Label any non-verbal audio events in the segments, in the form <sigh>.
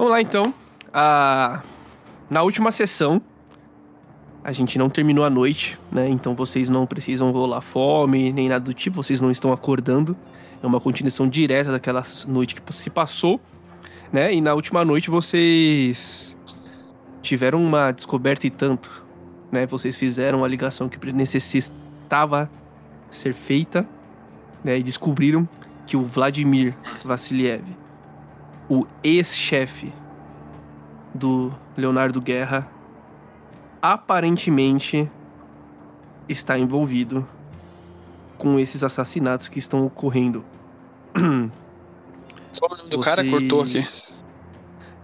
Vamos lá então. Ah, na última sessão, a gente não terminou a noite, né? Então vocês não precisam rolar fome, nem nada do tipo, vocês não estão acordando. É uma continuação direta daquela noite que se passou, né? E na última noite vocês tiveram uma descoberta e tanto, né? Vocês fizeram a ligação que necessitava ser feita, né? E descobriram que o Vladimir Vassiliev, o ex-chefe do Leonardo Guerra, aparentemente está envolvido com esses assassinatos que estão ocorrendo. Qual o nome do Vocês... cara? Cortou aqui.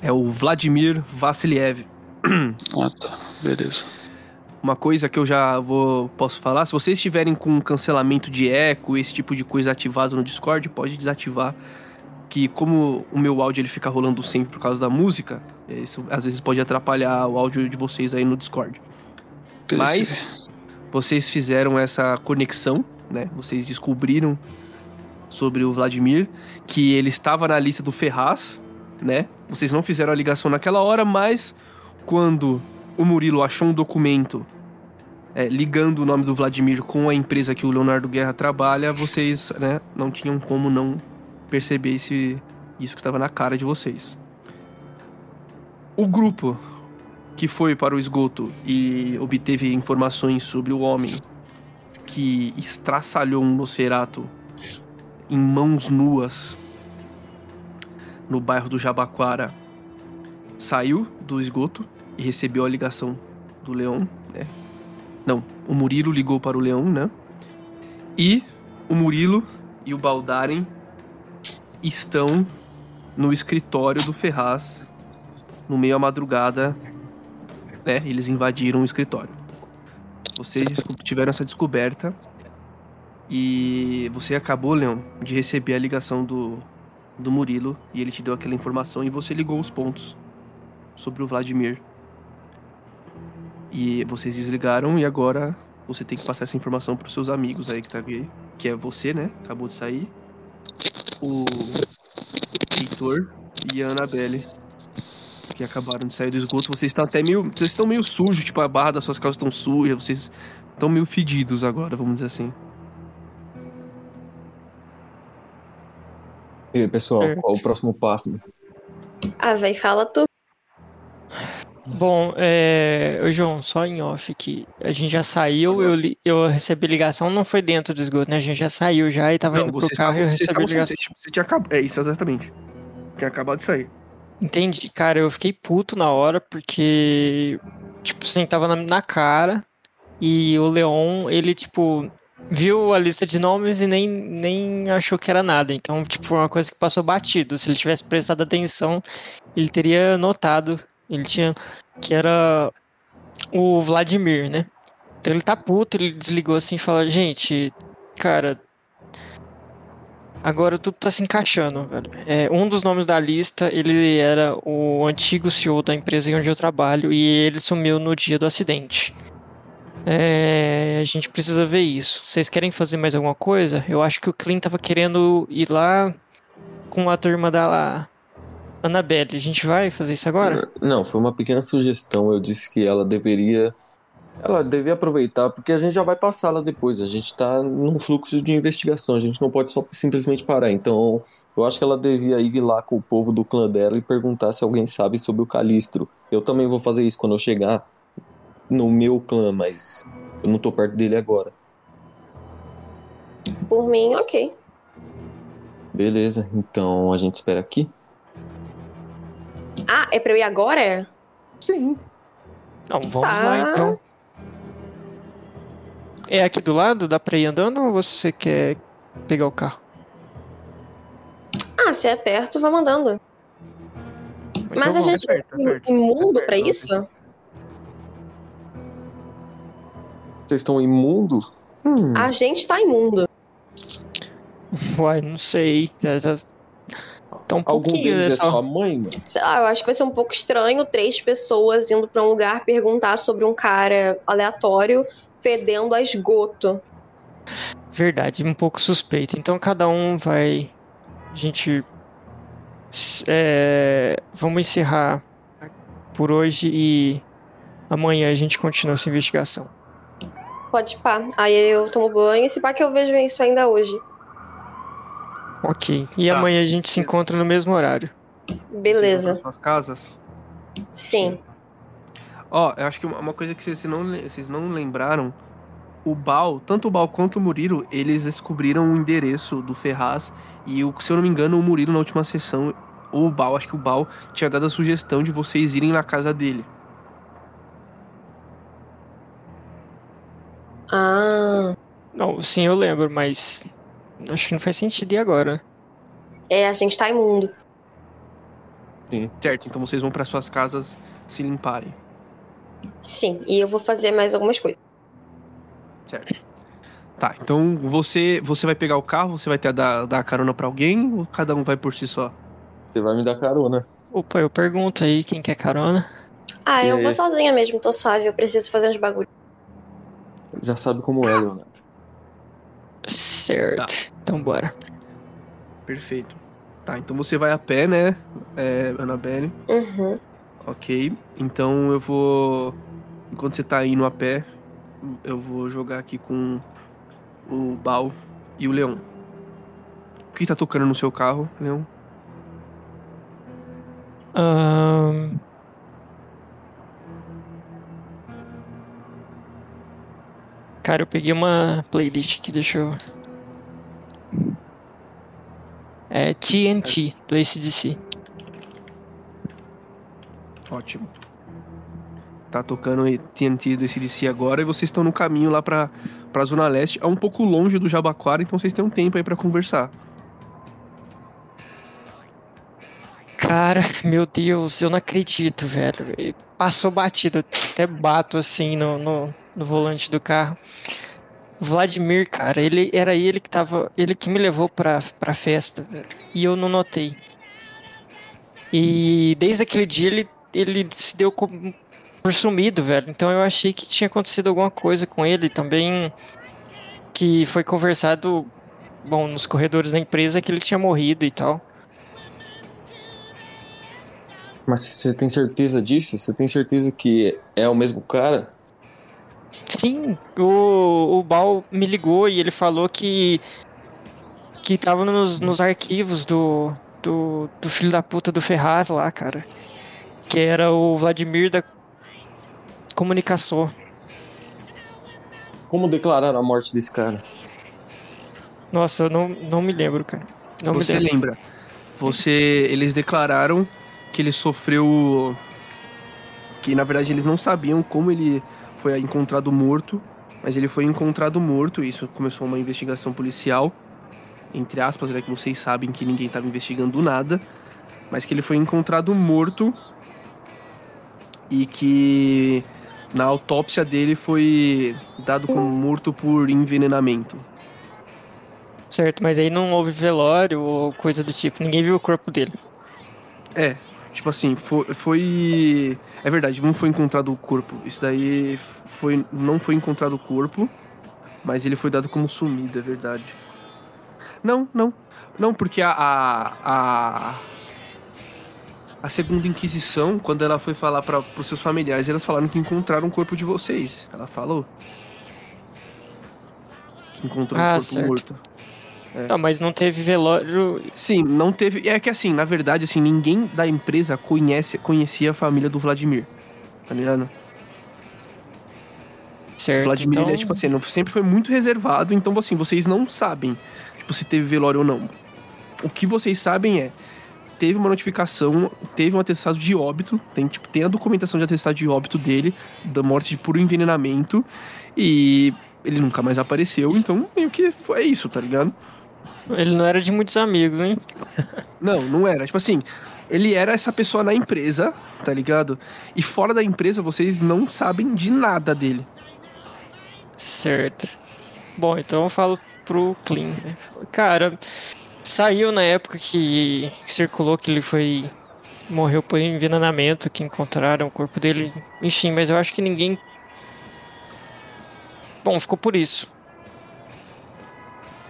É o Vladimir Vassiliev. ah, tá. Beleza. Uma coisa que eu já vou posso falar, se vocês estiverem com cancelamento de eco, esse tipo de coisa ativado no Discord, pode desativar. Que como o meu áudio ele fica rolando sempre por causa da música, isso às vezes pode atrapalhar o áudio de vocês aí no Discord. Mas vocês fizeram essa conexão, né? Vocês descobriram sobre o Vladimir que ele estava na lista do Ferraz, né? Vocês não fizeram a ligação naquela hora, mas quando o Murilo achou um documento é, ligando o nome do Vladimir com a empresa que o Leonardo Guerra trabalha, vocês né, não tinham como não perceber esse, isso que estava na cara de vocês. O grupo que foi para o esgoto e obteve informações sobre o homem que estraçalhou um Nosferato em mãos nuas no bairro do Jabaquara saiu do esgoto e recebeu a ligação do Leão, né? Não, o Murilo ligou para o Leão, né? E o Murilo e o Baldaren estão no escritório do Ferraz no meio da madrugada, né? Eles invadiram o escritório. Vocês tiveram essa descoberta e você acabou, Leon, de receber a ligação do, do Murilo e ele te deu aquela informação e você ligou os pontos sobre o Vladimir. E vocês desligaram e agora você tem que passar essa informação para os seus amigos aí que tá aqui, que é você, né? Acabou de sair. O Heitor e a Annabelle que acabaram de sair do esgoto, vocês estão até meio. Vocês estão meio sujos, tipo, a barra das suas calças estão sujas, vocês estão meio fedidos agora, vamos dizer assim. E aí, pessoal, é. qual o próximo passo? Ah, vai, fala tu. Bom, é... João, só em off aqui. A gente já saiu, eu, li... eu recebi ligação, não foi dentro do esgoto, né? A gente já saiu já e tava não, indo pro carro e eu recebi ligação. Você, você tinha acabado. É isso, exatamente. Tinha acabado de sair. Entendi, cara, eu fiquei puto na hora porque, tipo assim, tava na, na cara e o Leon, ele, tipo, viu a lista de nomes e nem, nem achou que era nada. Então, tipo, foi uma coisa que passou batido. Se ele tivesse prestado atenção, ele teria notado. Ele tinha que era o Vladimir, né? Então ele tá puto, ele desligou assim e falou, gente, cara, Agora tudo tá se encaixando, velho. É, um dos nomes da lista, ele era o antigo CEO da empresa onde eu trabalho e ele sumiu no dia do acidente. É, a gente precisa ver isso. Vocês querem fazer mais alguma coisa? Eu acho que o Clint tava querendo ir lá com a turma da Annabelle. A gente vai fazer isso agora? Não, foi uma pequena sugestão. Eu disse que ela deveria ela devia aproveitar, porque a gente já vai passá-la depois. A gente está num fluxo de investigação, a gente não pode só simplesmente parar. Então, eu acho que ela devia ir lá com o povo do clã dela e perguntar se alguém sabe sobre o Calistro. Eu também vou fazer isso quando eu chegar no meu clã, mas eu não tô perto dele agora. Por mim, ok. Beleza, então a gente espera aqui. Ah, é pra eu ir agora? Sim. Então vamos tá. lá então. É aqui do lado? Dá pra ir andando ou você quer pegar o carro? Ah, se é perto, vamos andando. Então Mas a gente é imundo pra isso? Vocês estão imundos? Hum. A gente tá imundo. Uai, não sei. Tá um Algum deles é sua mãe, mano? Sei lá, eu acho que vai ser um pouco estranho três pessoas indo pra um lugar perguntar sobre um cara aleatório fedendo a esgoto. Verdade, um pouco suspeito. Então cada um vai. A gente é, vamos encerrar por hoje e amanhã a gente continua essa investigação. Pode pá. Aí eu tomo banho e se pá que eu vejo isso ainda hoje. Ok. E Tá. amanhã a gente se encontra no mesmo horário. Beleza. Suas casas. Sim. Ó, eu acho que uma coisa que vocês não, vocês não lembraram, o Bal, tanto o Bal quanto o Murilo, eles descobriram o endereço do Ferraz e, o- se eu não me engano, o Murilo na última sessão, ou o Bal, acho que o Bal tinha dado a sugestão de vocês irem na casa dele. Ah. Não, sim, eu lembro, mas acho que não faz sentido ir agora. É, a gente tá imundo. Certo, então vocês vão para suas casas se limparem. Sim. E eu vou fazer mais algumas coisas. Certo. Tá, então você você vai pegar o carro, você vai ter a dar, dar carona pra alguém ou cada um vai por si só? Você vai me dar carona. Opa, eu pergunto aí quem quer carona. Ah, eu E vou aí? sozinha mesmo, tô suave, eu preciso fazer uns bagulho. Já sabe como é, Leonardo. Certo. Então bora. Perfeito. Tá, então você vai a pé, né, é, Annabelle? Uhum. Ok. Então eu vou. Enquanto você tá indo a pé, eu vou jogar aqui com o Bal e o Leão. O que tá tocando no seu carro, Leão? Ahn, Cara, eu peguei uma playlist aqui, deixa eu. É TNT, do ACDC. Ótimo. Tá tocando TNT do CDC agora e vocês estão no caminho lá pra, pra Zona Leste. É um pouco longe do Jabaquara, então vocês têm um tempo aí pra conversar. Cara, meu Deus, eu não acredito, velho. Passou batido, eu até bato assim no, no, no volante do carro. Vladimir, cara, ele era ele que tava. Ele que me levou pra, pra festa, velho. E eu não notei. E desde aquele dia ele, ele se deu como por sumido, velho. Então eu achei que tinha acontecido alguma coisa com ele também. Que foi conversado, bom, nos corredores da empresa que ele tinha morrido e tal. Mas você tem certeza disso? Você tem certeza que é o mesmo cara? Sim, o, o Bal me ligou e ele falou que que tava nos, nos arquivos do, do, do filho da puta do Ferraz lá, cara. Que era o Vladimir da Comunicação. Como declararam a morte desse cara? Nossa, eu não, não me lembro, cara. Não você me lembro. lembra? Você. Eles declararam que ele sofreu. Que na verdade eles não sabiam como ele foi encontrado morto. Mas ele foi encontrado morto. e Isso começou uma investigação policial. Entre aspas, né? Que vocês sabem que ninguém estava investigando nada. Mas que ele foi encontrado morto. E que na autópsia dele foi dado como morto por envenenamento. Certo, mas aí não houve velório ou coisa do tipo. Ninguém viu o corpo dele. É, tipo assim, foi, foi. É verdade, não foi encontrado o corpo. Isso daí foi. Não foi encontrado o corpo, mas ele foi dado como sumido, é verdade. Não, não. Não, porque a. A, a, a segunda Inquisição, quando ela foi falar para os seus familiares, elas falaram que encontraram o corpo de vocês. Ela falou. Que encontrou Ah, o corpo certo. morto. Tá, mas não teve velório. Sim, não teve. É que assim, na verdade, assim, ninguém da empresa conhece, conhecia a família do Vladimir. Tá ligado? Certo. Vladimir, então... ele é, tipo assim, sempre foi muito reservado, então assim, vocês não sabem, tipo, se teve velório ou não. O que vocês sabem é, teve uma notificação, teve um atestado de óbito, tem, tipo, tem a documentação de atestado de óbito dele, da morte de puro envenenamento, e ele nunca mais apareceu, então meio que foi isso, tá ligado? Ele não era de muitos amigos, hein? Não, não era. Tipo assim, ele era essa pessoa na empresa, tá ligado? E fora da empresa, vocês não sabem de nada dele. Certo. Bom, então eu falo pro Clean. né? Cara, saiu na época que circulou que ele foi. Morreu por envenenamento, que encontraram o corpo dele. Enfim, mas eu acho que ninguém. Bom, ficou por isso.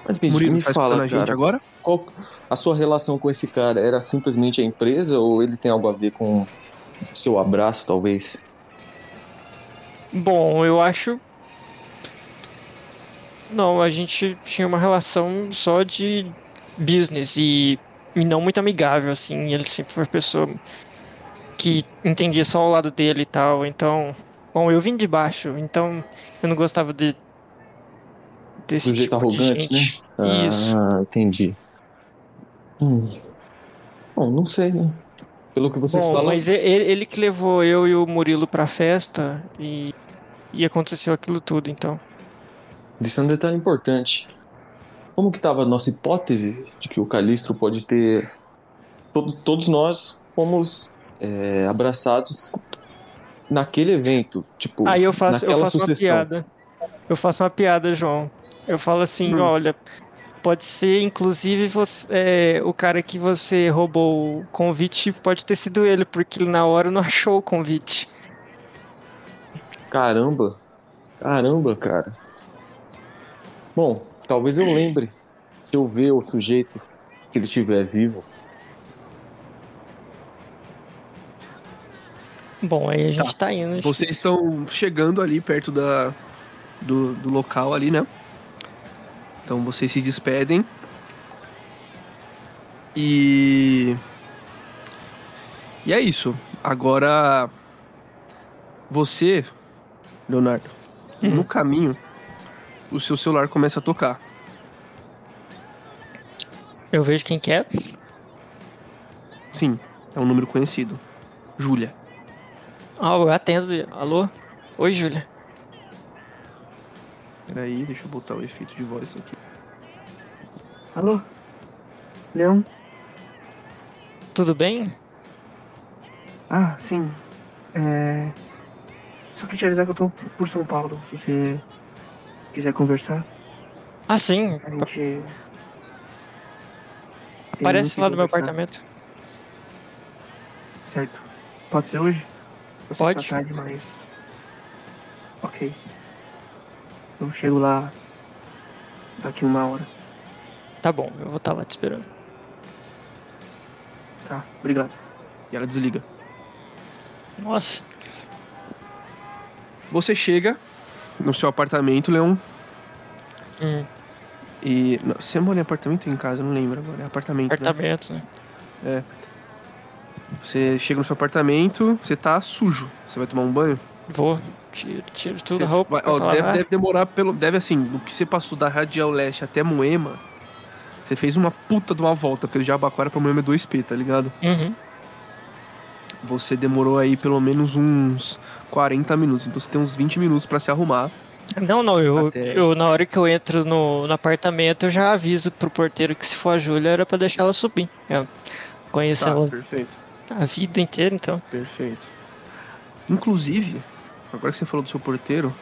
Mas me, Murilo, me tá fala, escutando a gente cara, agora? qual a sua relação com esse cara? Era simplesmente a empresa ou ele tem algo a ver com seu abraço, talvez? Bom, eu acho. Não, a gente tinha uma relação só de business e, e não muito amigável, assim. Ele sempre foi uma pessoa que entendia só o lado dele e tal. Então, bom, eu vim de baixo, então eu não gostava de. Desse Do tipo arrogante, né? gente. Isso. Ah, entendi. Hum. Bom, não sei, né? Pelo que vocês Bom, falam. mas ele, ele que levou eu e o Murilo pra festa e, e aconteceu aquilo tudo, então. Isso é um detalhe importante. Como que estava a nossa hipótese de que o Calistro pode ter... Todos, todos nós fomos é, abraçados naquele evento, tipo, Aí eu faço, eu faço uma sucessão. piada. Eu faço uma piada, João. Eu falo assim, Hum. olha, pode ser, inclusive, você, é, o cara que você roubou o convite pode ter sido ele, porque ele na hora não <laughs> achou o convite. Caramba, caramba, cara. Bom, talvez eu lembre se eu ver o sujeito que ele estiver vivo. Bom, aí a gente tá, indo. Vocês estão chegando ali perto da, do, do local ali, né? Então vocês se despedem. E. E é isso. Agora. Você, Leonardo, Hum. no caminho, o seu celular começa a tocar. Eu vejo quem que é. Sim, é um número conhecido. Júlia. Ah, eu atendo. Alô? Oi, Júlia. Peraí, deixa eu botar o efeito de voz aqui. Alô? Leão? Tudo bem? Ah, sim. É. Só queria te avisar que eu tô por São Paulo. Se você quiser conversar, Ah, sim. a gente. Aparece lá no meu apartamento. Certo. Pode ser hoje? Eu Pode. Tá tarde, mas. Ok. Eu chego lá daqui uma hora. Tá bom, eu vou estar lá te esperando. Tá, obrigado. E ela desliga. Nossa. Você chega no seu apartamento, Leon. Hum, E. não, Você mora em apartamento ou em casa? Eu não lembro agora. É apartamento. né? apartamento, né? Você chega no seu apartamento, você tá sujo. Você vai tomar um banho? Vou, tiro, tiro tudo a roupa. vai- ó, deve, "Ah, deve demorar pelo. Deve assim, do que você passou da Radial Leste até Moema, você fez uma puta de uma volta, porque de Abaquara pra Moema é 2P, tá ligado? Uhum. Você demorou aí pelo menos uns 40 minutos. Então você tem uns 20 minutos pra se arrumar. Não, não, eu, Até- eu na hora que eu entro no, no apartamento eu já aviso pro porteiro que se for a Júlia era pra deixar ela subir. Eu conheço Tá, ela perfeito. a vida inteira, então. Perfeito. Inclusive, agora que você falou do seu porteiro,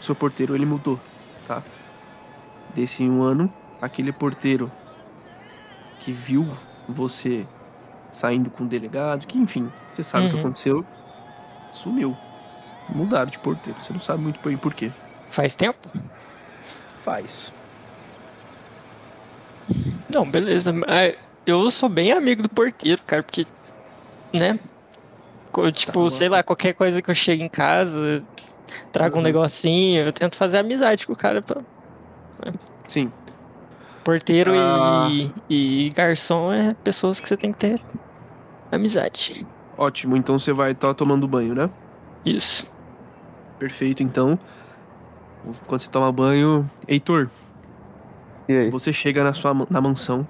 o seu porteiro ele mudou, tá? Desse um ano, aquele porteiro que viu você saindo com o delegado, que enfim, você sabe o que Uhum. aconteceu, sumiu. Mudaram de porteiro, você não sabe muito bem por quê. Faz tempo? Faz. Não, beleza. Eu sou bem amigo do porteiro, cara, porque, né? Tipo, bom. sei lá, qualquer coisa que eu chego em casa, trago um Uhum. negocinho, eu tento fazer amizade com o cara. Pra... Sim. Porteiro Ah. e, e garçom é pessoas que você tem que ter amizade. Ótimo, então você vai estar tomando banho, né? Isso. Perfeito, então. Quando você toma banho. Heitor, E aí? Você chega na sua na mansão.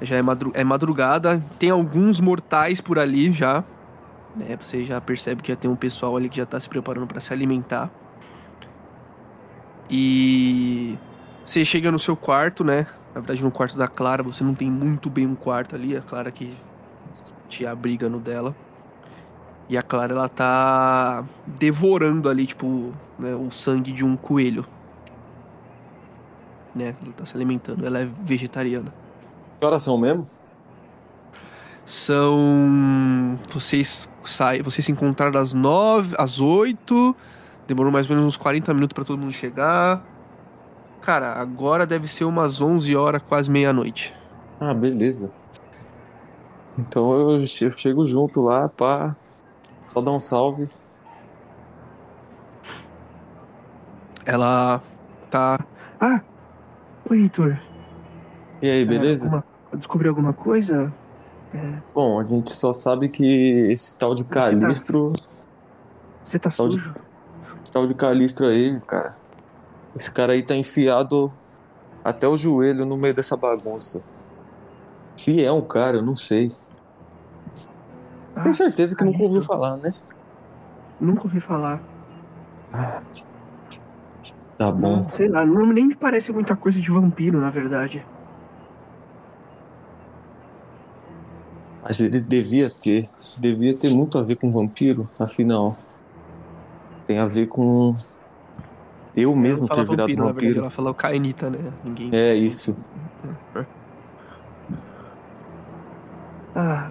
Já é, madru é madrugada. Tem alguns mortais por ali já. Né? Você já percebe que já tem um pessoal ali que já tá se preparando para se alimentar. E você chega no seu quarto, né? Na verdade, no quarto da Clara, você não tem muito bem um quarto ali. A Clara que te abriga no dela. E a Clara, ela tá devorando ali, tipo, né, o sangue de um coelho né? Ela tá se alimentando, ela é vegetariana. Que horas são mesmo? São. Vocês saem. Vocês se encontraram às nove, às oito. Demorou mais ou menos uns 40 minutos pra todo mundo chegar. Cara, agora deve ser umas 11 horas, quase meia-noite. Ah, beleza. Então eu che- chego junto lá, pá. Só dar um salve. Ela tá. Ah! Oi, Heitor. E aí, É, beleza? alguma- Descobriu alguma coisa? Bom, a gente só sabe que esse tal de Calistro. Você tá Tal de- sujo? Esse tal de Calistro aí, cara. Esse cara aí tá enfiado até o joelho no meio dessa bagunça. Se é um cara, eu não sei. Ah, Tenho certeza que nunca ouviu Calistro. falar, né? Nunca ouvi falar. Tá bom. Não, sei lá, não nem me parece muita coisa de vampiro, na verdade. Mas ele devia ter. Devia ter muito a ver com vampiro, afinal. Tem a ver com. Eu mesmo ter virado vampiro, na verdade, vampiro. ela fala o Kainita, né? Ninguém. É isso. Ah,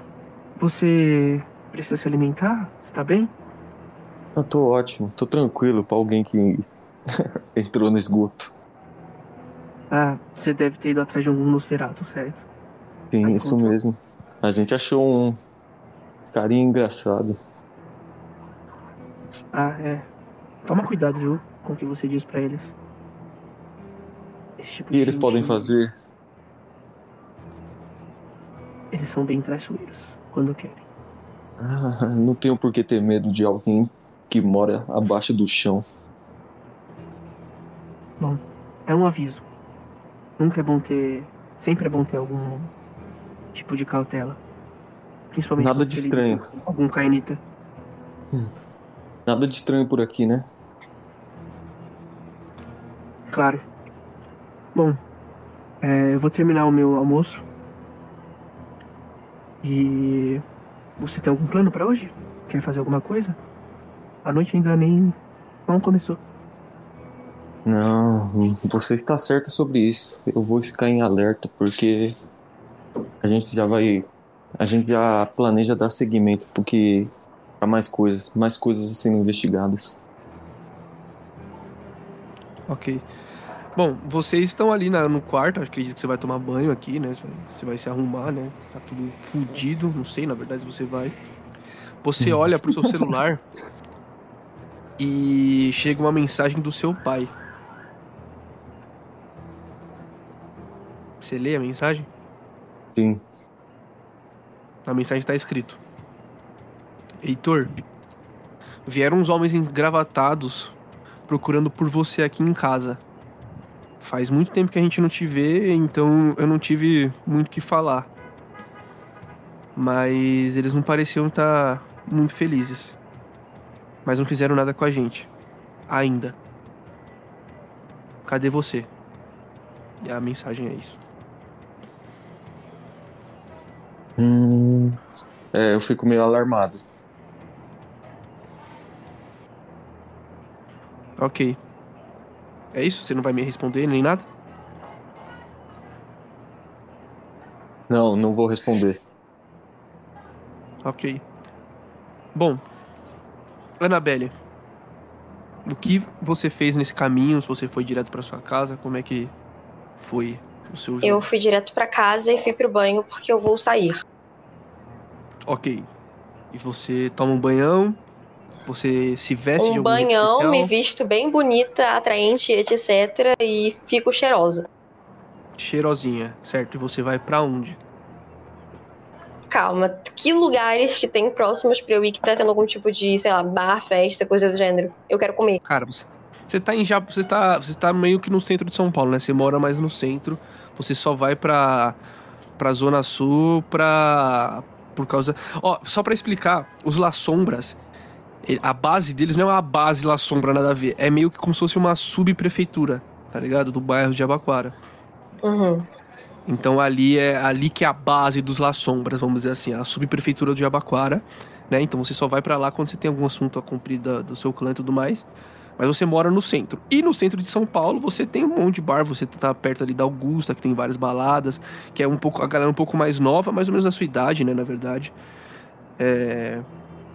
você precisa se alimentar? Você tá bem? Eu tô ótimo, tô tranquilo pra alguém que <laughs> entrou no esgoto. Ah, você deve ter ido atrás de algum Nosferatu, certo? Sim, Ah, isso encontrou? mesmo. A gente achou um carinha engraçado. Ah, é. Toma cuidado, viu? Com o que você diz pra eles. Esse tipo que eles gente, podem fazer? Eles são bem traiçoeiros, quando querem. Ah, não tenho por que ter medo de alguém que mora abaixo do chão. Bom, é um aviso. Nunca é bom ter. Sempre é bom ter algum tipo de cautela. Principalmente Nada de estranho. Algum cainita. Nada de estranho por aqui, né? Claro. Bom, é, eu vou terminar o meu almoço. E. Você tem algum plano pra hoje? Quer fazer alguma coisa? A noite ainda nem. não começou. Não, você está certo sobre isso. Eu vou ficar em alerta porque a gente já vai, a gente já planeja dar seguimento porque para mais coisas, mais coisas a serem investigadas. Ok. Bom, vocês estão ali na- no quarto, acredito que você vai tomar banho aqui, né? Você vai, você vai se arrumar, né? Está tudo fudido, não sei, na verdade, se você vai. Você olha pro seu celular <laughs> e chega uma mensagem do seu pai. Você lê a mensagem? Sim. Na mensagem está escrito: Heitor, vieram uns homens engravatados procurando por você aqui em casa. Faz muito tempo que a gente não te vê, então eu não tive muito o que falar. Mas eles não pareciam estar muito felizes. Mas não fizeram nada com a gente. Ainda. Cadê você? E a mensagem é isso. Hum, é, eu fico meio alarmado. Ok. É isso? Você não vai me responder nem nada? Não, não vou responder. Ok. Bom, Annabelle, o que você fez nesse caminho? Se você foi direto pra sua casa, como é que foi? Eu fui direto pra casa e fui pro banho porque eu vou sair. Ok. E você toma um banhão? Você se veste de Um algum jeito banhão, me visto bem bonita, atraente, etc. E fico cheirosa. Cheirosinha, certo? E você vai pra onde? Calma, que lugares que tem próximos pra eu ir que tá tendo algum tipo de, sei lá, bar, festa, coisa do gênero? Eu quero comer. Cara, você, você tá em já, você tá, você tá meio que no centro de São Paulo, né? Você mora mais no centro. Você só vai pra pra zona sul pra por causa, ó, só pra explicar, os La Sombras, a base deles não é uma base La Sombra nada a ver, é meio que como se fosse uma subprefeitura, tá ligado? Do bairro de Abaquara. Uhum. Então ali é ali que é a base dos La Sombras, vamos dizer assim, a subprefeitura de Abaquara, né? Então você só vai pra lá quando você tem algum assunto a cumprir da- do seu clã e tudo mais. Mas você mora no centro. E no centro de São Paulo você tem um monte de bar, você tá perto ali da Augusta, que tem várias baladas, que é um pouco a galera um pouco mais nova, mais ou menos da sua idade, né, na verdade. É...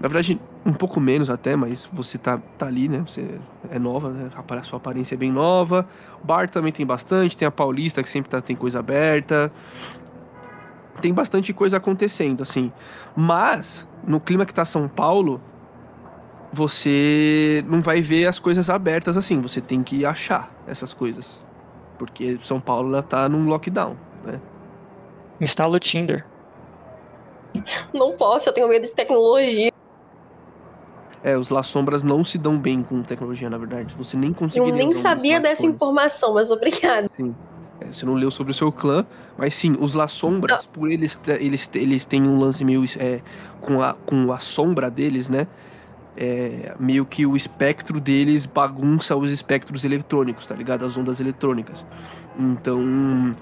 Na verdade, Um pouco menos até, mas você tá, tá ali, né? Você é nova, né? A sua aparência é bem nova. Bar também tem bastante. Tem a Paulista, que sempre tá, tem coisa aberta. Tem bastante coisa acontecendo, assim. Mas, no clima que tá São Paulo, você não vai ver as coisas abertas assim. Você tem que achar essas coisas. Porque São Paulo ela tá num lockdown, né? Instala o Tinder. Não posso, eu tenho medo de tecnologia. É, os Las Sombras não se dão bem com tecnologia, na verdade. Você nem conseguiria Eu nem um sabia dessa informação, mas obrigada. Sim. É, você não leu sobre o seu clã, mas sim, os Las Sombras, por eles, eles, eles têm um lance meio é, com, a, com a sombra deles, né? É, meio que o espectro deles bagunça os espectros eletrônicos, tá ligado? As ondas eletrônicas. Então,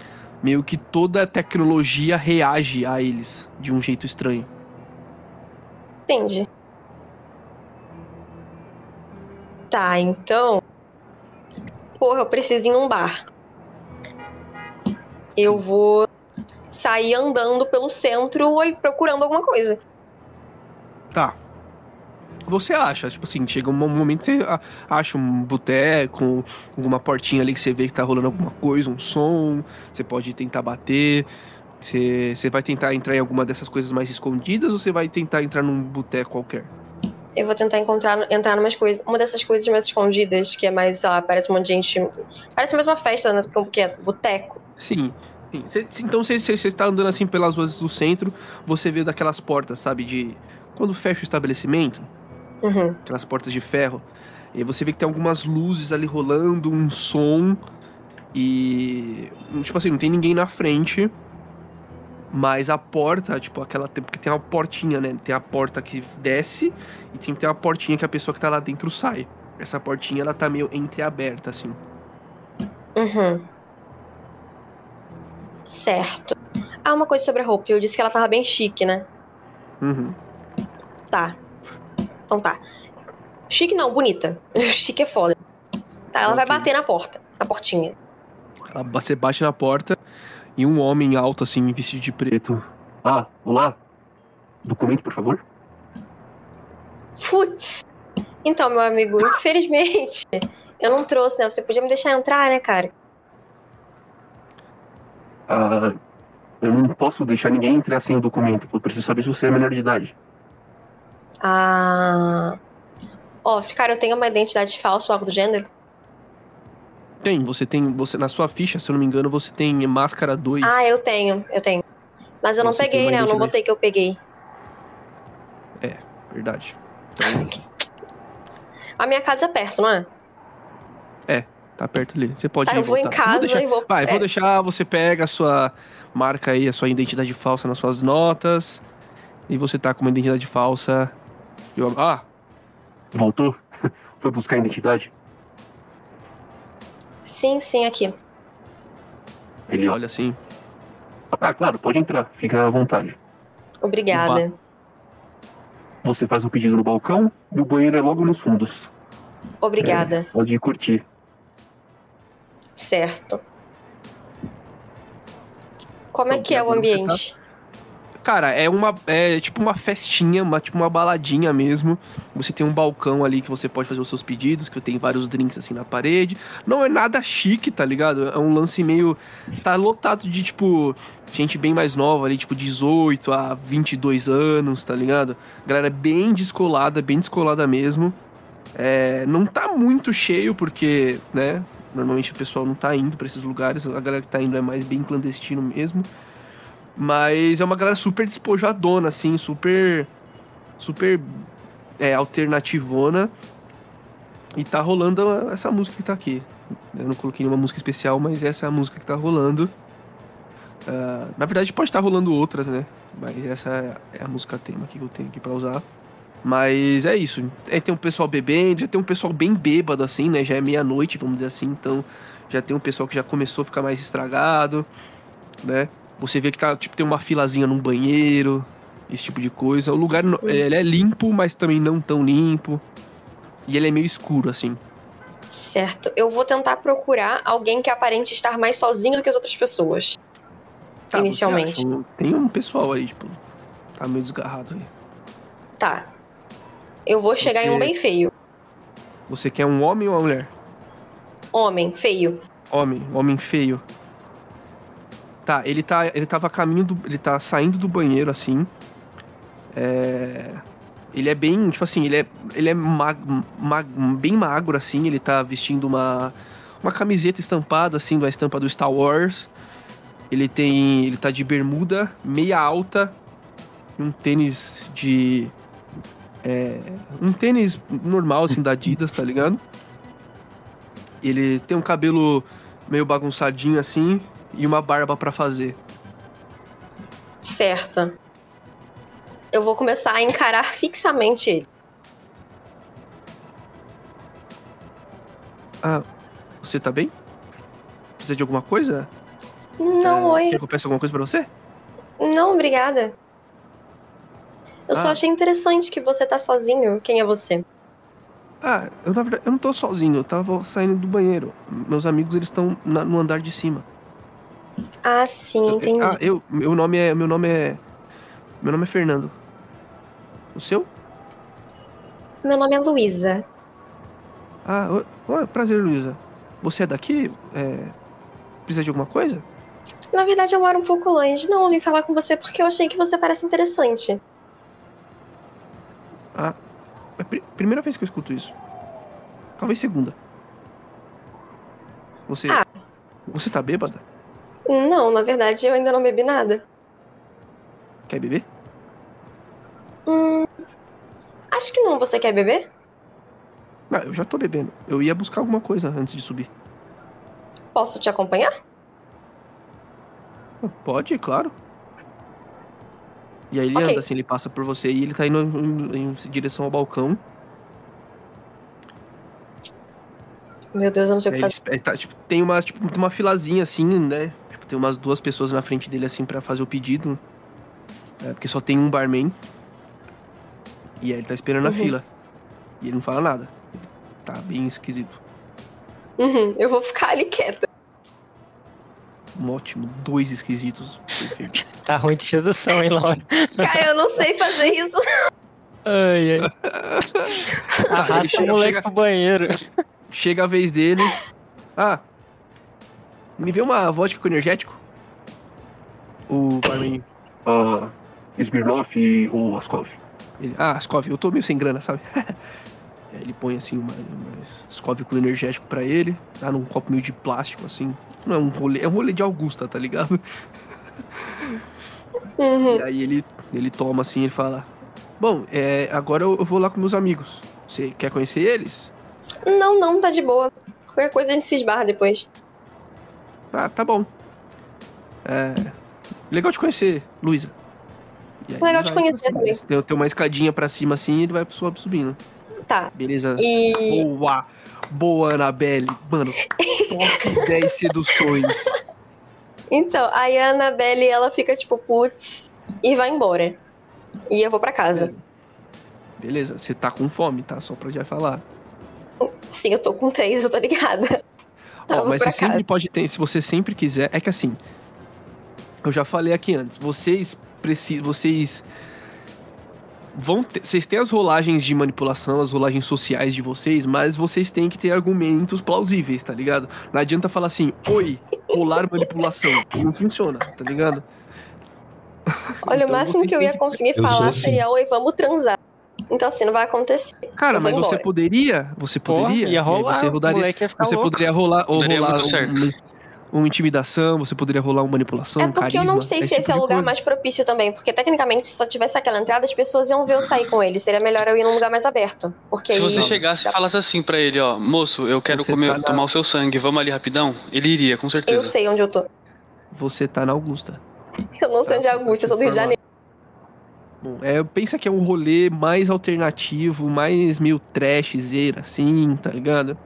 meio que toda a tecnologia reage a eles de um jeito estranho. Entendi. Tá, então. Porra, eu preciso ir num bar. Eu vou sair andando pelo centro e procurando alguma coisa. Tá. Você acha, tipo assim, chega um momento que você acha um boteco, alguma portinha ali que você vê que tá rolando alguma coisa, um som, você pode tentar bater. Você, você vai tentar entrar em alguma dessas coisas mais escondidas ou você vai tentar entrar num boteco qualquer? Eu vou tentar encontrar, entrar numas coisas. Uma dessas coisas mais escondidas, que é mais, sei lá, parece um monte de gente. Parece mais uma festa, né? Que é boteco. Sim. sim. Cê- então você está andando assim pelas ruas do centro, você vê daquelas portas, sabe, de. Quando fecha o estabelecimento, Uhum. aquelas portas de ferro. E aí você vê que tem algumas luzes ali rolando, um som. E. Tipo assim, não tem ninguém na frente. Mas a porta, tipo, aquela. Porque tem uma portinha, né? Tem a porta que desce e tem, tem uma portinha que a pessoa que tá lá dentro sai. Essa portinha, ela tá meio entreaberta, assim. Uhum. Certo. Ah, uma coisa sobre a roupa. Eu disse que ela tava bem chique, né? Uhum. Tá. Então tá. Chique não, bonita. <laughs> Chique é foda. Tá, ela vai Ok. bater na porta. Na portinha. Ela- Você bate na porta e um homem alto, assim, vestido de preto. Ah, olá. Documento, por favor. Putz. Então, meu amigo, <laughs> infelizmente, eu não trouxe, né? Você podia me deixar entrar, né, cara? Ah, eu não posso deixar ninguém entrar sem o documento. Eu preciso saber se você é menor de idade. Ah. Ó, cara, eu tenho uma identidade falsa ou algo do gênero? Tem, você tem. Você, na sua ficha, se eu não me engano, você tem máscara 2. Ah, eu tenho, eu tenho. Mas eu não Você peguei, né? Eu não botei que eu peguei. Verdade. Então, <laughs> A minha casa é perto, não é? tá perto ali. Você pode Tá, eu vou em voltar. casa deixar, e vou. Vai, é. vou deixar, você pega a sua marca aí, a sua identidade falsa nas suas notas. E você tá com uma identidade falsa. Eu, ah! Voltou? <laughs> Foi buscar a identidade? Sim, sim, aqui. Ele olha assim. Ah, claro, pode entrar, fica à vontade. Obrigada. Você faz o pedido no balcão e o banheiro é logo nos fundos. Obrigada. Pode curtir. Certo. Como é Bom, que é o você ambiente? Cara, é uma. É tipo uma festinha, uma, tipo uma baladinha mesmo. Você tem um balcão ali que você pode fazer os seus pedidos, que tem vários drinks assim na parede. Não é nada chique, tá ligado? É um lance meio. Tá lotado de, tipo, gente bem mais nova ali, tipo 18 a 22 anos, tá ligado? Galera bem descolada, bem descolada mesmo. É, não tá muito cheio, porque, né? Normalmente o pessoal não tá indo pra esses lugares. A galera que tá indo é mais bem clandestino mesmo. Mas é uma galera super despojadona, assim, super. Super é, alternativona. E tá rolando essa música que tá aqui. Eu não coloquei nenhuma música especial, mas essa é a música que tá rolando. Ah, na verdade, pode estar rolando outras, né? Mas essa é a música tema que eu tenho aqui pra usar. Mas é isso. Aí tem um pessoal bebendo, já tem um pessoal bem bêbado, assim, né? Já é meia-noite, vamos dizer assim. Então já tem um pessoal que já começou a ficar mais estragado, né? Você vê que tá, tipo, tem uma filazinha num banheiro, esse tipo de coisa. O lugar, ele é limpo, mas também não tão limpo. E ele é meio escuro, assim. Certo. Eu vou tentar procurar alguém que aparente estar mais sozinho do que as outras pessoas. Tá, você Inicialmente. acha? Tem um pessoal aí, tipo, tá meio desgarrado aí. Tá. Eu vou chegar em um bem feio. Você quer um homem ou uma mulher? Homem, feio. Homem, homem feio. Tá, ele tá. Ele tava caminho do. Ele tá saindo do banheiro assim. É. Ele é bem, tipo assim, ele é, ele é bem magro, assim, ele tá vestindo uma, uma camiseta estampada, assim, da estampa do Star Wars. Ele tem. Ele tá de bermuda, meia alta, um tênis de. É, um tênis normal, assim, da Adidas, tá ligado? Ele tem um cabelo meio bagunçadinho assim e uma barba pra fazer. Certo. Eu vou começar a encarar fixamente ele. Ah, você tá bem? Precisa de alguma coisa? Não, É, oi. Quer que eu peça alguma coisa pra você? Não, obrigada. Eu só Ah. achei interessante que você tá sozinho. Quem é você? Ah, eu na verdade eu não tô sozinho, eu tava saindo do banheiro. Meus amigos eles estão no andar de cima. Ah, sim, entendi. Ah, eu, meu nome é, meu nome é, meu nome é Fernando. O seu? Meu nome é Luísa. Ah, ô, prazer, Luísa. Você é daqui? É, precisa de alguma coisa? Na verdade, eu moro um pouco longe. Não, eu vim falar com você porque eu achei que você parece interessante. É a pri- primeira vez que eu escuto isso. Talvez segunda. Você. Ah. Você tá bêbada? Não, na verdade, eu ainda não bebi nada. Quer beber? Hum. Acho que não. Você quer beber? Ah, eu já tô bebendo. Eu ia buscar alguma coisa antes de subir. Posso te acompanhar? Ah, Pode, claro. E aí ele Ok. anda assim, ele passa por você e ele tá indo em, em direção ao balcão. Meu Deus, eu não sei o Aí que ele, fazer. ele tá, tipo, tem uma, tipo, tem uma filazinha assim, né? Tipo, tem umas duas pessoas na frente dele assim pra fazer o pedido. É, porque só tem um barman. E aí ele tá esperando na Uhum. fila. E ele não fala nada. Tá bem esquisito. Uhum, eu vou ficar ali quieta. Um ótimo, dois esquisitos. Perfeito. <laughs> Tá ruim de sedução, hein, Laura? Cara, eu não sei fazer isso. Ai, ai. <laughs> ele Arrasta o moleque chega- pro banheiro. Chega a vez dele. Ah, me vê uma vodka com energético? O barman. Ah, Smirnoff e o Askov. Ele, ah, Skov, eu tô meio sem grana, sabe? Aí <laughs> ele põe assim uma, uma Skov com energético pra ele, tá num copo meio de plástico, assim. Não é um rolê, é um rolê de Augusta, tá ligado? <laughs> Uhum. E aí ele, ele toma assim, ele fala: Bom, é, agora eu, eu vou lá com meus amigos. Você quer conhecer eles? Não, não, tá de boa. Qualquer coisa a gente se esbarra depois. Ah, tá bom. É, legal te conhecer, Luísa. Legal te conhecer pra cima. Tem, tem uma escadinha pra cima assim e ele vai sub- subindo. Tá. Beleza? E. Boa! Boa, Anabelle. Mano, top <laughs> 10 seduções. Então, aí a Annabelle, ela fica tipo, putz, e vai embora. E eu vou pra casa. Beleza, você tá com fome, tá? Só pra já falar. Sim, eu tô com três, eu tô ligada. Ó, mas você sempre casa. pode ter, se você sempre quiser. É que assim. Eu já falei aqui antes. Vocês precisam. Vocês. Vão ter, vocês têm as rolagens de manipulação, as rolagens sociais de vocês, mas vocês têm que ter argumentos plausíveis, tá ligado? Não adianta falar assim, oi, rolar manipulação. Não funciona, tá ligado? Olha, Então o máximo que eu ia que- conseguir Eu sou falar assim. seria, oi, vamos transar. Então assim, não vai acontecer. Cara, Eu mas você poderia. Você Pô, poderia. ia rolar, Você rodaria, moleque ia ficar Você louco. poderia rolar ou Daria rolar muito um, certo. um- uma intimidação, você poderia rolar uma manipulação, é um porque eu não carisma, sei se tipo esse é o lugar coisa. mais propício também. Porque tecnicamente, se só tivesse aquela entrada, as pessoas iam ver eu sair com ele. Seria melhor eu ir num lugar mais aberto. Porque Se aí. você chegasse e falasse assim pra ele, ó, moço, eu quero Você comer, tá na- tomar o seu sangue, vamos ali rapidão, ele iria, com Eu certeza. sei onde eu tô. Você tá na Augusta. Eu não sei onde é Augusta, eu sou do Rio de Janeiro. Bom, é, pensa que é um rolê mais alternativo, mais meio trashzeira, assim, tá ligado?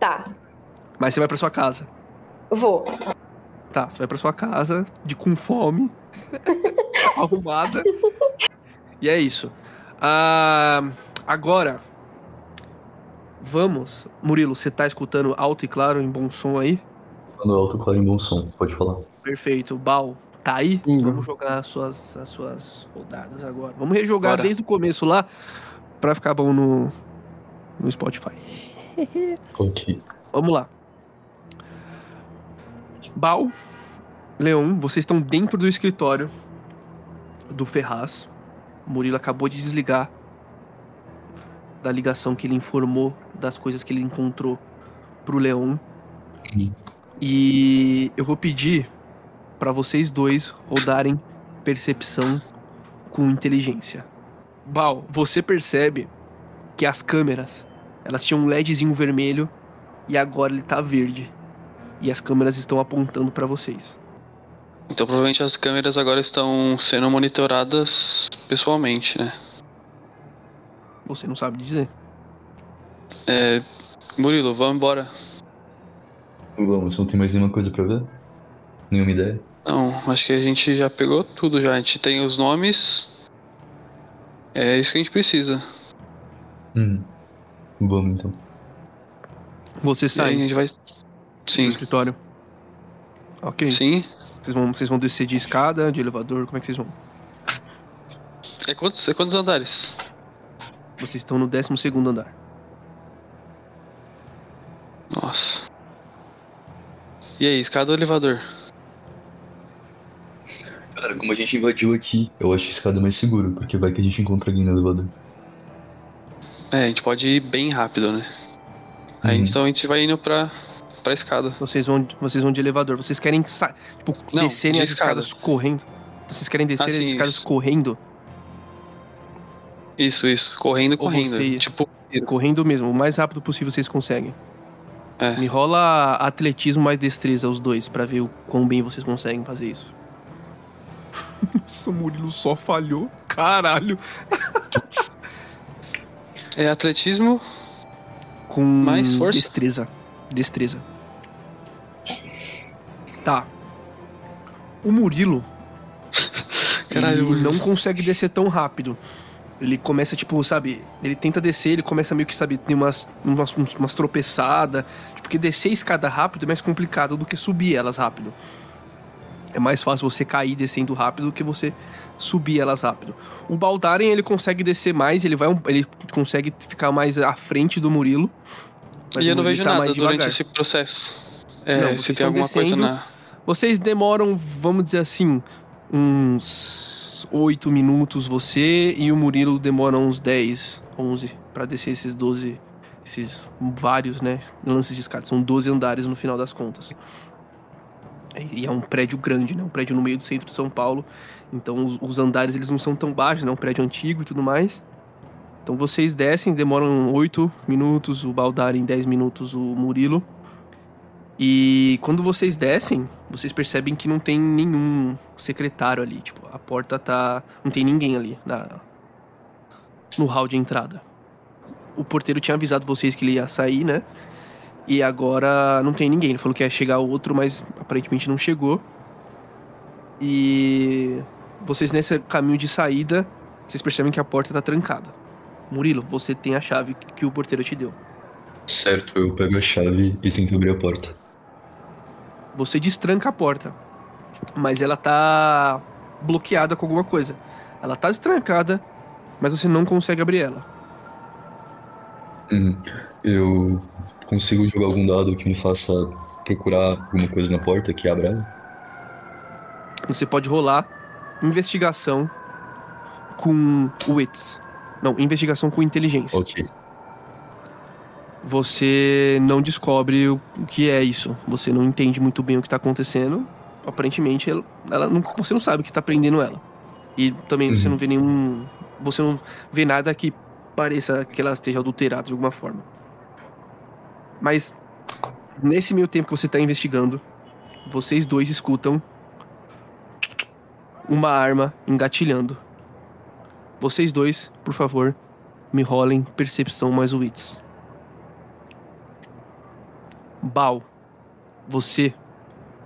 Tá, Mas você vai pra sua casa. vou. Tá, você vai pra sua casa, de com fome, <laughs> arrumada. E é isso. Ah, agora, vamos. Murilo, você tá escutando alto e claro, em bom som aí? Falando alto, claro, em bom som. Pode falar. Perfeito. Bal, Tá aí? Uhum. Vamos jogar as suas, as suas rodadas agora. Vamos rejogar Bora. desde o começo lá pra ficar bom no, no Spotify. <laughs> Ok. Vamos lá. Bal, Leon, vocês estão dentro do escritório do Ferraz. O Murilo acabou de desligar da ligação que ele informou das coisas que ele encontrou pro Leon. Uhum. E eu vou pedir pra vocês dois rodarem percepção com inteligência. Bal, você percebe que as câmeras, elas tinham um LEDzinho vermelho e agora ele tá verde. E as câmeras estão apontando pra vocês. Então provavelmente as câmeras agora estão sendo monitoradas pessoalmente, né? Você não sabe dizer. É. Murilo, vamos embora. Vamos, você não tem mais nenhuma coisa pra ver? Nenhuma ideia? Não, acho que a gente já pegou tudo já. A gente tem os nomes. É isso que a gente precisa. Hum. Vamos então. Você aí a sai gente vai. do Sim. escritório. Ok. Sim. Vocês vão, vocês vão descer de escada, de elevador, como é que vocês vão? É quantos, é quantos andares? Vocês estão no 12 segundo andar. Nossa. E aí, escada ou elevador? Cara, como a gente invadiu aqui, eu acho que escada é mais seguro, porque vai que a gente encontra alguém no elevador. É, a gente pode ir bem rápido, né? Aí Uhum. então a gente vai indo pra, pra escada. Vocês vão, vocês vão de elevador. Vocês querem tipo, Não, descerem de as escada. escadas correndo? Vocês querem descer Ah, as escadas isso. correndo? Isso, isso. Correndo, Ou correndo. você- Tipo, Correndo mesmo, o mais rápido possível vocês conseguem. É. Me rola atletismo mais destreza, os dois, pra ver o quão bem vocês conseguem fazer isso. <laughs> Nossa, o Murilo só falhou. Caralho. é atletismo. Com Mais força? destreza. Destreza. Tá. O Murilo. <laughs> Caralho, ele não consegue descer tão rápido. Ele começa, tipo, sabe? Ele tenta descer, ele começa meio que, sabe, tem umas, umas, umas tropeçadas. Tipo, porque descer a escada rápido é mais complicado do que subir elas rápido. É mais fácil você cair descendo rápido do que você subir elas rápido. O Baldaren, ele consegue descer mais, ele vai ele consegue ficar mais à frente do Murilo. mas e eu não vejo tá nada durante devagar. esse processo. É, Não, vocês se tem alguma coisa descendo. na. Vocês demoram, vamos dizer assim, uns 8 minutos você e o Murilo demoram uns 10, 11 pra descer esses 12, esses vários, né, lances de escada. São 12 andares no final das contas. E é um prédio grande, né, um prédio no meio do centro de São Paulo. Então os, os andares eles não são tão baixos, né, um prédio antigo e tudo mais. Então vocês descem, demoram 8 minutos, o Baldari em 10 minutos, o Murilo. E quando vocês descem, vocês percebem que não tem nenhum secretário ali. Tipo, a porta tá. Não tem ninguém ali na... no hall de entrada. O porteiro tinha avisado vocês que ele ia sair, né? E agora não tem ninguém. Ele falou que ia chegar outro, mas aparentemente não chegou. E vocês nesse caminho de saída, vocês percebem que a porta tá trancada. Murilo, você tem a chave que o porteiro te deu. Certo, eu pego a chave e tento abrir a porta. Você destranca a porta, mas ela tá bloqueada com alguma coisa. Ela tá destrancada, mas você não consegue abrir ela. Uhum. Eu consigo jogar algum dado que me faça procurar alguma coisa na porta que abra ela? Você pode rolar investigação com wits. Não, investigação com inteligência. Ok. Você não descobre o que é isso. Você não entende muito bem o que tá acontecendo. Aparentemente, ela, ela não, você não sabe o que tá prendendo ela. E também você Uhum. não vê nenhum. Você não vê nada que pareça que ela esteja adulterada de alguma forma. Mas nesse meio tempo que você tá investigando, vocês dois escutam uma arma engatilhando. Vocês dois, por favor, me rolem percepção mais wits. Bal, você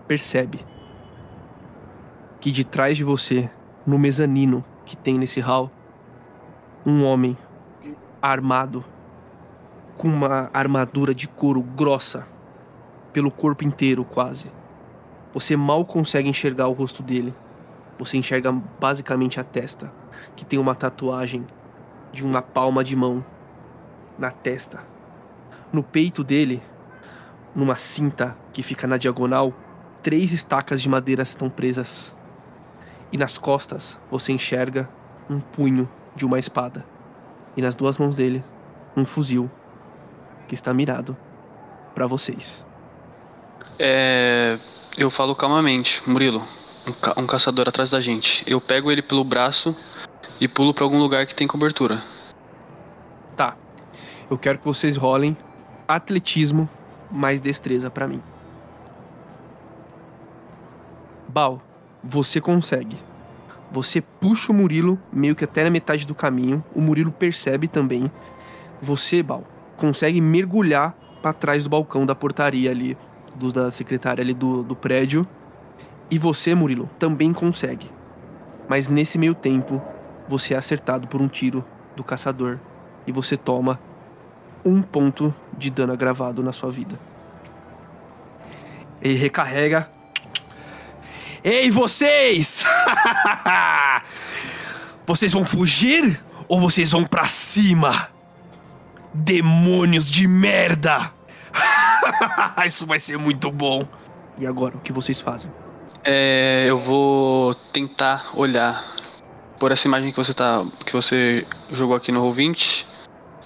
percebe que de trás de você, no mezanino que tem nesse hall, um homem armado com uma armadura de couro grossa pelo corpo inteiro quase. Você mal consegue enxergar o rosto dele Você enxerga basicamente a testa, que tem uma tatuagem de uma palma de mão na testa. No peito dele, numa cinta que fica na diagonal, três estacas de madeira estão presas. E nas costas você enxerga um punho de uma espada. E nas duas mãos dele, um fuzil que está mirado para vocês. É. Eu falo calmamente, Murilo. Um, ca um caçador atrás da gente. Eu pego ele pelo braço e pulo para algum lugar que tem cobertura. Tá. Eu quero que vocês rolem atletismo mais destreza para mim. Bal, você consegue. Você puxa o Murilo meio que até na metade do caminho. O Murilo percebe também. Você, Bal, consegue mergulhar para trás do balcão da portaria ali, do, da secretária ali do, do prédio. E você, Murilo, também consegue. Mas nesse meio tempo, você é acertado por um tiro do caçador e você toma um ponto de dano agravado na sua vida. Ele recarrega. Ei, vocês! <laughs> vocês vão fugir ou vocês vão pra cima? Demônios de merda! <laughs> Isso vai ser muito bom. E agora, o que vocês fazem? É, eu vou tentar olhar por essa imagem que você tá, que você jogou aqui no Roll20.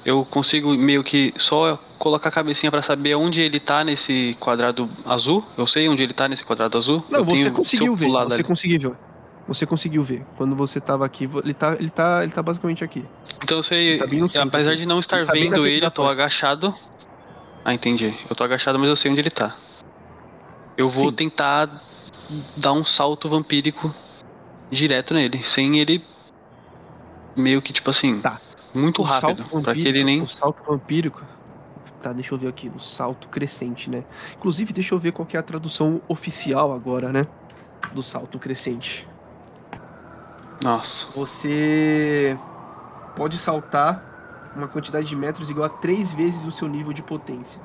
Eu consigo meio que só colocar a cabecinha para saber onde ele tá nesse quadrado azul. Eu sei onde ele tá nesse quadrado azul. Não, eu você tenho- conseguiu se ver. Você dali- conseguiu ver. Você conseguiu ver. Quando você tava aqui, ele tá, ele tá, ele tá basicamente aqui. Então Ele tá centro, apesar assim. de não estar Ele tá vendo ele, eu tô agachado. Ah, entendi. Eu tô agachado, mas eu sei onde ele tá. Eu vou Sim. tentar dar um salto vampírico direto nele, sem ele meio que tipo assim, Tá. muito O rápido, pra que ele nem O salto vampírico. Tá, deixa eu ver aqui. O salto crescente, né? Inclusive, deixa eu ver qual é a tradução oficial agora, né? Do salto crescente. Nossa. Você pode saltar uma quantidade de metros igual a três vezes o seu nível de potência.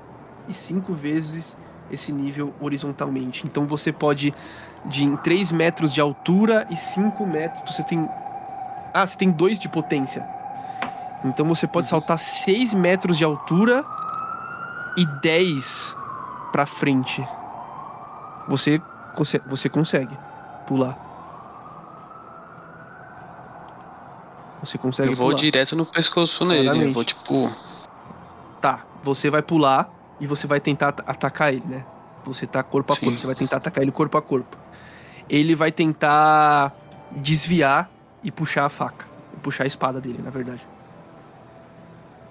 E cinco vezes esse nível horizontalmente. Então você pode, de em 3 metros de altura e 5 metros. Você tem. Ah, você tem 2 de potência. Então você pode saltar 6 metros de altura e 10 pra frente. Você, você consegue pular. Você consegue Eu vou pular. direto no pescoço nele. Eu Claramente. vou tipo. Tá, você vai pular e você vai tentar at- atacar ele, né? Você tá corpo a Sim. corpo, você vai tentar atacar ele corpo a corpo. Ele vai tentar desviar e puxar a faca. Puxar a espada dele, na verdade.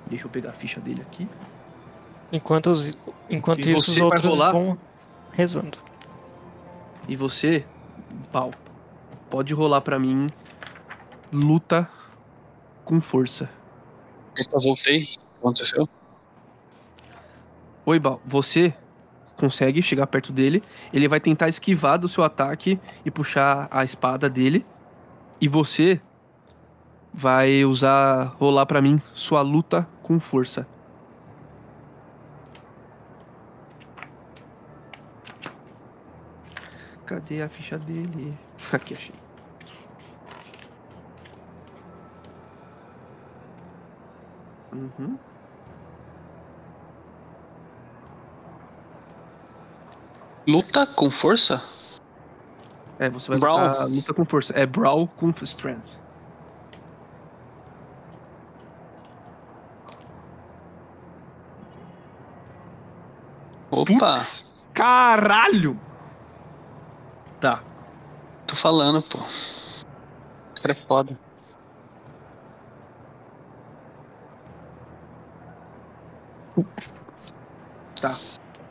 Deixa eu pegar a ficha dele aqui. Enquanto, os, enquanto E isso, os outros rolar? vão rezando. E você, pau, pode rolar pra mim luta com força. Opa, voltei. O que aconteceu? Oi, Bal, você consegue chegar perto dele. Ele vai tentar esquivar do seu ataque e puxar a espada dele. E você vai usar rolar pra mim sua luta com força. Cadê a ficha dele? <laughs> Aqui achei. Uhum. Luta com força? É, você vai Brawl? lutar luta com força. É Brawl com Strength. Opa, Putz, caralho! Tá. tô falando, pô. Esse cara é foda.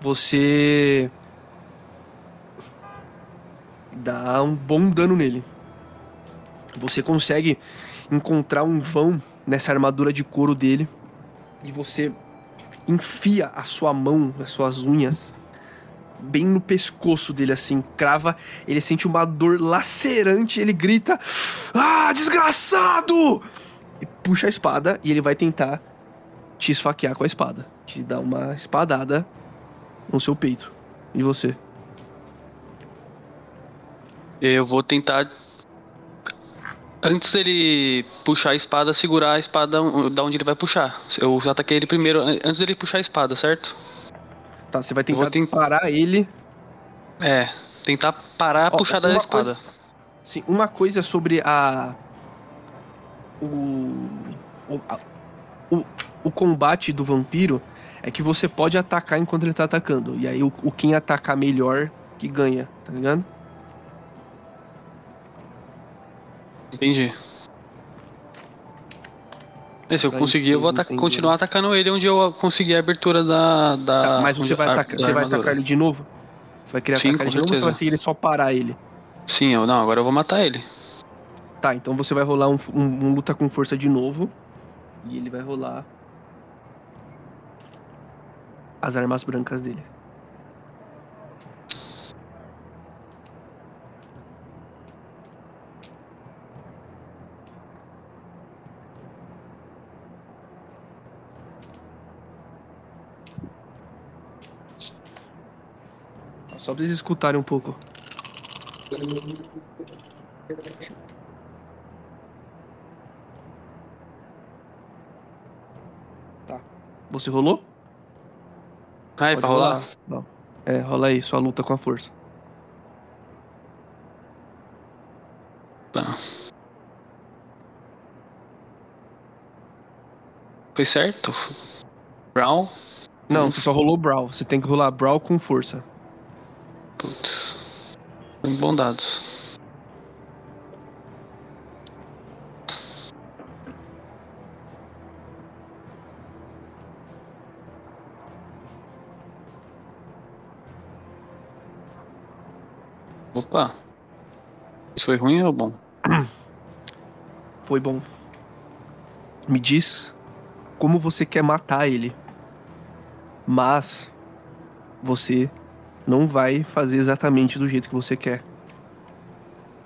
Você dá um bom dano nele. Você consegue encontrar um vão nessa armadura de couro dele e você enfia a sua mão, as suas unhas bem no pescoço dele assim, crava, ele sente uma dor lacerante, ele grita: "Ah, desgraçado!" E puxa a espada e ele vai tentar te esfaquear com a espada, te dar uma espadada no seu peito. E você? Eu vou tentar Antes dele puxar a espada, segurar a espada da onde ele vai puxar. Eu ataquei ele primeiro, an- antes dele puxar a espada, certo? Tá, você vai tentar tentar- parar ele. É, tentar parar a Ó, puxada da espada. Sim, uma coisa sobre a. O. O, a- o, o combate do vampiro é que você pode atacar enquanto ele tá atacando. E aí o, o quem atacar melhor que ganha, tá ligado? Entendi. E se eu conseguir, eu vou ataca- continuar atacando ele onde eu conseguir a abertura da. da Tá, mas você vai, a- atacar, da você vai atacar ele de novo? Você vai querer Sim, atacar ele de novo ou você vai querer só parar ele? Sim, eu não, agora eu vou matar ele. Tá, então você vai rolar um, um- um luta com força de novo. E ele vai rolar. As armas brancas dele. Só pra vocês escutarem um pouco. Você rolou? Ah, é Pode pra rolar? Não. É, rola aí, sua luta com a força. Tá. Foi certo? Brown? Não, você só rolou Brawl. Você tem que rolar Brawl com força. Putz. Bom dados. Opa. Isso foi ruim ou bom? <clears throat> Foi bom. Me diz como você quer matar ele. Mas você não vai fazer exatamente do jeito que você quer.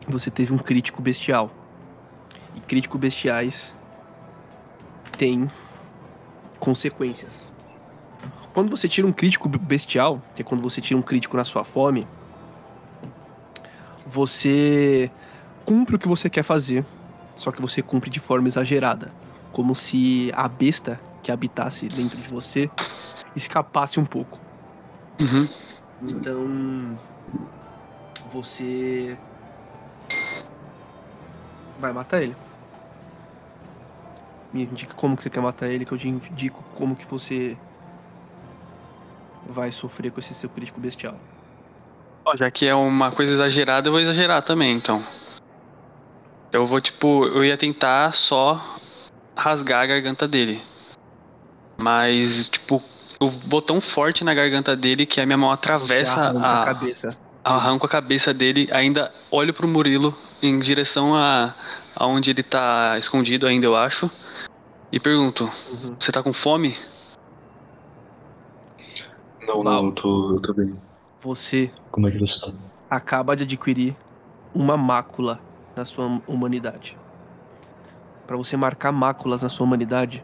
Você teve um crítico bestial. E crítico bestiais têm consequências. Quando você tira um crítico bestial, que é quando você tira um crítico na sua fome, você cumpre o que você quer fazer, só que você cumpre de forma exagerada. Como se a besta que habitasse dentro de você escapasse um pouco. Uhum. Então. Você. Vai matar ele. Me indica como que você quer matar ele, que eu te indico como que você vai sofrer com esse seu crítico bestial. Ó, já que é uma coisa exagerada, eu vou exagerar também, então. Eu vou, tipo, eu ia tentar só rasgar a garganta dele. Mas, tipo, eu vou tão forte na garganta dele que a minha mão atravessa arranca a, a cabeça. arranco a cabeça dele, ainda olho pro Murilo em direção a aonde ele tá escondido ainda, eu acho. E pergunto: Uhum. Você tá com fome? Não, não, eu tô, eu tô bem. Você Como é que você tá? acaba de adquirir uma mácula na sua humanidade. Para você marcar máculas na sua humanidade,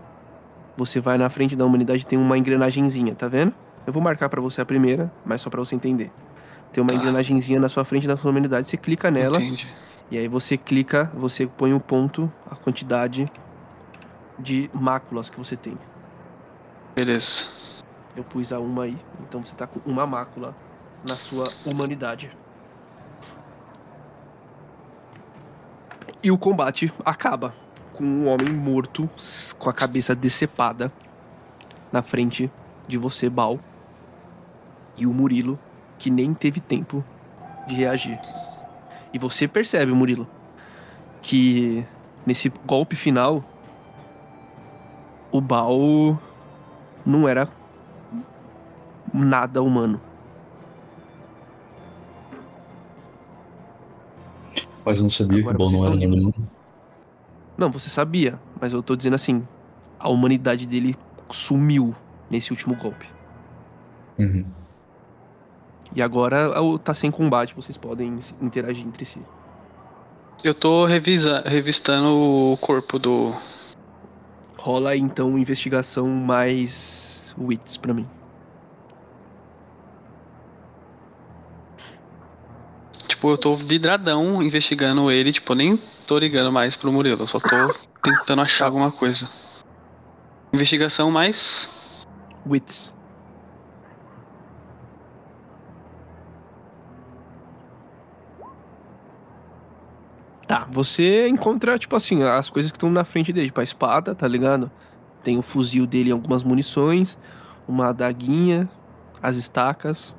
você vai na frente da humanidade e tem uma engrenagenzinha, tá vendo? Eu vou marcar para você a primeira, mas só para você entender. Tem uma engrenagenzinha na sua frente da sua humanidade, você clica nela Entendi. e aí você clica, você põe um ponto, a quantidade de máculas que você tem. Beleza. Eu pus a uma aí, então você tá com uma mácula na sua humanidade. E o combate acaba com um homem morto, com a cabeça decepada, na frente de você, Bal. E o Murilo, que nem teve tempo de reagir. E você percebe, Murilo, que nesse golpe final, o Bal não era nada humano. Mas eu não sabia Agora que o Bal vocês não era estão nada humano. Não, você sabia, mas eu tô dizendo assim, a humanidade dele sumiu nesse último golpe. Uhum. E agora o- tá sem combate, vocês podem interagir entre si. Eu tô revisa, revistando o corpo do. Rola então investigação mais wits pra mim. Tipo, eu tô vidradão investigando ele, tipo, eu nem tô ligando mais pro Murilo, eu só tô <laughs> tentando achar alguma coisa. Investigação mais. Wits. Tá, você encontra, tipo assim, as coisas que estão na frente dele, tipo a espada, tá ligado? Tem o fuzil dele e algumas munições, uma adaguinha, as estacas,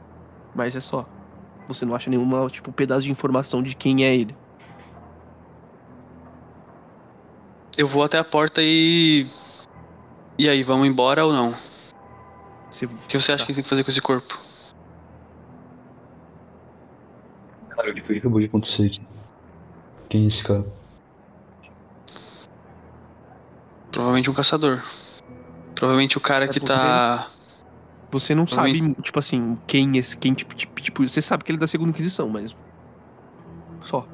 mas é só. Você não acha nenhuma, tipo, pedaço de informação de quem é ele. Eu vou até a porta e. E aí, vamos embora ou não? Você, O que você acha tá. que tem que fazer com esse corpo? Cara, o que foi que acabou de acontecer aqui? Quem é esse cara? Provavelmente um caçador. Provavelmente o cara É que tá. Você não sabe, Provavelmente- tipo assim, quem esse, quem, tipo, tipo, tipo, você sabe que ele é da segunda Inquisição, mas. Só.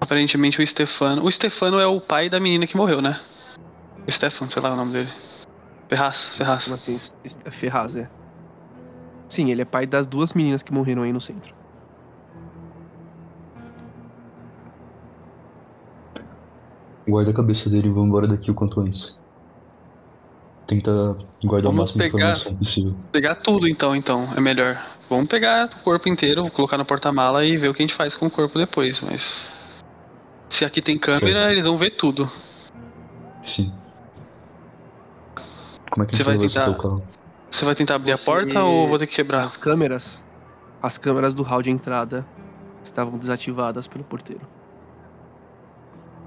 Aparentemente o Stefano. O Stefano é o pai da menina que morreu, né? O Stefano, sei lá o nome dele. Ferraz, Ferraz. Como assim? é Ferraz, é. Sim, ele é pai das duas meninas que morreram aí no centro. Guarda a cabeça dele e vamos embora daqui o quanto antes. Tenta guardar o Vamos máximo de pegar- informação possível. Pegar tudo então, então, é melhor. Vamos pegar o corpo inteiro, colocar no porta-mala e ver o que a gente faz com o corpo depois, mas. Se aqui tem câmera, Certo. eles vão ver tudo. Sim. Como é que Você vai tentar-? Você vai tentar abrir Você- a porta ou vou ter que quebrar? As câmeras. As câmeras do hall de entrada estavam desativadas pelo porteiro.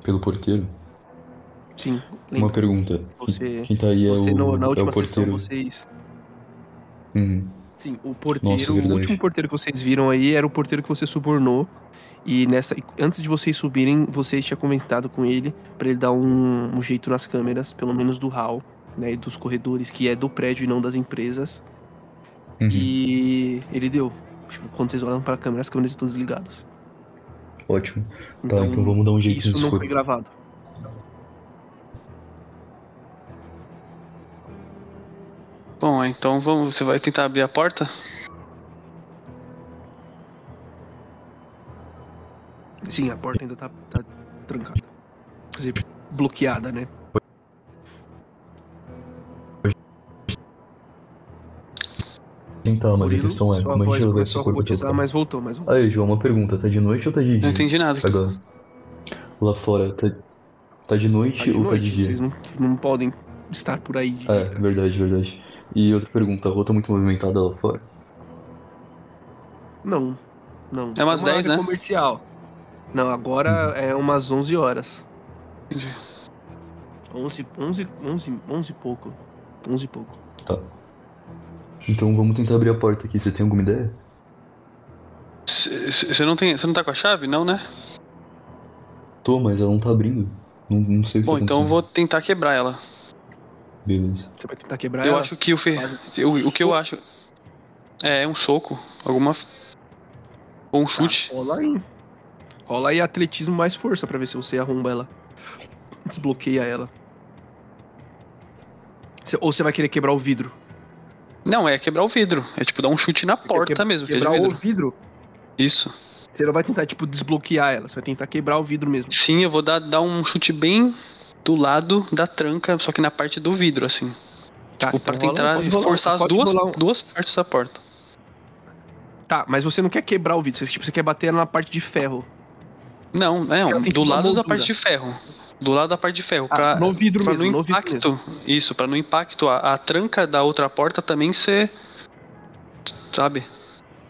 Pelo porteiro? Sim, Uma pergunta. Você, Quem tá aí é você o, no- na é última sessão, porteiro. vocês. Uhum. Sim, o porteiro, Nossa, o último porteiro que vocês viram aí era o porteiro que você subornou. E nessa, antes de vocês subirem, vocês tinham comentado com ele pra ele dar um, um jeito nas câmeras, pelo menos do hall, né, e dos corredores, que é do prédio e não das empresas. Uhum. E ele deu. Tipo, quando vocês olham pra câmera, as câmeras estão desligadas. Ótimo. Tá, então vamos dar um jeito Isso não foi gravado. Bom, então vamos. Você vai tentar abrir a porta? Sim, a porta ainda tá, tá trancada. Quer dizer, bloqueada, né? Tentar, mas a Murilo, questão é, sua como a voz gente vai levar esse começou a corpo até o robotizar, carro? mas voltou, mas voltou. Aí, João, uma pergunta. Tá de noite ou tá de dia? Não entendi nada. Agora. Lá fora, tá, tá de noite Tá de ou tá de noite, dia? vocês não, não podem estar por aí de É, dia. verdade, verdade. E outra pergunta, a rua tá muito movimentada lá fora? Não, não. É umas uma 10, área né? comercial. Não, agora é umas 11 horas. Entendi. 11, 11, 11, 11 e pouco. 11 e pouco. Então vamos tentar abrir a porta aqui. Você tem alguma ideia? Você não tem. Você não tá com a chave? Não, né? Tô, mas ela não tá abrindo. Não, não sei o que Bom, tá então vou tentar quebrar ela. Beleza. Você vai tentar quebrar Eu ela? acho que o Fer... Eu- o que eu acho é um soco, alguma ou um chute. Tá, rola aí. Rola aí atletismo mais força pra ver se você arromba ela. <laughs> Desbloqueia ela. Cê- Ou você vai querer quebrar o vidro? Não, é quebrar o vidro. É tipo dar um chute na Você porta que- mesmo, é Quebrar o vidro. vidro? Isso. Você não vai tentar, tipo, desbloquear ela. Você vai tentar quebrar o vidro mesmo. Sim, eu vou dar, dar um chute bem do lado da tranca, só que na parte do vidro, assim. Tá, Tipo, pra rola- tentar pode rolar- forçar as duas, rolar duas partes da porta. Tá, mas você não quer quebrar o vidro. Você, tipo, você quer bater na parte de ferro. Não, não, tem, do tipo, lado da parte de ferro. Do lado da parte de ferro. Ah, pra, no vidro pra mesmo, no no impacto. Isso, pra no impacto, a, a tranca da outra porta também ser. Sabe?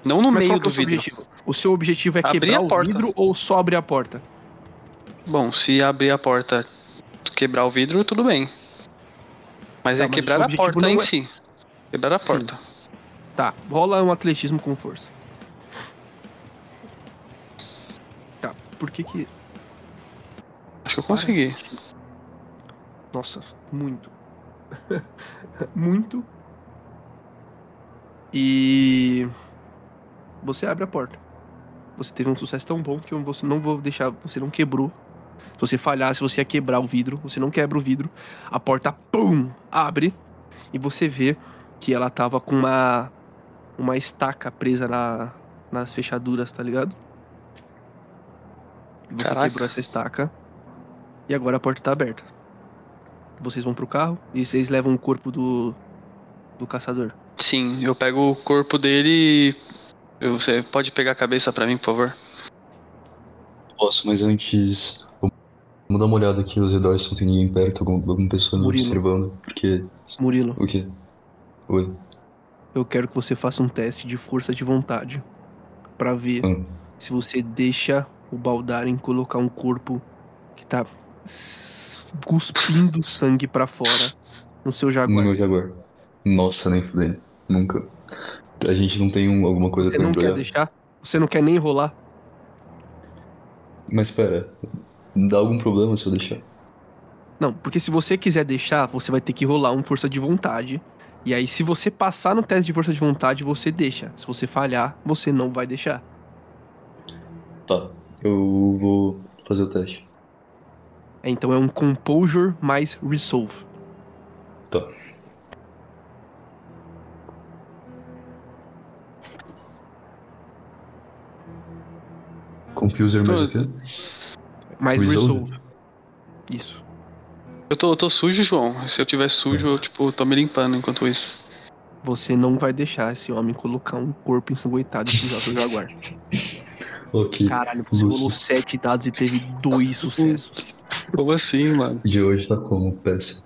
Não no Mas meio que é do o vidro. objetivo? O seu objetivo é Abrir quebrar o vidro ou só abrir a porta? Bom, se abrir a porta, quebrar o vidro, tudo bem. Mas Tá, é mas quebrar a porta em é- si. Quebrar a Sim. porta. Tá, rola um atletismo com força. Tá, por que que... Acho que eu consegui. Nossa, muito. <laughs> muito. E... Você abre a porta. Você teve um sucesso tão bom que eu você não vou deixar... Você não quebrou. Se você falhasse, você ia quebrar o vidro. Você não quebra o vidro. A porta, pum, abre. E você vê que ela tava com uma... Uma estaca presa na, nas fechaduras, tá ligado? E você Caraca. quebrou essa estaca. E agora a porta tá aberta. Vocês vão pro carro e vocês levam o corpo do. do caçador. Sim, eu pego o corpo dele e. Você pode pegar a cabeça pra mim, por favor? Posso, mas antes. Vamos dar uma olhada aqui aos redores se não tem ninguém perto, algum- alguma pessoa Murilo. observando. Porque. Murilo, O quê? Oi. eu quero que você faça um teste de força de vontade. Pra ver Hum. se você deixa o Baldaren colocar um corpo que tá cuspindo sangue pra fora no seu No jaguar. meu Jaguar. Nossa, nem fudendo. Nunca. A gente não tem um- alguma coisa Você pra não quer deixar? Você não quer nem rolar? Mas pera. Dá algum problema se eu deixar? Não, porque se você quiser deixar, você vai ter que rolar um força de vontade. E aí, se você passar no teste de força de vontade, você deixa. Se você falhar, você não vai deixar. Tá. Eu vou fazer o teste. É, Então é um Composure mais Resolve. Tá. Compuser mais o quê? Mais Resolve? Resolve. Isso. Eu tô, eu tô sujo, João. Se eu tiver sujo, eu, tipo, tô me limpando enquanto isso. Você não vai deixar esse homem colocar um corpo ensanguentado e sujar seu jaguar. <laughs> Ok. Caralho, você rolou sete dados e teve dois sucessos. Como assim, mano? De hoje tá como? Peça.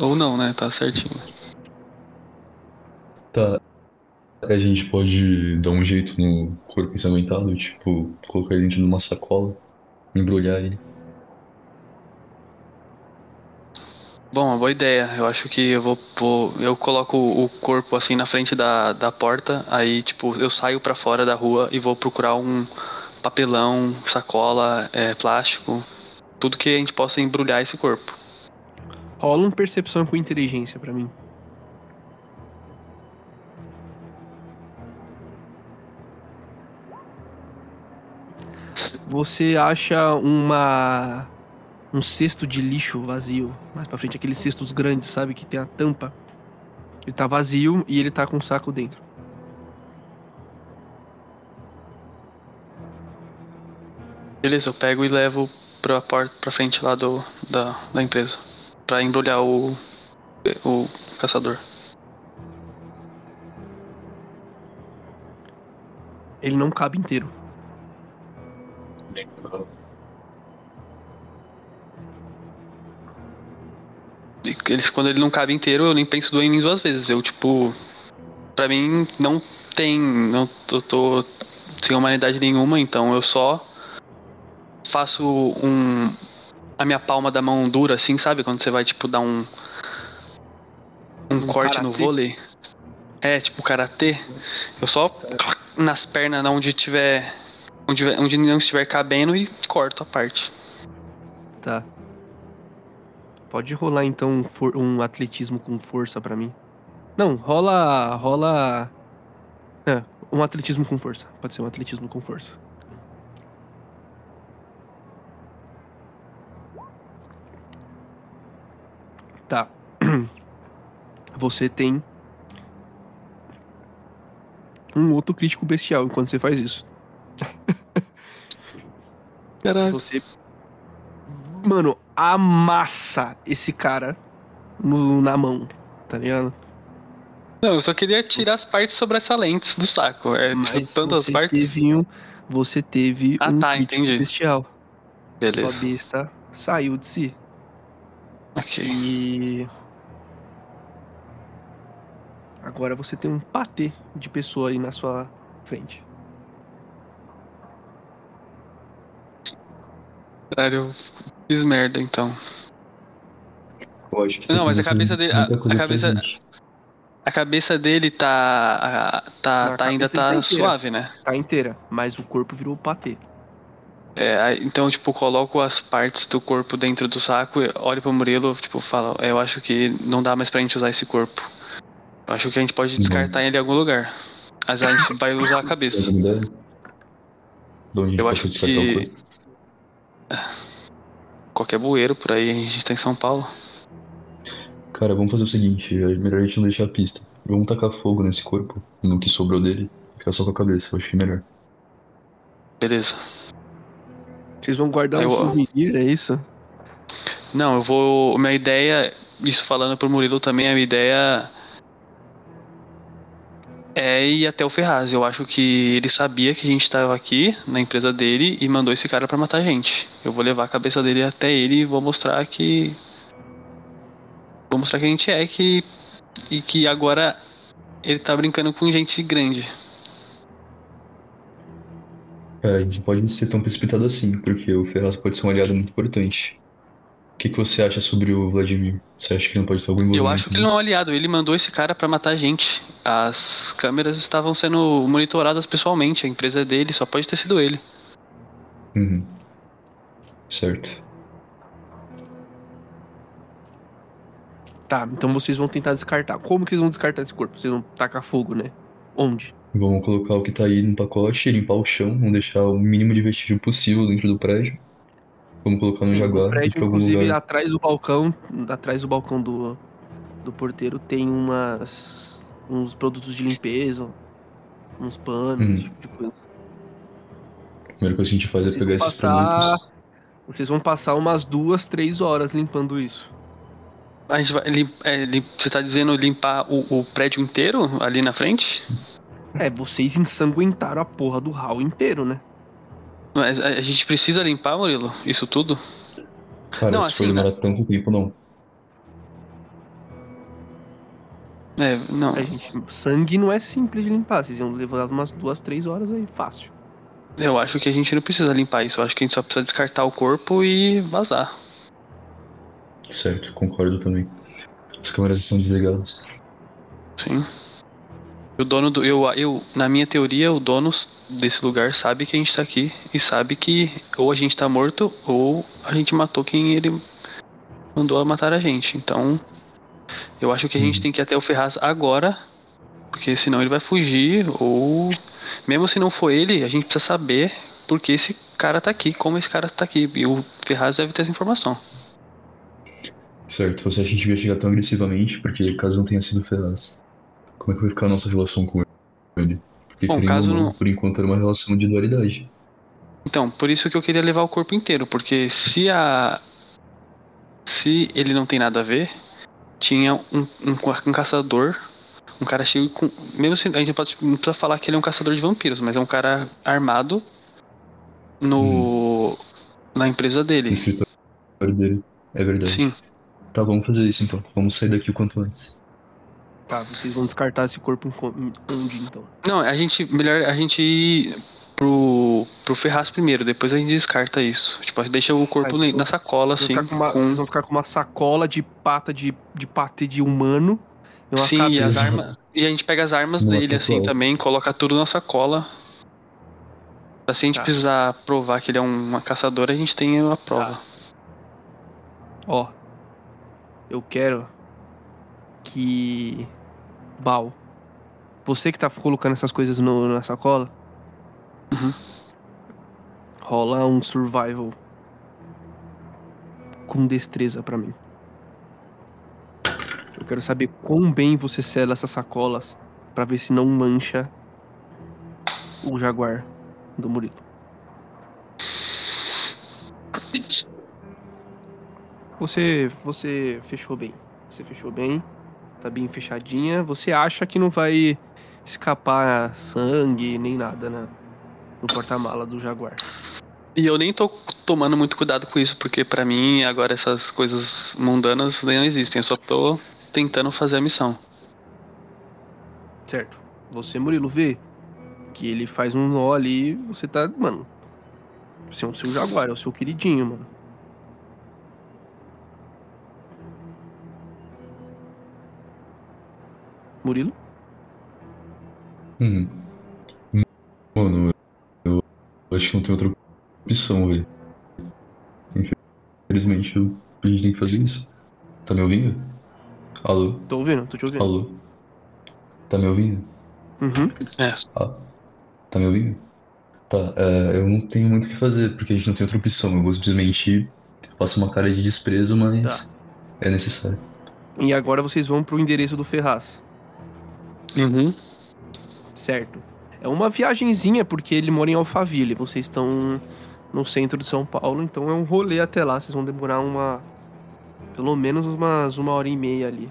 Ou não, né? Tá certinho. Tá. A gente pode dar um jeito no corpo ensanguentado, tipo, colocar ele dentro de uma sacola, embrulhar ele. Bom, uma boa ideia. Eu acho que eu vou, vou- eu coloco o corpo assim na frente da, da porta, aí tipo, eu saio pra fora da rua e vou procurar um papelão, sacola, é, plástico, tudo que a gente possa embrulhar esse corpo. Rola um percepção com inteligência pra mim. Você acha uma um cesto de lixo vazio, mais pra frente aqueles cestos grandes, sabe, que tem a tampa. Ele tá vazio e ele tá com um saco dentro. Beleza, eu pego e levo pra porta pra frente lá do, da, da empresa. Pra embrulhar o, o caçador. Ele não cabe inteiro. Eles, quando ele não cabe inteiro, eu nem penso em mim duas vezes. Eu, tipo. Pra mim, não tem. Não, eu tô sem humanidade nenhuma, então eu só faço um. A minha palma da mão dura, assim, sabe? Quando você vai, tipo, dar um. Um, Um corte no vôlei. É, tipo, karatê. Eu só nas pernas, onde tiver. Onde, onde não estiver cabendo e corto a parte. Tá. Pode rolar então um, for- um atletismo com força pra mim. Não, rola. rola. É, um atletismo com força. Pode ser um atletismo com força. Tá. <clears throat> Você tem um outro crítico bestial enquanto você faz isso. <laughs> Caralho. Você. Mano, amassa esse cara no- na mão, tá ligado? Não, eu só queria tirar as partes sobressalentes do saco. É Mas tantas você partes. teve um. Você teve Ah, um tá, entendi. bestial. Beleza. Sua besta saiu de si. Ok. E. Agora você tem um patê de pessoa aí na sua frente. Caralho, eu fiz merda então. Acho que Não, mas a cabeça dele- a- a cabeça-. A cabeça dele tá. a- tá, Não, a tá ainda tá tá suave, né? Tá inteira, mas o corpo virou patê. É, então, tipo, coloco as partes do corpo dentro do saco, e olho pro Murilo, tipo, falo, eu acho que não dá mais pra gente usar esse corpo. Eu acho que a gente pode descartar ele em algum lugar. Mas a gente vai usar a cabeça. <laughs> Eu acho que. Qualquer bueiro por aí, a gente tá em São Paulo. Cara, vamos fazer o seguinte, é melhor a gente não deixar a pista. Vamos tacar fogo nesse corpo, no que sobrou dele, Ficar só com a cabeça, eu acho que é melhor. Beleza. Vocês vão guardar Aí um eu- souvenir, é isso? Não, eu vou. Minha ideia, isso falando pro Murilo também, a minha ideia é ir até o Ferraz. Eu acho que ele sabia que a gente tava aqui na empresa dele e mandou esse cara pra matar a gente. Eu vou levar a cabeça dele até ele e vou mostrar que. Vou mostrar que a gente é que. E que agora ele tá brincando com gente grande. É, a gente pode ser tão precipitado assim, porque o Ferraz pode ser um aliado muito importante. O que, que você acha sobre o Vladimir? Você acha que não pode ter algum Eu envolvimento acho que ele não é um aliado, ele mandou esse cara pra matar a gente. As câmeras estavam sendo monitoradas pessoalmente, a empresa é dele, só pode ter sido ele. Uhum. Certo. Tá, então vocês vão tentar descartar. Como que vocês vão descartar esse corpo? Vocês vão tacar fogo, né? Onde? Vamos colocar o que tá aí no pacote, limpar o chão, não deixar o mínimo de vestígio possível dentro do prédio. Vamos colocar no Sim, Jaguar o prédio, inclusive, lugar. atrás do balcão, atrás do balcão do, do porteiro, tem umas uns produtos de limpeza, uns panos, esse tipo de coisa. A primeira coisa que a gente faz é Vocês pegar vão esses passar- produtos. Vocês vão passar umas duas, três horas limpando isso. A gente vai. lim- é, lim- você tá dizendo limpar o, o prédio inteiro ali na frente? É, vocês ensanguentaram a porra do hall inteiro, né? Mas a, a gente precisa limpar, Murilo? Isso tudo? Cara, Não, for assim, demorar tanto tempo, não. É, não. É, gente, sangue não é simples de limpar. Vocês iam levar umas duas, três horas aí, fácil. Eu acho que a gente não precisa limpar isso. Eu acho que a gente só precisa descartar o corpo e vazar. Certo, concordo também. As câmeras estão desligadas. Sim. O dono do. Eu, eu, na minha teoria, o dono desse lugar sabe que a gente tá aqui e sabe que ou a gente tá morto ou a gente matou quem ele mandou matar a gente. Então, eu acho que a gente Uhum. tem que ir até o Ferraz agora, porque senão ele vai fugir ou mesmo se não for ele, a gente precisa saber por que esse cara tá aqui, como esse cara tá aqui. E o Ferraz deve ter essa informação. Certo, você acha que a gente devia chegar tão agressivamente, porque caso não tenha sido Ferraz, como é que vai ficar a nossa relação com ele? Porque, Bom, caso não, não- por enquanto era uma relação de dualidade. Então, por isso que eu queria levar o corpo inteiro, porque se a. Se ele não tem nada a ver, tinha um, um, um caçador, um cara cheio com. Mesmo se a gente pode, não precisa falar que ele é um caçador de vampiros, mas é um cara armado no. na empresa No dele. escritório dele. É verdade. Sim. Tá, vamos fazer isso então. Vamos sair daqui o quanto antes. Tá, vocês vão descartar esse corpo onde, então? Não, a gente. Melhor a gente ir pro. pro Ferraz primeiro, depois a gente descarta isso. Tipo, deixa o corpo Ah, na sacola, assim. uma- com- Vocês vão ficar com uma sacola de pata de, de patê de humano uma Sim, e as cabeça. armas. E a gente pega as armas Numa dele assim também, coloca tudo na sacola. Pra se a gente Tá. precisar provar que ele é um- uma caçadora, a gente tem a prova. Ó, eu quero que. Bal, você que tá colocando essas coisas no, na sacola, Uhum. rola um survival com destreza pra mim. Eu quero saber quão bem você sela essas sacolas pra ver se não mancha o jaguar do Murilo. Você, você fechou bem. Você fechou bem. Tá bem fechadinha. Você acha que não vai escapar sangue nem nada né, no porta-mala do Jaguar. E eu nem tô tomando muito cuidado com isso, porque pra mim agora essas coisas mundanas nem não existem. Eu só tô tentando fazer a missão. Certo. Você, Murilo, vê que ele faz um nó ali. Você tá, mano. Você é o seu Jaguar, é o seu queridinho, mano. Murilo? Uhum. Mano, eu, eu acho que não tem outra opção, velho. Infelizmente, eu- a gente tem que fazer isso. Tá me ouvindo? Alô? Tô ouvindo, tô te ouvindo. Alô? Tá me ouvindo? Uhum. É, Ah, tá me ouvindo? Tá, é, eu não tenho muito o que fazer, porque a gente não tem outra opção. Eu vou simplesmente faço uma cara de desprezo, mas Tá. é necessário. E agora vocês vão pro endereço do Ferraz. Uhum. Certo. É uma viagenzinha, porque ele mora em Alphaville. Vocês estão no centro de São Paulo, então é um rolê até lá. Vocês vão demorar uma. Pelo menos umas uma hora e meia ali.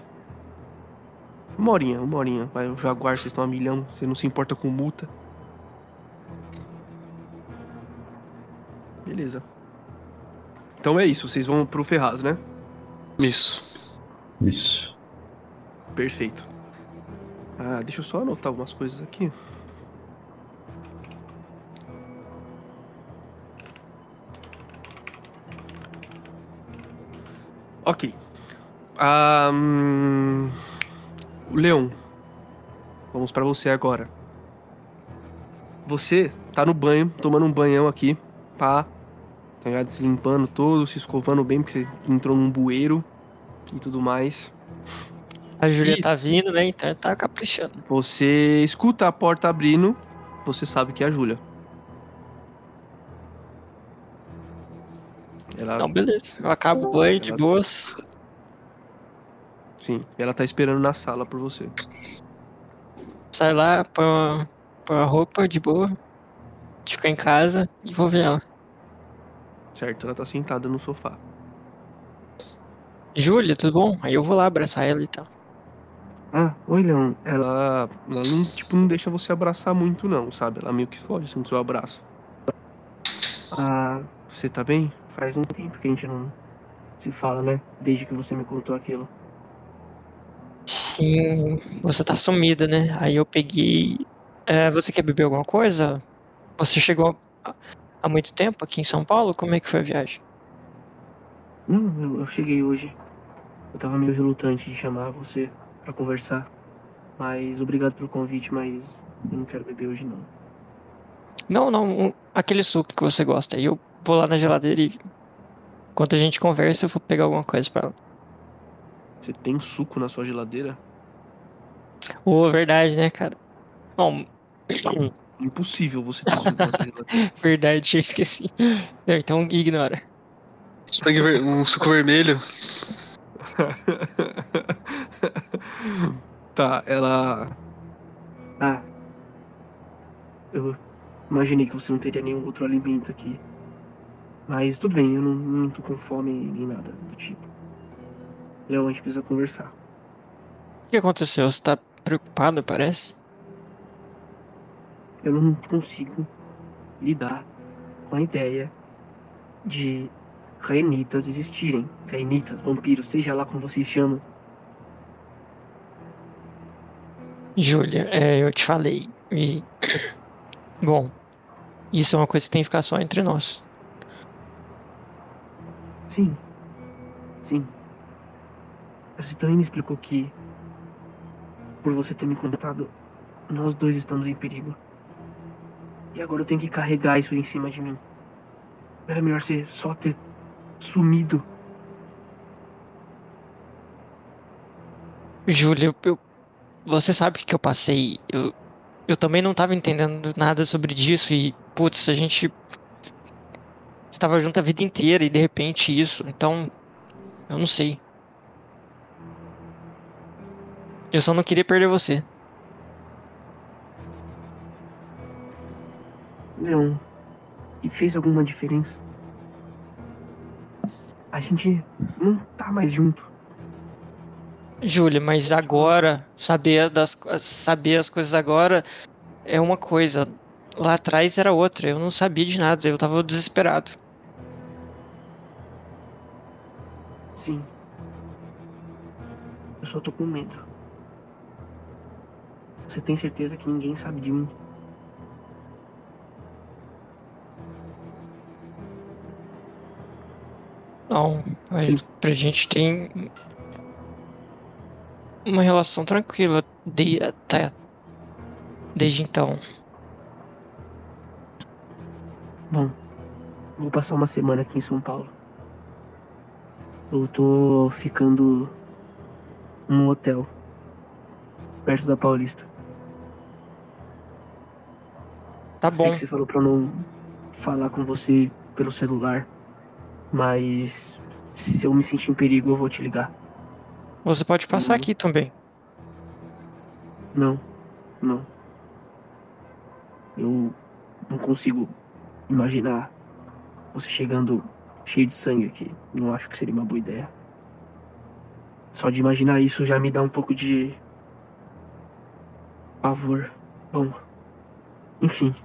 Uma horinha, uma horinha. Vai, o Jaguar, vocês estão a milhão, você não se importa com multa. Beleza. Então é isso, vocês vão pro Ferraz, né? Isso. Isso. Perfeito. Ah, deixa eu só anotar algumas coisas aqui. Ok. Hum, Leon, vamos pra você agora. Você tá no banho, tomando um banhão aqui, pá. Tá ligado? Se limpando todo, se escovando bem, porque você entrou num bueiro e tudo mais. A Júlia tá vindo, né? Então tá caprichando. Você escuta a porta abrindo, você sabe que é a Júlia. Ela, Não, beleza. Eu acabo o banho de boas. sim, ela tá esperando na sala por você. Sai lá, põe uma, põe uma roupa de boa. Fica em casa e vou ver ela. Certo? Ela tá sentada no sofá. Júlia, tudo bom? Aí eu vou lá abraçar ela e tal. Ah, oi, Leon. Ela. Ela, não, tipo, não deixa você abraçar muito, não, sabe? Ela meio que foge assim do seu abraço. Ah, Você tá bem? faz um tempo que a gente não se fala, né? Desde que você me contou aquilo. Sim, você tá sumida, né? Aí eu peguei. É, você quer beber alguma coisa? Você chegou há- há muito tempo aqui em São Paulo? Como é que foi a viagem? Não, eu, eu cheguei hoje. Eu tava meio relutante de chamar você pra conversar. Mas obrigado pelo convite, mas eu não quero beber hoje não. Não, não, um- aquele suco que você gosta. Aí eu vou lá na geladeira e. Enquanto a gente conversa, eu vou pegar alguma coisa pra ela. Você tem suco na sua geladeira? Ô, verdade, né, cara? Bom, <coughs> Impossível você ter suco na sua geladeira. <coughs> verdade, eu esqueci. Não, Então ignora. Sangue ver- Um suco vermelho. <laughs> tá, ela. Ah. Eu imaginei que você não teria nenhum outro alimento aqui. Mas tudo bem, eu não, não tô com fome nem nada do tipo. Leon, a gente precisa conversar. O que aconteceu? Você tá preocupado, parece? Eu não consigo lidar com a ideia de caenitas existirem. Caenitas, vampiros, seja lá como vocês chamam. Júlia, é, eu te falei. E. <coughs> Bom, isso é uma coisa que tem que ficar só entre nós. Sim. Sim. Você também me explicou que, por você ter me contado, nós dois estamos em perigo. E agora eu tenho que carregar isso em cima de mim. Era melhor você só ter sumido. Júlia, eu, você sabe o que eu passei. Eu, eu também não tava entendendo nada sobre disso e, putz, a gente estava junto a vida inteira e de repente isso. Então, eu não sei. Eu só não queria perder você. Leon. E fez alguma diferença? A gente não tá mais junto. Júlia, mas agora, saber, das, saber as coisas agora é uma coisa. Lá atrás era outra. Eu não sabia de nada, eu tava desesperado. Sim. Eu só tô com medo. Você tem certeza que ninguém sabe de mim? Não, a Sim. gente, tem uma relação tranquila de, até, desde então. Bom, vou passar uma semana aqui em São Paulo. Eu tô ficando num hotel perto da Paulista. Tá Sei bom. que você falou pra eu não falar com você pelo celular, mas se eu me sentir em perigo eu vou te ligar. Você pode passar aqui também. Não, não. Eu não consigo imaginar você chegando cheio de sangue aqui. Não acho que seria uma boa ideia. Só de imaginar isso já me dá um pouco de pavor. Bom, enfim.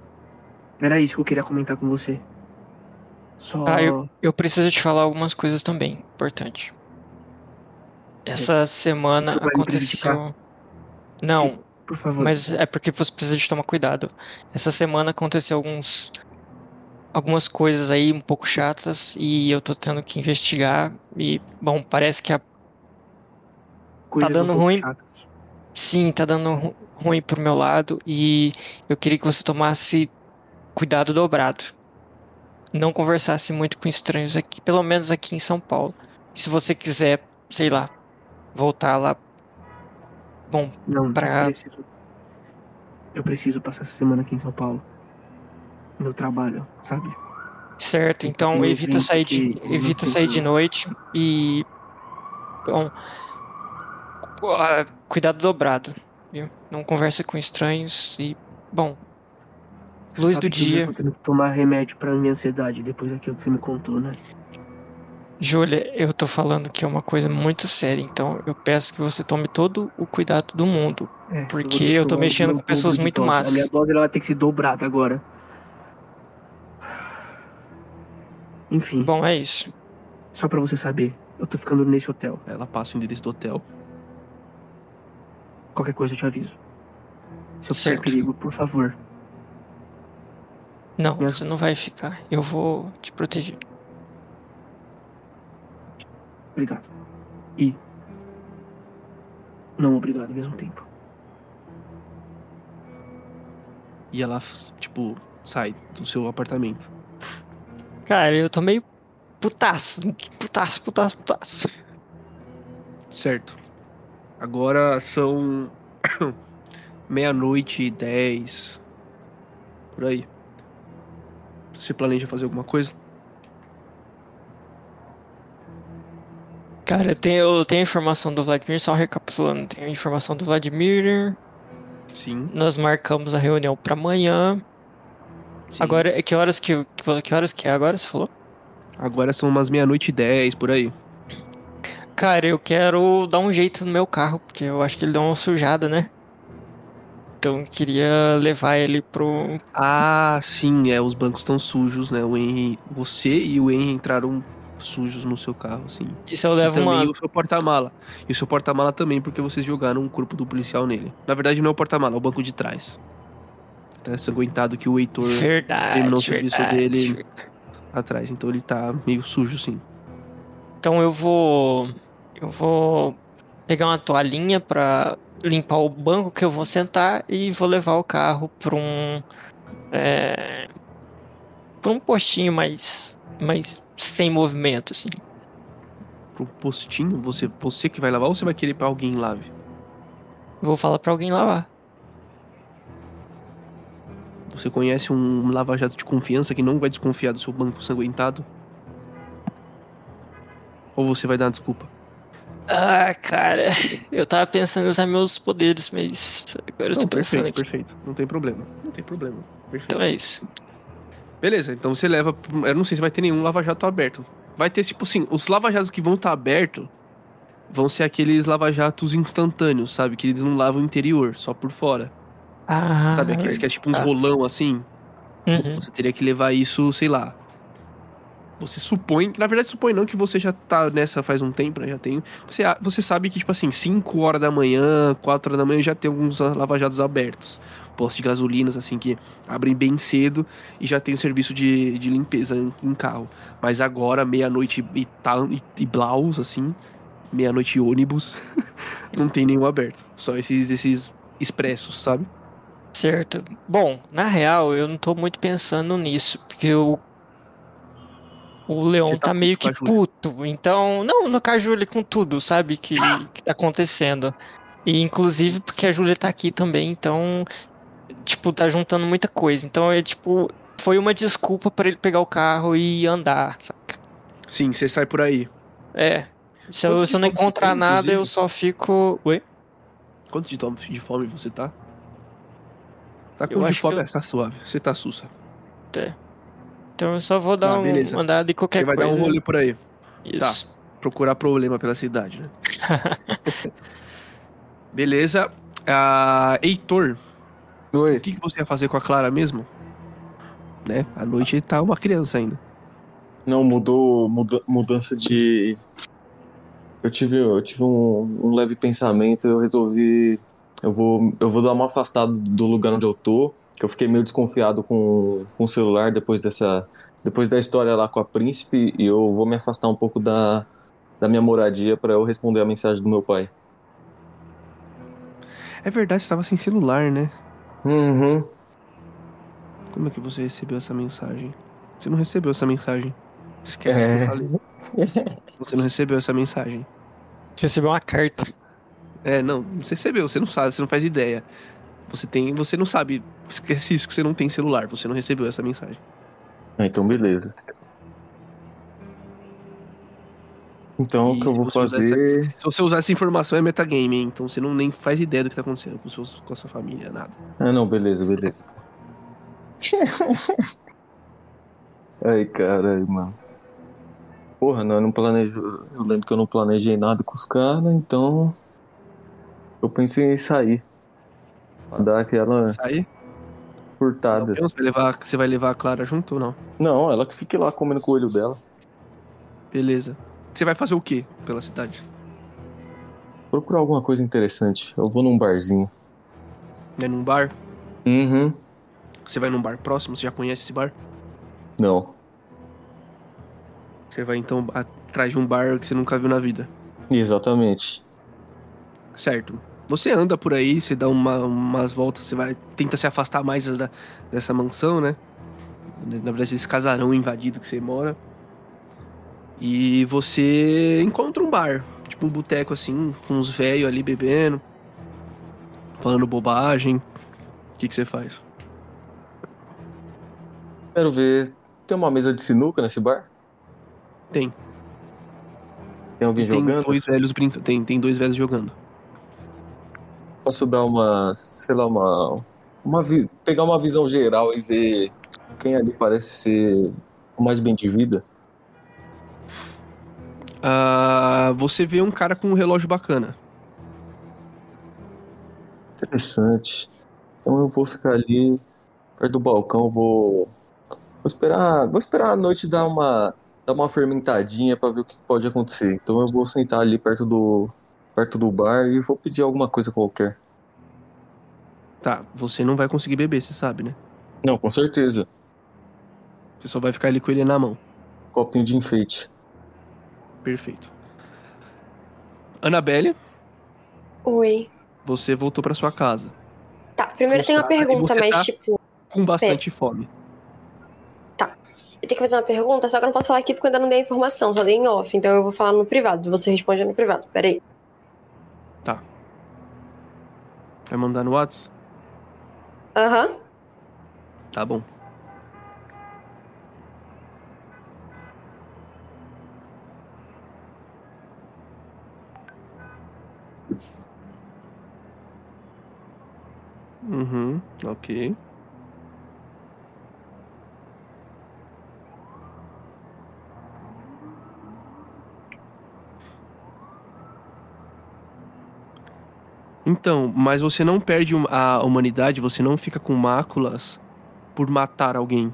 Era isso que eu queria comentar com você. Só. Ah, Eu preciso te falar algumas coisas também, importante. Essa semana me prejudicar? aconteceu. Não, Sim, por favor. mas é porque você precisa de tomar cuidado. Essa semana aconteceu alguns algumas coisas aí um pouco chatas e eu tô tendo que investigar e bom, parece que a Coisas dando um ruim. chatas. sim, tá dando ru- ruim pro meu lado e eu queria que você tomasse cuidado dobrado. Não conversasse muito com estranhos aqui, pelo menos aqui em São Paulo. E se você quiser, sei lá, voltar lá. Bom, Não, pra- eu preciso. Eu preciso passar essa semana aqui em São Paulo. Meu trabalho, sabe? certo, então evita sair de que evita sair de noite e bom, ah, cuidado dobrado, viu? Não converse com estranhos e bom, Luz sabe do eu dia. tô tendo que tomar remédio pra minha ansiedade depois daquilo que você me contou, né? Júlia, eu tô falando que é uma coisa muito séria, então eu peço que você tome todo o cuidado do mundo. É, eu Porque que eu tô mexendo com pessoas muito dose. más. A minha dose ela vai ter que ser dobrada agora. Enfim, Bom, é isso. só pra você saber, eu tô ficando nesse hotel. Ela passa o endereço do hotel. Qualquer coisa eu te aviso. Se eu perigo, por favor. Não, você não vai ficar. Eu vou te proteger. Obrigado. E. Não obrigado ao mesmo tempo. E ela, tipo, sai do seu apartamento. Cara, eu tô meio putaço, putaço, putaço, putaço. Certo. Agora são <coughs> meia-noite e dez. Por aí. Você planeja fazer alguma coisa? Cara, eu tenho, eu tenho a informação do Vladimir, só recapitulando. Tenho a informação do Vladimir. Sim. Nós marcamos a reunião pra amanhã. sim. Agora, é que horas que, que, que horas que é agora, você falou? Agora são umas meia-noite e dez, por aí. Cara, eu quero dar um jeito no meu carro, porque eu acho que ele deu uma sujada, né? Então queria levar ele pro. Ah, sim, é, os bancos estão sujos, né? O Henry, você e o Henry entraram sujos no seu carro, sim. E se eu E levo também uma. o seu porta-mala. E o seu porta-mala também, porque vocês jogaram um corpo do policial nele. Na verdade, não é o porta-mala, é o banco de trás. Tá ensanguentado que o Heitor Verdade. terminou o serviço verdade, dele. verdade. atrás. Então ele tá meio sujo, sim. Então eu vou. Eu vou pegar uma toalhinha pra limpar o banco que eu vou sentar e vou levar o carro pra um. É, pra um postinho mais. mais sem movimento, assim. Pro postinho, você, você que vai lavar ou você vai querer pra alguém lave? Vou falar pra alguém lavar. Você conhece um lava-jato de confiança que não vai desconfiar do seu banco sanguentado? Ou você vai dar uma desculpa? Ah, cara. Eu tava pensando em usar meus poderes, mas. Agora eu tô Não, pensando perfeito, aqui. perfeito. Não tem problema. Não tem problema. Perfeito. Então é isso. Beleza, então você leva. Eu não sei se vai ter nenhum lava-jato aberto. Vai ter, tipo assim, os lava-jatos que vão estar abertos vão ser aqueles lava-jatos instantâneos, sabe? Que eles não lavam o interior, só por fora. Ah, sabe? Aqueles que é tipo uns tá. rolão assim. Uhum. Você teria que levar isso, sei lá. Você supõe, na verdade supõe não que você já tá nessa faz um tempo, né? Já tem. Você, você sabe que, tipo assim, 5 horas da manhã, 4 horas da manhã já tem alguns lava-jatos abertos. Postos de gasolinas, assim, que abrem bem cedo e já tem o serviço de, de limpeza em, em carro. Mas agora, meia-noite e tal, e, e blaus, assim, meia-noite ônibus, <laughs> não tem nenhum aberto. Só esses, esses expressos, sabe? Certo. Bom, na real, eu não tô muito pensando nisso, porque o. O Leon tá tá, meio que puto. Então, não, no caso, ele com tudo, sabe? Que, que tá acontecendo. E inclusive porque a Júlia tá aqui também, então. Tipo, tá juntando muita coisa. Então é tipo. Foi uma desculpa pra ele pegar o carro e andar, saca? Sim, você sai por aí. É. Se eu, se eu não encontrar tem, nada, eu só fico. Oi? Quanto de, de fome você tá? Tá com Eu de fome, eu- tá suave. Você tá sussa. Então eu só vou dar Tá, um, andada de qualquer Você vai coisa. dar um rolê por aí. Isso. Procurar problema pela cidade, né? <laughs> Beleza. Ah, Heitor, Oi. o que, que você ia fazer com a Clara mesmo? Né? À noite tá uma criança ainda. Não, mudou muda- mudança de. Eu tive, eu tive um, um leve pensamento, eu resolvi. Eu vou, eu vou dar uma afastada do lugar onde eu tô, que eu fiquei meio desconfiado com, com o celular depois dessa. Depois da história lá com a príncipe, e eu vou me afastar um pouco da, da minha moradia para eu responder a mensagem do meu pai. É verdade, você tava sem celular, né? Uhum. Como é que você recebeu essa mensagem? Você não recebeu essa mensagem. Esquece o que É. eu falei. Você não recebeu essa mensagem. Recebeu uma carta. É, não, você recebeu, você não sabe, você não faz ideia. Você tem, você não sabe. Esquece isso que você não tem celular, você não recebeu essa mensagem. Ah, então beleza. Então o E que eu vou fazer. Se você usar essa informação é metagame, hein? Então você não nem faz ideia do que tá acontecendo com, seus, com a sua família, nada. Ah, não, beleza, beleza. <laughs> Ai, caralho, mano. Porra, não, eu não planejo. Eu lembro que eu não planejei nada com os caras, então. Eu pensei em sair. Pra dar aquela Sair? furtada. Não, você vai levar, você vai levar a Clara junto ou não? Não, ela que fique lá comendo com o olho dela. Beleza. Você vai fazer o quê pela cidade? Procurar alguma coisa interessante. Eu vou num barzinho. É num bar? Uhum. Você vai num bar próximo? Você já conhece esse bar? Não. Você vai então atrás de um bar que você nunca viu na vida. Exatamente. Certo. Você anda por aí, você dá uma- umas voltas, você vai tenta se afastar mais da, dessa mansão, né? Na verdade, esse casarão invadido que você mora. E você encontra um bar, tipo um boteco assim, com uns velhos ali bebendo, falando bobagem. O que, que você faz? Quero ver. Tem uma mesa de sinuca nesse bar? Tem. Tem alguém tem jogando? dois velhos brincando. Tem, tem dois velhos jogando. Posso dar uma, sei lá, uma, uma pegar uma visão geral e ver quem ali parece ser o mais bem de vida? Ah, você vê um cara com um relógio bacana. Interessante. Então eu vou ficar ali perto do balcão, vou vou esperar, vou esperar a noite dar uma dar uma fermentadinha pra ver o que pode acontecer. Então eu vou sentar ali perto do perto do bar e vou pedir alguma coisa qualquer. Tá, você não vai conseguir beber, você sabe, né? Não, com certeza. Você só vai ficar ali com ele na mão. Copinho de enfeite. Perfeito. Annabelle, Oi. você voltou pra sua casa. Tá, primeiro tem uma e pergunta, você mas tá- tipo, Com bastante fome. eu tenho que fazer uma pergunta, só que eu não posso falar aqui porque eu ainda não dei a informação, só dei em off, então eu vou falar no privado, você responde no privado, peraí. Vai mandar no Whats? Aham. Tá bom. Uhum, ok. Então, mas você não perde a humanidade, você não fica com máculas por matar alguém.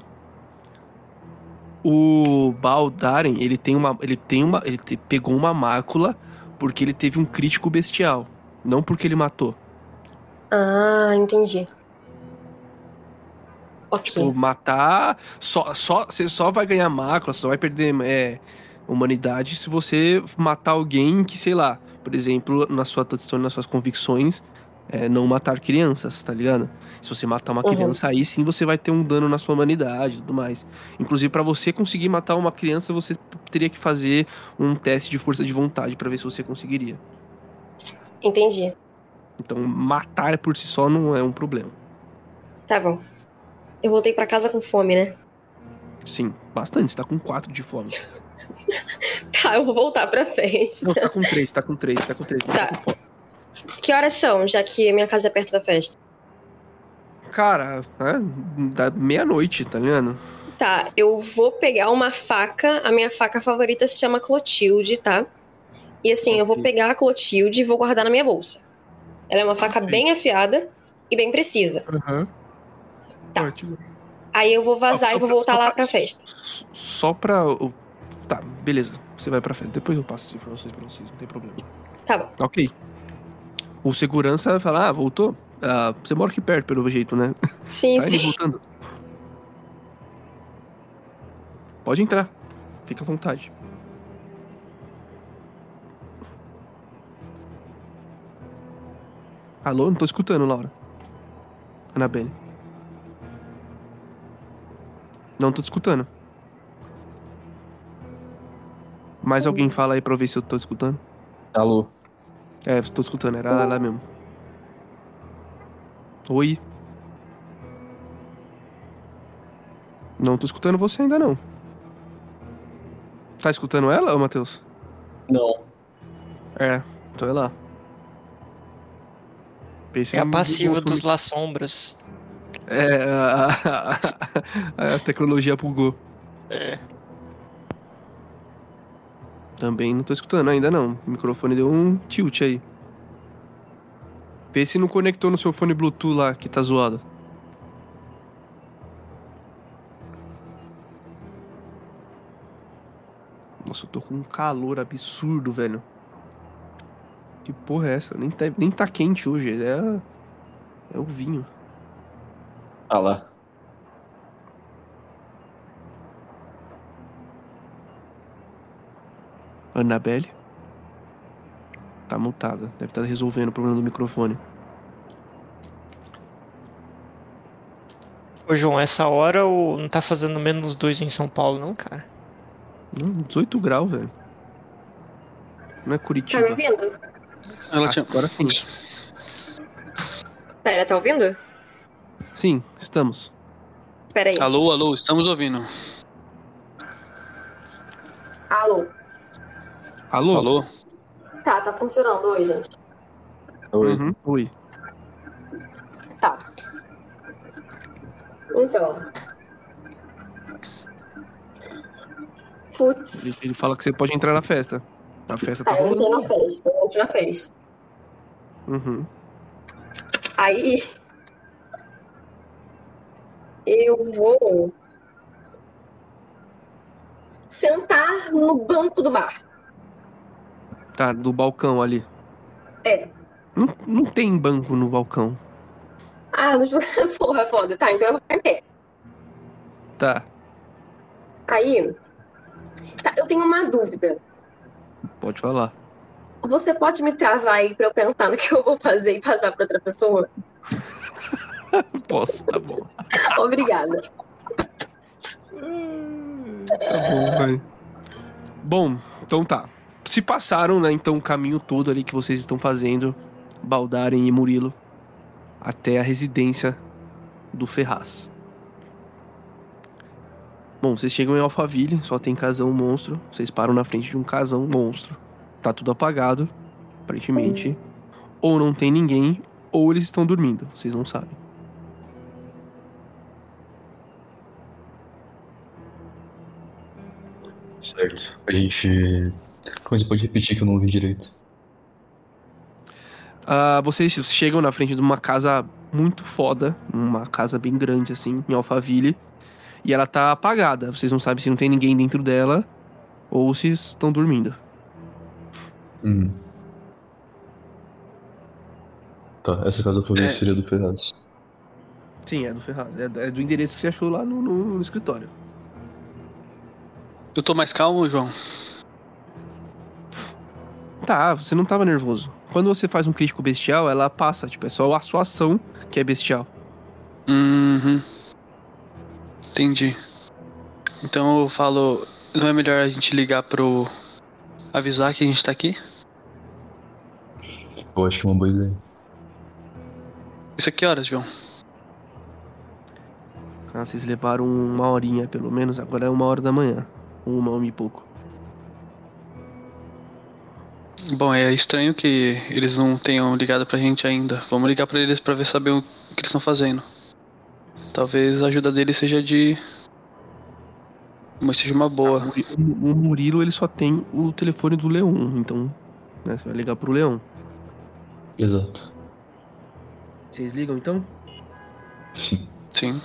O Baldaren, ele tem uma, ele tem uma, ele te- pegou uma mácula porque ele teve um crítico bestial, não porque ele matou. Ah, entendi. Ok. Tipo, matar, só, só, você só vai ganhar mácula, só vai perder é, humanidade se você matar alguém que, sei lá, por exemplo, na sua tradição, nas suas convicções, é, não matar crianças, tá ligado? Se você matar uma Uhum. criança, aí sim você vai ter um dano na sua humanidade e tudo mais. Inclusive, pra você conseguir matar uma criança, você teria que fazer um teste de força de vontade pra ver se você conseguiria. Entendi. Então, matar por si só não é um problema. Tá bom. Eu voltei pra casa com fome, né? Sim, bastante. Você tá com quatro de fome. <laughs> Tá, eu vou voltar pra frente. Não, tá com três, tá com três, tá com três. Tá Tá. com. Que horas são, já que minha casa é perto da festa? Cara, é, meia-noite, tá ligado? Tá, eu vou pegar uma faca. A minha faca favorita se chama Clotilde, tá? E assim, eu vou pegar a Clotilde e vou guardar na minha bolsa. Ela é uma faca bem afiada e bem precisa. Aham. Tá. Ótimo. Aí eu vou vazar Só e vou pra- voltar lá pra- pra festa. Só pra. Tá, beleza. Você vai pra festa. Depois eu passo as informações pra vocês, não tem problema. Tá bom. Ok. O segurança vai falar: Ah, voltou? Ah, você mora aqui perto, pelo jeito, né? Sim, Tá sim. voltando. Pode entrar. Fica à vontade. Alô? Não tô escutando, Laura. Anabelle. Não tô te escutando. Mais alguém fala aí pra eu ver se eu tô escutando? Alô? É, tô escutando, era lá mesmo. Oi? Não tô escutando você ainda não. Tá escutando ela, ô Matheus? Não. É, então é lá. Pense É a passiva dos La Sombras. É, a, a- a- a tecnologia bugou. É. Também não tô escutando ainda não. O microfone deu um tilt aí. Vê se não conectou no seu fone Bluetooth lá, que tá zoado. Nossa, eu tô com um calor absurdo, velho. Que porra é essa? Nem tá, nem tá quente hoje. É, é o vinho. Ah lá. Annabelle? Tá mutada. Deve estar resolvendo o problema do microfone. Ô, João, essa hora o... não tá fazendo menos dois em São Paulo, não, cara? Não, 18 graus, velho. Não é Tá Curitiba. me ouvindo? Ela tinha. agora sim. Pera, tá ouvindo? Sim, estamos. Pera aí. Alô, alô, estamos ouvindo. Alô. Alô? Alô? Tá, tá funcionando oi, gente. Oi. Uhum. Oi. Tá. Então. Ele, Putz. ele fala que você pode entrar na festa. A festa tá Tá, eu entrei rolando. na festa, eu entrei na festa. Uhum. Aí. Eu vou. Sentar no banco do bar. Tá, do balcão ali. É. Não, não tem banco no balcão. Ah, não... <laughs> porra, foda. Tá, então eu vou ficar em pé. Tá, Aí. Tá, eu tenho uma dúvida. pode falar. Você pode me travar aí pra eu pensar no que eu vou fazer e passar pra outra pessoa? <laughs> Posso, tá bom. <laughs> Obrigada. Tá bom, vai. Bom, então tá. Se passaram, né, então, o caminho todo ali que vocês estão fazendo, Baldaren e Murilo, até a residência do Ferraz. Bom, vocês chegam em Alphaville, só tem casão monstro. Vocês param na frente de um casão monstro. Tá tudo apagado, aparentemente. Ou não tem ninguém, ou eles estão dormindo. Vocês não sabem. Certo. A gente. Como você pode repetir que eu não ouvi direito? Ah, vocês chegam na frente de uma casa muito foda, uma casa bem grande assim, em Alphaville, e ela tá apagada. Vocês não sabem se não tem ninguém dentro dela ou se estão dormindo. Hum. Tá, essa casa talvez É. seria do Ferraz. Sim, é do Ferraz. É, é do endereço que você achou lá no, no- no escritório. Eu tô mais calmo, João? Tá, você não tava nervoso. Quando você faz um crítico bestial, ela passa, tipo, é só a sua ação que é bestial. Uhum. Entendi. Então eu falo. Não é melhor a gente ligar pro. avisar que a gente tá aqui? Eu acho que é uma boa ideia. Isso aqui é horas, João? Ah, vocês levaram uma horinha, pelo menos, agora é uma hora da manhã. Uma, uma e pouco. Bom, é estranho que eles não tenham ligado pra gente ainda. Vamos ligar pra eles pra ver saber o que eles estão fazendo. Talvez a ajuda dele seja de. Mas seja uma boa. O, o Murilo ele só tem o telefone do Leon, então né, você vai ligar pro Leão. Exato. Vocês ligam então? Sim. Sim.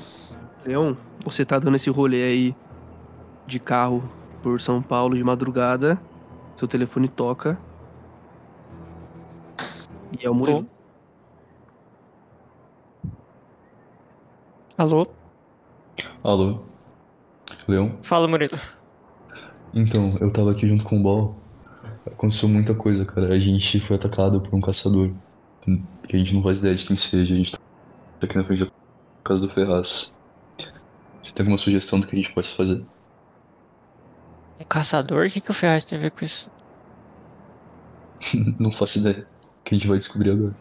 Leon, você tá dando esse rolê aí de carro por São Paulo de madrugada. Seu telefone toca. E é o Murilo. Alô? Alô? Leão? Fala, Murilo. Então, eu tava aqui junto com o Ball. Aconteceu muita coisa, cara. A gente foi atacado por um caçador. Que a gente não faz ideia de quem seja. A gente tá aqui na frente da casa do Ferraz. Você tem alguma sugestão do que a gente pode fazer? Um caçador? O que, que o Ferraz tem a ver com isso? <laughs> não faço ideia. Que a gente vai descobrir agora.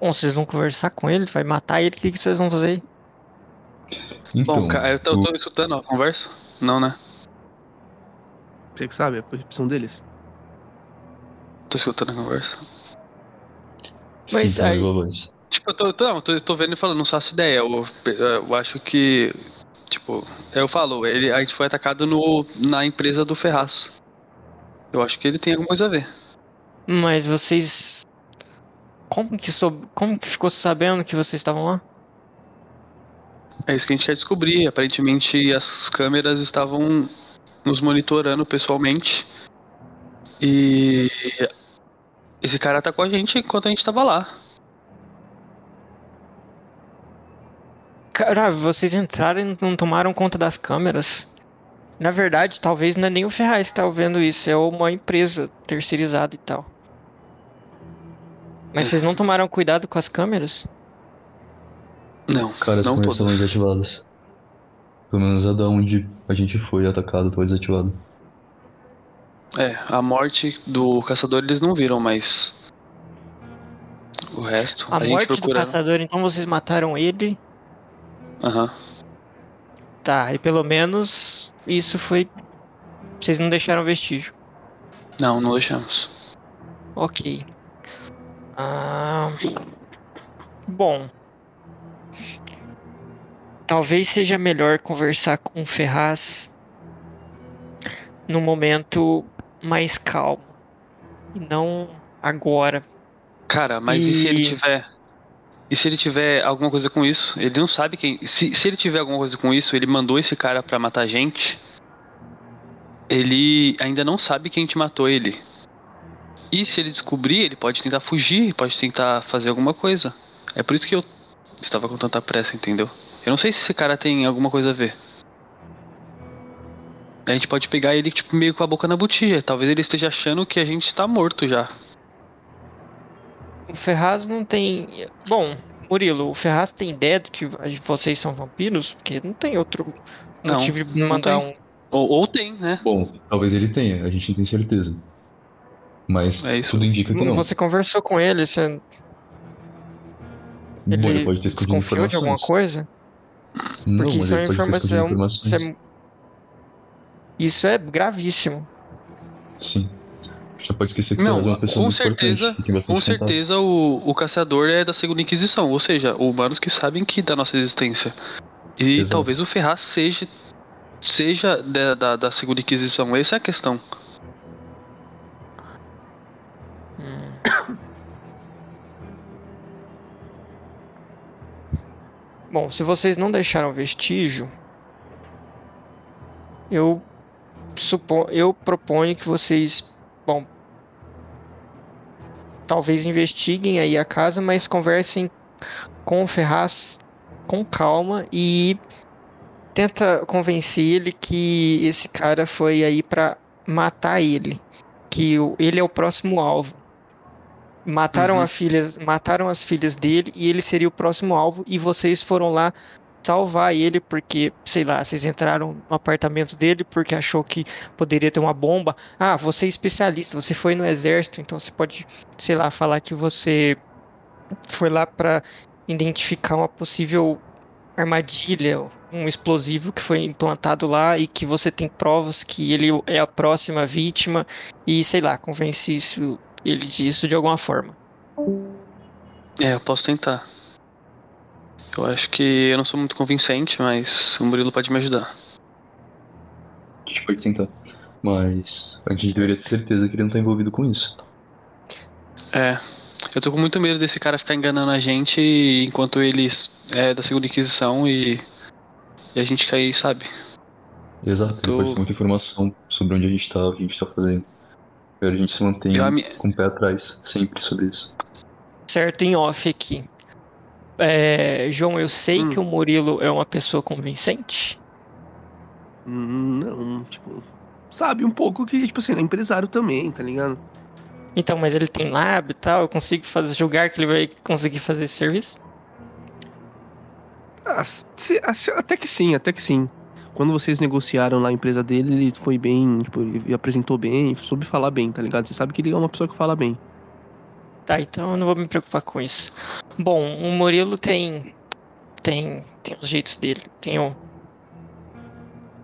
Bom, vocês vão conversar com ele, vai matar ele, o que, que vocês vão fazer? Então, Bom, ca- eu tô, o- tô escutando a conversa? Não, né? Você que sabe, é a percepção deles. Tô escutando a conversa. Mas Sim, tá aí-. Tipo, eu tô, tô, não, eu tô, tô vendo e falando, não faço ideia. Eu, eu acho que. Tipo, eu falo, ele, a gente foi atacado no, na empresa do Ferraz. Eu acho que ele tem alguma coisa a ver. Mas vocês. Como que, soube... Como que ficou sabendo que vocês estavam lá? É isso que a gente quer descobrir. Aparentemente as câmeras estavam nos monitorando pessoalmente. E esse cara atacou a gente enquanto a gente tava lá. Cara, vocês entraram e não tomaram conta das câmeras. Na verdade, talvez não é nem o Ferraz que tá vendo isso, é uma empresa terceirizada e tal. Mas vocês não tomaram cuidado com as câmeras? Não, Cara, as não câmeras todas. desativadas. Pelo menos a da onde a gente foi atacado foi desativada. É, a morte do caçador eles não viram, mas o resto A, a, gente morte do caçador, então vocês mataram ele. Aham. Tá, e pelo menos isso foi. Vocês não deixaram vestígio. Não, não deixamos. Ok. Ah, bom. Talvez seja melhor conversar com o Ferraz no momento mais calmo. E não agora. Cara, mas e... se ele E- tiver. E se ele tiver alguma coisa com isso? Ele não sabe quem. Se, se ele tiver alguma coisa com isso, ele mandou esse cara pra matar a gente. Ele ainda não sabe quem te matou ele. E se ele descobrir, ele pode tentar fugir, pode tentar fazer alguma coisa. É por isso que eu estava com tanta pressa, entendeu? Eu não sei se esse cara tem alguma coisa a ver. A gente pode pegar ele tipo meio com a boca na botija. Talvez ele esteja achando que a gente está morto já. O Ferraz não tem. Bom, Murilo, o Ferraz tem ideia de que vocês são vampiros? Porque não tem outro Não, motivo de mandar um. Ou, ou tem, né? Bom, talvez ele tenha, a gente não tem certeza. Mas É isso. tudo indica que não. Você conversou com ele, você Bom, ele pode ter escondido desconfiou de alguma coisa? Não, Porque isso é ele uma informação. É, isso é gravíssimo. Sim. Já pode esquecer que Não, é uma pessoa com muito certeza, Com certeza o, o caçador é da segunda Inquisição, ou seja, humanos que sabem que da nossa existência. E Exato. talvez o Ferraz seja seja da, da, da segunda Inquisição, essa é a questão. Hum. <coughs> Bom, se vocês não deixaram vestígio, eu supo, eu proponho que vocês, bom, talvez investiguem aí a casa, mas conversem com o Ferraz com calma e tenta convencer ele que esse cara foi aí pra matar ele, que ele é o próximo alvo. Mataram, Uhum. filhas, mataram as filhas dele e ele seria o próximo alvo e vocês foram lá salvar ele porque, sei lá, vocês entraram no apartamento dele porque achou que poderia ter uma bomba. Ah, você é especialista, você foi no exército, então você pode, sei lá, falar que você foi lá pra identificar uma possível armadilha, um explosivo que foi implantado lá e que você tem provas que ele é a próxima vítima e sei lá, convence isso, ele disso de alguma forma. É, eu posso tentar. Eu acho que eu não sou muito convincente, mas o Murilo pode me ajudar. A gente pode tentar. Mas a gente deveria ter certeza que ele não tá envolvido com isso. É. Eu tô com muito medo desse cara ficar enganando a gente enquanto eles é da segunda Inquisição e, e a gente cair, sabe? Exato, Tô- ele pode ter muita informação sobre onde a gente tá, o que a gente tá fazendo. A gente se mantenha Eu, a mi- com o pé atrás, sempre sobre isso. Certo, em off aqui. É, João, eu sei Hum. que o Murilo é uma pessoa convincente. Não, tipo. Sabe um pouco que, tipo assim, ele é empresário também, tá ligado? Então, mas ele tem lab e tal, eu consigo fazer, julgar que ele vai conseguir fazer esse serviço? Ah, ah, se- até que sim, até que sim. Quando vocês negociaram lá a empresa dele, ele foi bem, tipo, ele apresentou bem, soube falar bem, tá ligado? Você sabe que ele é uma pessoa que fala bem. Tá, então eu não vou me preocupar com isso. Bom, o Murilo tem. Tem. Tem os jeitos dele. Tem o.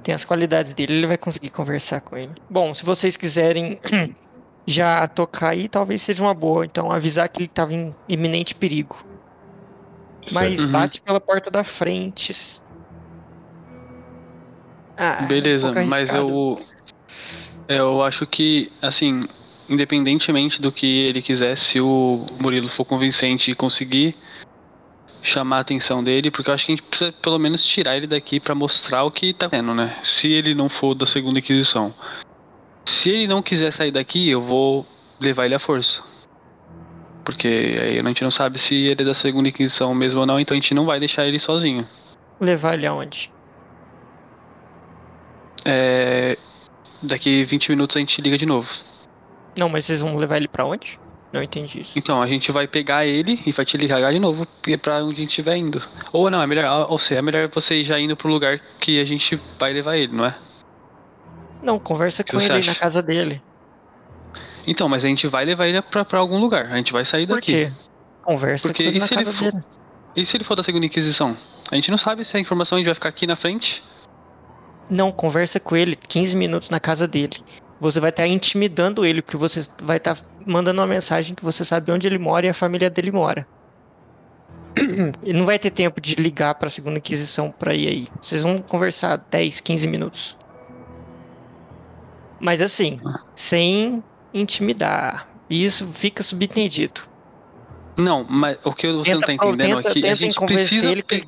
Tem as qualidades dele, ele vai conseguir conversar com ele. Bom, se vocês quiserem <clears throat> já tocar aí, talvez seja uma boa. Então avisar que ele tava em iminente perigo. Mas Certo. Uhum. bate pela porta da frente. Ah, Beleza, um pouco mas eu. Eu acho que, assim, independentemente do que ele quiser, se o Murilo for convincente e conseguir chamar a atenção dele, porque eu acho que a gente precisa pelo menos tirar ele daqui pra mostrar o que tá vendo, né? Se ele não for da segunda Inquisição. Se ele não quiser sair daqui, eu vou levar ele à força. Porque aí a gente não sabe se ele é da segunda Inquisição mesmo ou não, então a gente não vai deixar ele sozinho. Levar ele aonde? É. Daqui 20 minutos a gente liga de novo. Não, mas vocês vão levar ele pra onde? Não entendi isso. Então, a gente vai pegar ele e vai te ligar de novo pra onde a gente estiver indo. Ou não, é melhor, ou seja, é melhor você ir já indo pro lugar que a gente vai levar ele, não é? Não, conversa que com ele acha? na casa dele. Então, mas a gente vai levar ele pra, pra algum lugar. A gente vai sair Por daqui. quê? Conversa Porque com ele na casa for- dele. E se ele for da segunda Inquisição? A gente não sabe se a informação a gente vai ficar aqui na frente. Não, conversa com ele 15 minutos na casa dele. Você vai estar intimidando ele, porque você vai estar mandando uma mensagem que você sabe onde ele mora e a família dele mora. Ele <clears throat> não vai ter tempo de ligar pra segunda Inquisição pra ir aí. Vocês vão conversar 10, 15 minutos. Mas assim, sem intimidar. E isso fica subentendido. Não, mas o que você não tá entendendo tenta, é que a tenta gente precisa. ele que,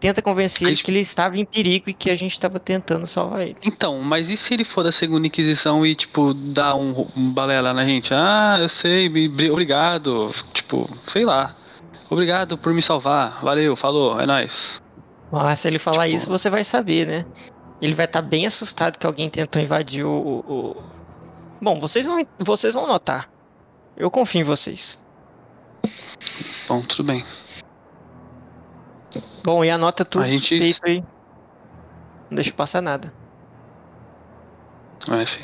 tenta convencer ele gente- que ele estava em perigo e que a gente estava tentando salvar ele. Então, mas e se ele for da segunda Inquisição e, tipo, dar um, um balela na gente? Ah, eu sei, me- obrigado. Tipo, sei lá. Obrigado por me salvar. Valeu, falou, é nóis. Mas se ele falar Tipo- isso, você vai saber, né? Ele vai estar bem assustado que alguém tentou invadir o. o- o- Bom, vocês vão, vocês vão notar. Eu confio em vocês. Bom, tudo bem. Bom, e anota tudo A gente- feito aí. Não deixa passar nada. É, fi.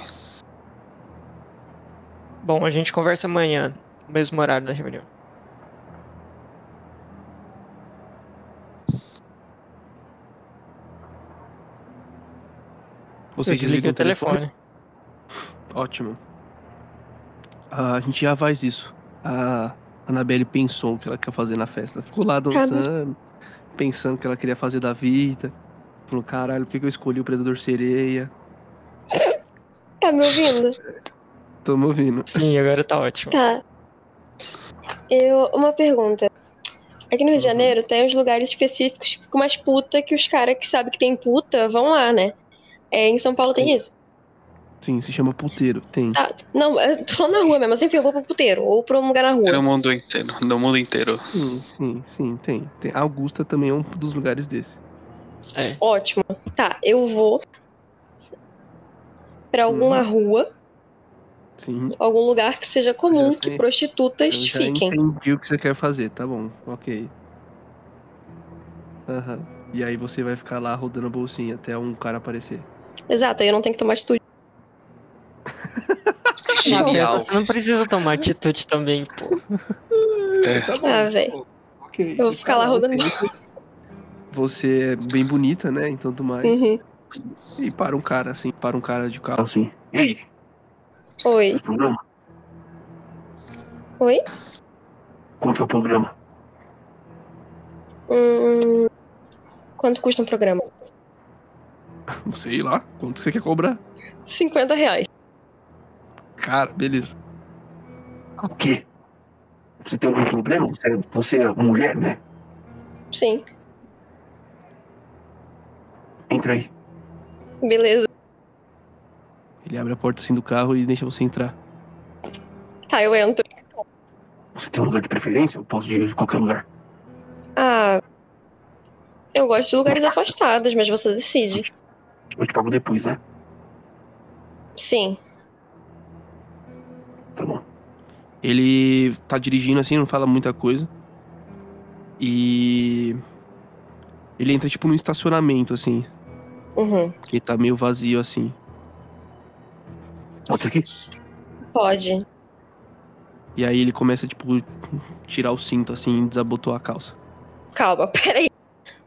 Bom, a gente conversa amanhã, no mesmo horário da reunião. Desliguei desligam o telefone. <laughs> Ótimo. Ah, a gente já faz isso. A Annabelle pensou o que ela quer fazer na festa. Ficou lá dançando, pensando o que ela queria fazer da vida. Falou, caralho, por que que eu escolhi o Predador Sereia? <laughs> Tá me ouvindo? Tô me ouvindo. Sim, agora tá ótimo. Tá. Eu, uma pergunta. Aqui no Rio de Uhum. Janeiro tem uns lugares específicos com umas puta que os caras que sabem que tem puta vão lá, né? É, em São Paulo tem isso? Sim, se chama puteiro. Tem. Tá. Não, eu tô falando na rua mesmo, mas enfim, eu vou pro puteiro ou pra um lugar na No rua. mundo inteiro. No mundo inteiro. Sim, sim, sim, tem. tem. A Augusta também é um dos lugares desse. É. Ótimo. Tá, eu vou pra alguma Uhum. rua, Sim. algum lugar que seja comum Já que prostitutas Eu já fiquem. entendi o que você quer fazer, tá bom, ok. Aham. E aí você vai ficar lá rodando a bolsinha até um cara aparecer. Exato, aí eu não tenho que tomar atitude. Genial. Você não precisa tomar atitude também, pô. É. Tá Ah, velho. Ok. Eu vou ficar lá tá rodando ok. Você é bem bonita, né? Então tudo mais. Uhum. E para um cara assim, para um cara de carro assim. Ei, Oi. Programa? Oi? Qual que é o programa? Hum, quanto custa um programa? Sei lá, quanto você quer cobrar? 50 reais. Cara, beleza. Ah, o quê? Você tem algum problema? Você, é- você é mulher, né? Sim, Entra aí. beleza. Ele abre a porta assim do carro e deixa você entrar. Tá, eu entro. Você tem um lugar de preferência? Eu posso ir de qualquer lugar. Ah. Eu gosto de lugares afastados, mas você decide. Eu te pago depois, né? Sim. Ele tá dirigindo assim, não fala muita coisa. E. Ele entra tipo num estacionamento, assim. Uhum. Que tá meio vazio assim. Pode ser aqui? Pode. E aí ele começa, tipo, tirar o cinto assim e desabotou a calça. Calma, <laughs> peraí.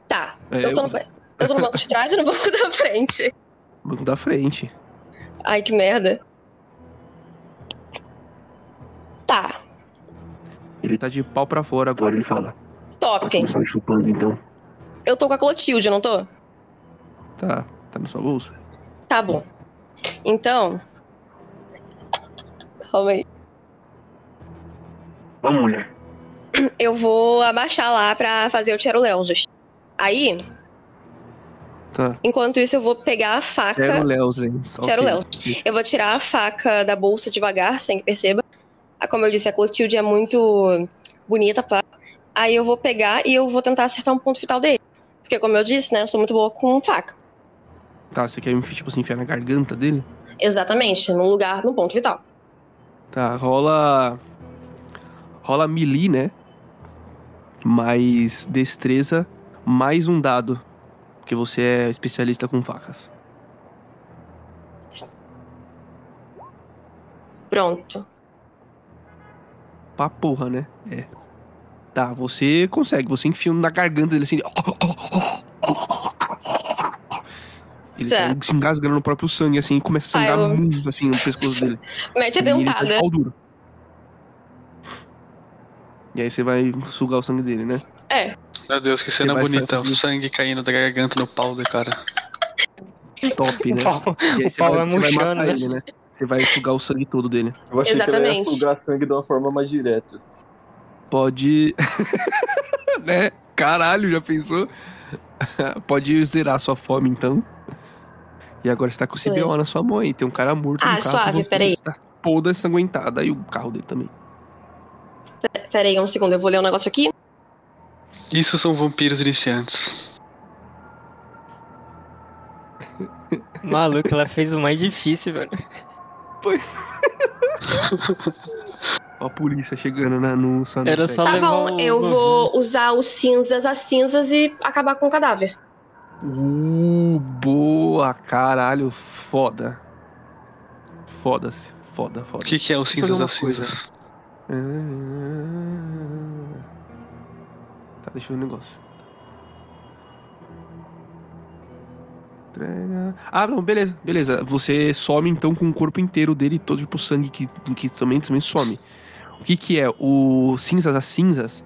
Tá. É, eu, tô no, eu tô no banco de trás ou no banco da frente? banco da frente. Ai, que merda. Tá. Ele tá de pau pra fora Agora ele fala. Top. Pode começar me chupando, então. Eu tô com a Clotilde, não tô? Tá, tá na sua bolsa. Tá bom. Então. Calma aí. Vamos, mulher. Eu vou abaixar lá pra fazer o Tiro Leonzos. Aí, Tá. enquanto isso, eu vou pegar a faca. Quero que- Leos. Eu vou tirar a faca da bolsa devagar, sem que perceba. Ah, Como eu disse, a Clotilde é muito bonita, pá. Aí eu vou pegar e eu vou tentar acertar um ponto vital dele. Porque, como eu disse, né, eu sou muito boa com faca. Tá, você quer me tipo assim, enfiar na garganta dele? Exatamente, num lugar, no ponto vital. Tá, rola. Rola melee, né? Mais destreza, mais um dado. Porque você é especialista com facas. Pronto. Pra porra, né? É. Tá, você consegue. Você enfia na garganta dele assim. Ele tá. Tá. se engasgando no próprio sangue, assim, e começa a Ah, sangrar eu- muito, assim, no pescoço dele. <laughs> Mete a E tá de dentada. pau duro. E aí você vai sugar o sangue dele, né? É, Meu Deus, que cena bonita. O fazer- sangue caindo da garganta no pau do cara. Top, <laughs> né? O pau, E aí o você pau vai, vai murchando, né? ele, né? Você vai sugar o sangue todo dele. Eu achei que ela ia Exatamente. sugar sangue de uma forma mais direta. Pode. <laughs> né? Caralho, já pensou? <laughs> Pode zerar sua fome, então. E agora você tá com o CBO na sua mão aí. Tem um cara morto Ah, no carro. suave, você peraí. Tá toda ensanguentada. E o carro dele também. pera aí um segundo, eu vou ler um negócio aqui. Isso são vampiros iniciantes. <laughs> Maluco, ela fez o mais difícil, velho. <laughs> Ó a polícia chegando na, no Era só Tá bom, o- eu vou usar os cinzas, as cinzas e acabar com o cadáver. Uh, boa, caralho. Foda. Foda-se. Foda, foda. O que, que é o cinzas das coisa. cinzas? Tá, deixa eu ver um negócio. Entrega. Ah, não, beleza, beleza. Você some então com o corpo inteiro dele, todo tipo sangue que, que também, também some. O que que é? O cinzas, as cinzas,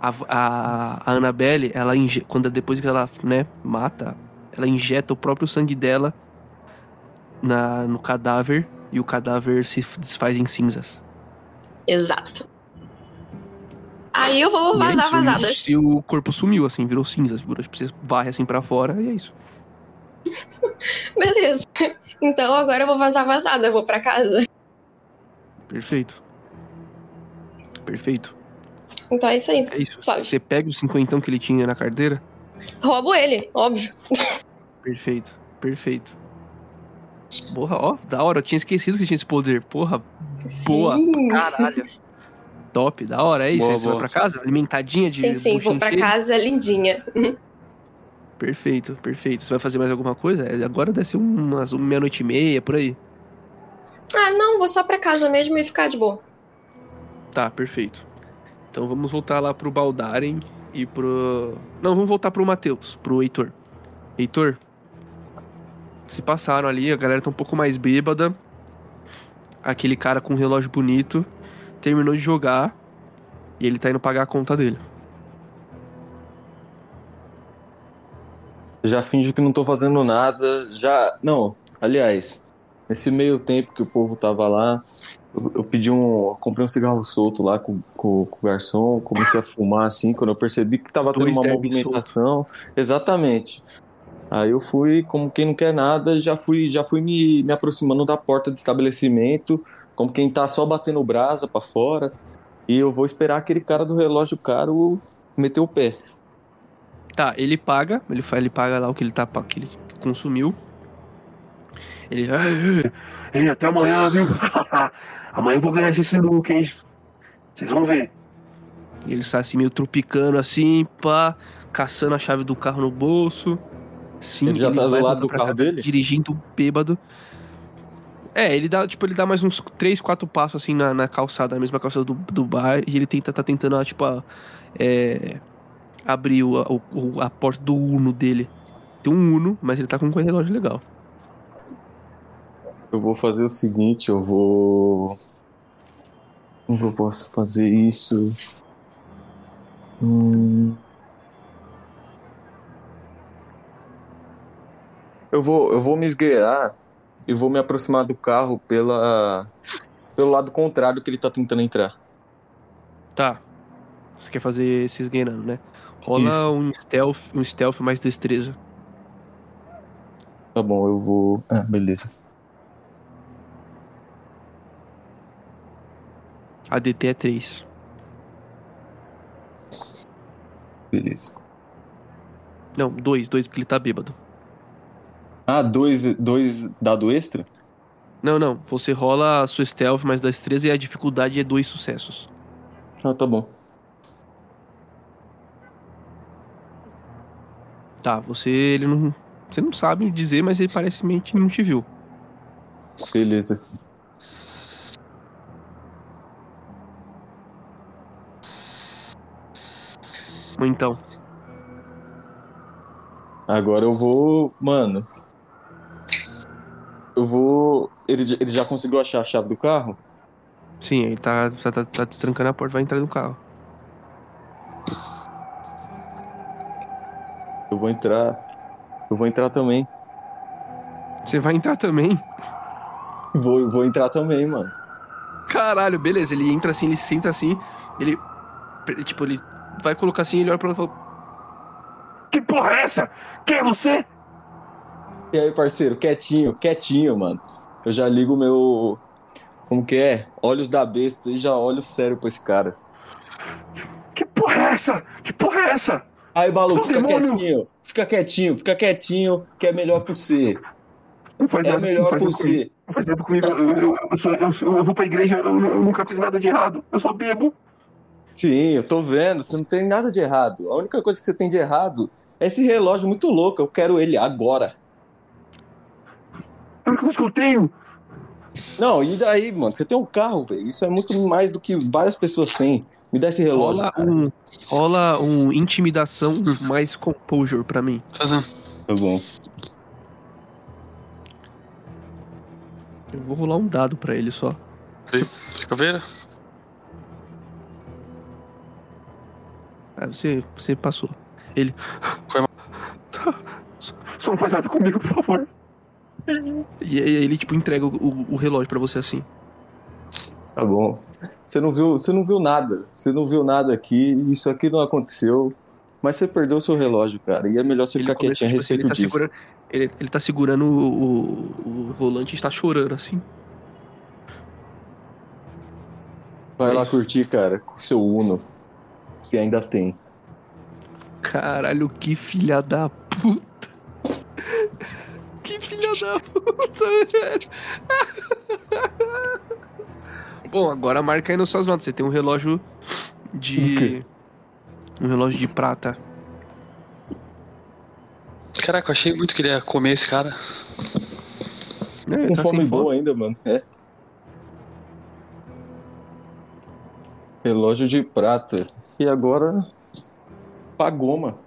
a, a, a Annabelle, ela inje, quando depois que ela, né, mata, ela injeta o próprio sangue dela na, no cadáver e o cadáver se desfaz em cinzas. Exato. Aí eu vou E é vazar isso, vazadas. E o corpo sumiu, assim, virou cinzas. Virou, tipo, você varre assim pra fora e é isso. <laughs> Beleza. Então agora eu vou vazar vazada, eu vou pra casa. Perfeito. Perfeito. Então é isso aí. É isso. Sabe? Você pega o cinquentão que ele tinha na carteira. Roubo ele, óbvio. Perfeito. Perfeito. Porra, ó, da hora. Eu tinha esquecido que tinha esse poder. Porra, boa. Sim. Caralho. Top, da hora. É isso. Boa, aí você vai boa. pra casa? Alimentadinha de Sim, sim, vou pra casa lindinha. Perfeito, perfeito. Você vai fazer mais alguma coisa? É, Agora deve ser umas meia-noite e meia, por aí. Ah, não, vou só pra casa mesmo e ficar de boa. Tá, perfeito. Então vamos voltar lá pro Baldaren e pro. Não, vamos voltar pro Matheus, pro Heitor. Heitor, se passaram ali, a galera tá um pouco mais bêbada. Aquele cara com um relógio bonito terminou de jogar e ele tá indo pagar a conta dele. Já finjo que não tô fazendo nada. Já. Não, aliás, nesse meio tempo que o povo tava lá, eu, eu pedi um. eu comprei um cigarro solto lá com, com, com o garçom, comecei a fumar assim, quando eu percebi que tava tendo uma derbys movimentação. Exatamente. Aí eu fui, como quem não quer nada, já fui, já fui me, me aproximando da porta do estabelecimento, como quem tá só batendo brasa pra fora. E eu vou esperar aquele cara do relógio caro meter o pé. Tá, ele paga, ele, ele paga lá o que ele tá que ele consumiu. Ele. Ei, até amanhã, viu? <laughs> amanhã eu vou ganhar esse sinuca, hein? Vocês vão ver. Ele sai assim meio tropicando assim, pá, caçando a chave do carro no bolso. Sim, Ele já tá do lado do carro casa dele? Dirigindo bêbado. É, ele dá, tipo, ele dá mais uns 3, 4 passos assim na, na calçada, na mesma calçada do, do bar, e ele tenta, tá tentando, ah, tipo, ah, é, abrir o, o- a porta do Uno dele. Tem um Uno, mas ele tá com um relógio legal. Eu vou fazer o seguinte, eu vou. Como eu posso fazer isso? Hum... Eu vou, eu vou me esgueirar e vou me aproximar do carro pela, pelo lado contrário que ele tá tentando entrar. Tá. Você quer fazer se esgueirando, né? Rola Isso. um stealth, um stealth mais destreza. Tá bom, eu vou. Ah, beleza. A DT é 3. Beleza. Não, 2, 2 porque ele tá bêbado. Ah, dois, dois dado extra? Não, não. Você rola a sua stealth mais destreza e a dificuldade é dois sucessos. Ah, tá bom. Tá, você ele não. Você não sabe dizer, mas ele parece meio que não te viu. Beleza. Então. Agora eu vou. Mano. Eu vou. Ele, já- ele já conseguiu achar a chave do carro? Sim, ele tá, tá, tá destrancando a porta, vai entrar no carro. Eu vou entrar. Eu vou entrar também. Você vai entrar também? Vou, vou entrar também, mano. Caralho, beleza. Ele entra assim, ele senta assim, ele. Tipo, ele vai colocar assim, ele olha pra ela e fala: Que porra é essa? Quem é você? E aí, parceiro, quietinho, quietinho, mano. Eu já ligo o meu. Como que é? Olhos da besta e já olho sério pra esse cara. Que porra é essa? Que porra é essa? Aí, maluco, Sou fica demônio. quietinho. Fica quietinho, fica quietinho, que é melhor pra você. Não faz É nada, não melhor nada comigo. você. Não faz nada comigo. Eu, eu, eu, sou- eu eu vou pra igreja, eu, eu nunca fiz nada de errado. Eu só bebo. Sim, eu tô vendo. Você não tem nada de errado. A única coisa que você tem de errado é esse relógio muito louco. Eu quero ele agora. É a única coisa que eu tenho. Não, e daí, mano? Você tem um carro, velho. Isso é muito mais do que várias pessoas têm. Me dá esse relógio. rola cara. um. Rola um intimidação mais composure pra mim. Fazendo. Tá bom. Eu vou rolar um dado pra ele só. Caveira? Aí você, você passou. Ele. <laughs> Só não faz nada comigo, por favor. E aí ele, tipo, entrega o, o- o relógio pra você assim. Tá bom. Você não viu, você não viu nada. Você não viu nada aqui. Isso aqui não aconteceu. Mas você perdeu o seu relógio, cara. E é melhor você Ele ficar quietinho a tipo assim, respeito ele tá disso. segurando, ele, ele tá segurando o, o, o volante e está chorando assim. Vai É lá isso. curtir, cara, com o seu Uno. Se ainda tem. Caralho, que filha da puta. Que filha da puta, <laughs> velho. Bom, agora marca aí nas suas notas. Você tem um relógio de. Um relógio de prata. Caraca, eu achei muito que ele ia comer esse cara. É, ele Com tá fome sem boa ainda, mano. É. Relógio de prata. E agora. Pagou, mano.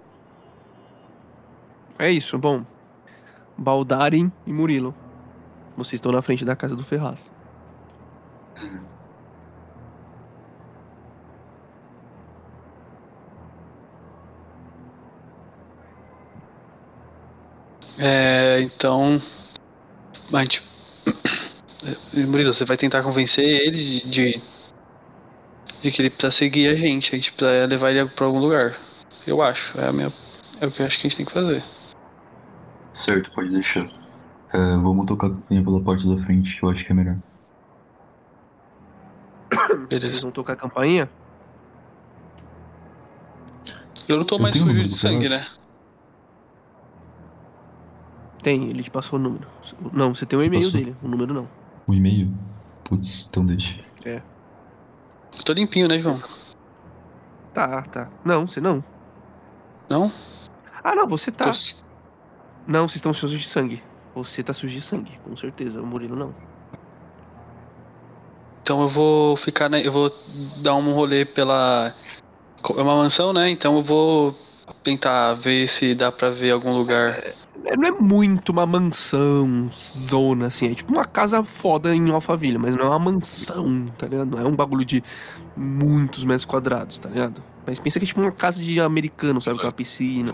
É isso, bom. Baldarin e Murilo. Vocês estão na frente da casa do Ferraz. É, então. A gente. <coughs> Murilo, você vai tentar convencer ele de, de, de que ele precisa seguir a gente. A gente precisa levar ele pra algum lugar. Eu acho. É, a minha, é o que eu acho que a gente tem que fazer. Certo, pode deixar. É, vamos tocar a campanha pela parte da frente, que eu acho que é melhor. <coughs> Vocês Beleza. vão tocar a campainha? Eu não tô Eu mais sujo de sangue, né? Tem, ele te passou o número. Não, você tem o e-mail Passou. dele, o número não. Um e-mail? Putz, então deixa. Tô limpinho, né, João? Tá, tá. Não, você não. Não? Ah, não, você tá. Tô- Não, vocês estão sujos de sangue. Você tá sujo de sangue, com certeza. O Murilo não. Então eu vou ficar, né? Eu vou dar um rolê pela. É uma mansão, né? Então eu vou tentar ver se dá pra ver algum lugar. É, Não é muito uma mansão, zona, assim. É tipo uma casa foda em Alphaville, mas não é uma mansão, tá ligado? Não é um bagulho de muitos metros quadrados, tá ligado? Mas pensa que é tipo uma casa de americano, sabe? Com uma piscina,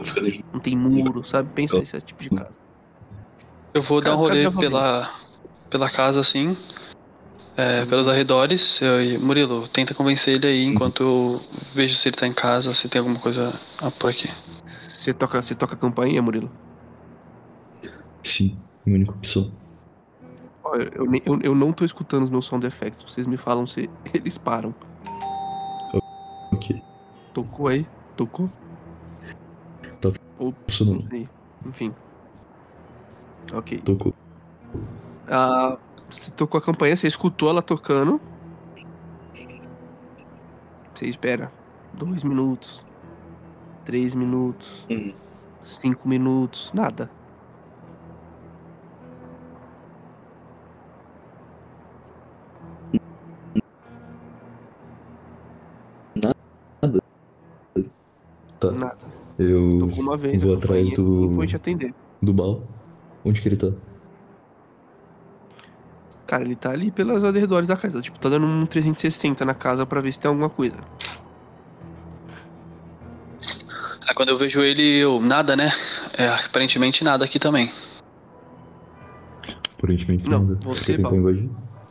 não tem muro, sabe? Pensa nesse tipo de casa. Eu vou dar um casa rolê pela, pela casa, assim. é, pelos arredores. Eu, Murilo, tenta convencer ele aí enquanto eu vejo se ele tá em casa, se tem alguma coisa por aqui. Você toca, você toca a campainha, Murilo? Sim, minha única opção. Ó, Eu, eu, eu, eu não tô escutando os meus sound effects. Vocês me falam se <laughs> eles param. Ok. Tocou aí? Tocou? Tá Ou funcionando. não sei. Enfim. Ok. Tocou. Ah, você tocou a campanha, você escutou ela tocando. Você espera dois minutos, três minutos, Hum. cinco minutos, nada. Tá. Nada. Eu Tocou uma vez. vou atrás do- foi te atender. do Bal. Onde que ele tá? Cara, ele tá ali pelos arredores da casa. Tipo, tá dando um 360 na casa pra ver se tem alguma coisa. Ah, quando eu vejo ele, eu. Nada, né? É, aparentemente nada aqui também. Aparentemente Não, nada. você, Bal.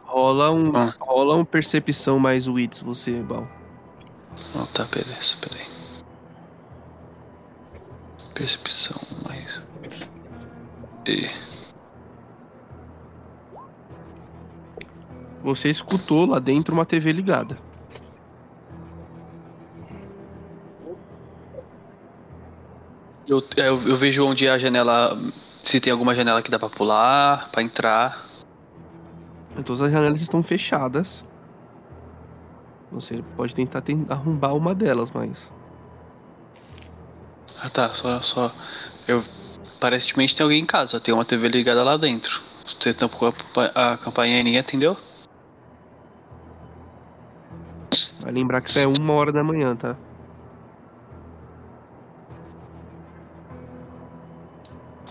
Rola um, Ah. rola um percepção mais wits, você, Bal. Oh, tá, beleza, peraí. Percepção mais. E. Você escutou lá dentro uma TV ligada. Eu, é, eu, eu vejo onde é a janela. Se tem alguma janela que dá pra pular, pra entrar. Todas as janelas estão fechadas. Você pode tentar ten- arrombar uma delas, mas. Ah tá, só. só eu. Aparentemente tem alguém em casa, tem uma TV ligada lá dentro. Você tampou a, a campainha e ninguém atendeu? Vai lembrar que isso é uma hora da manhã, tá?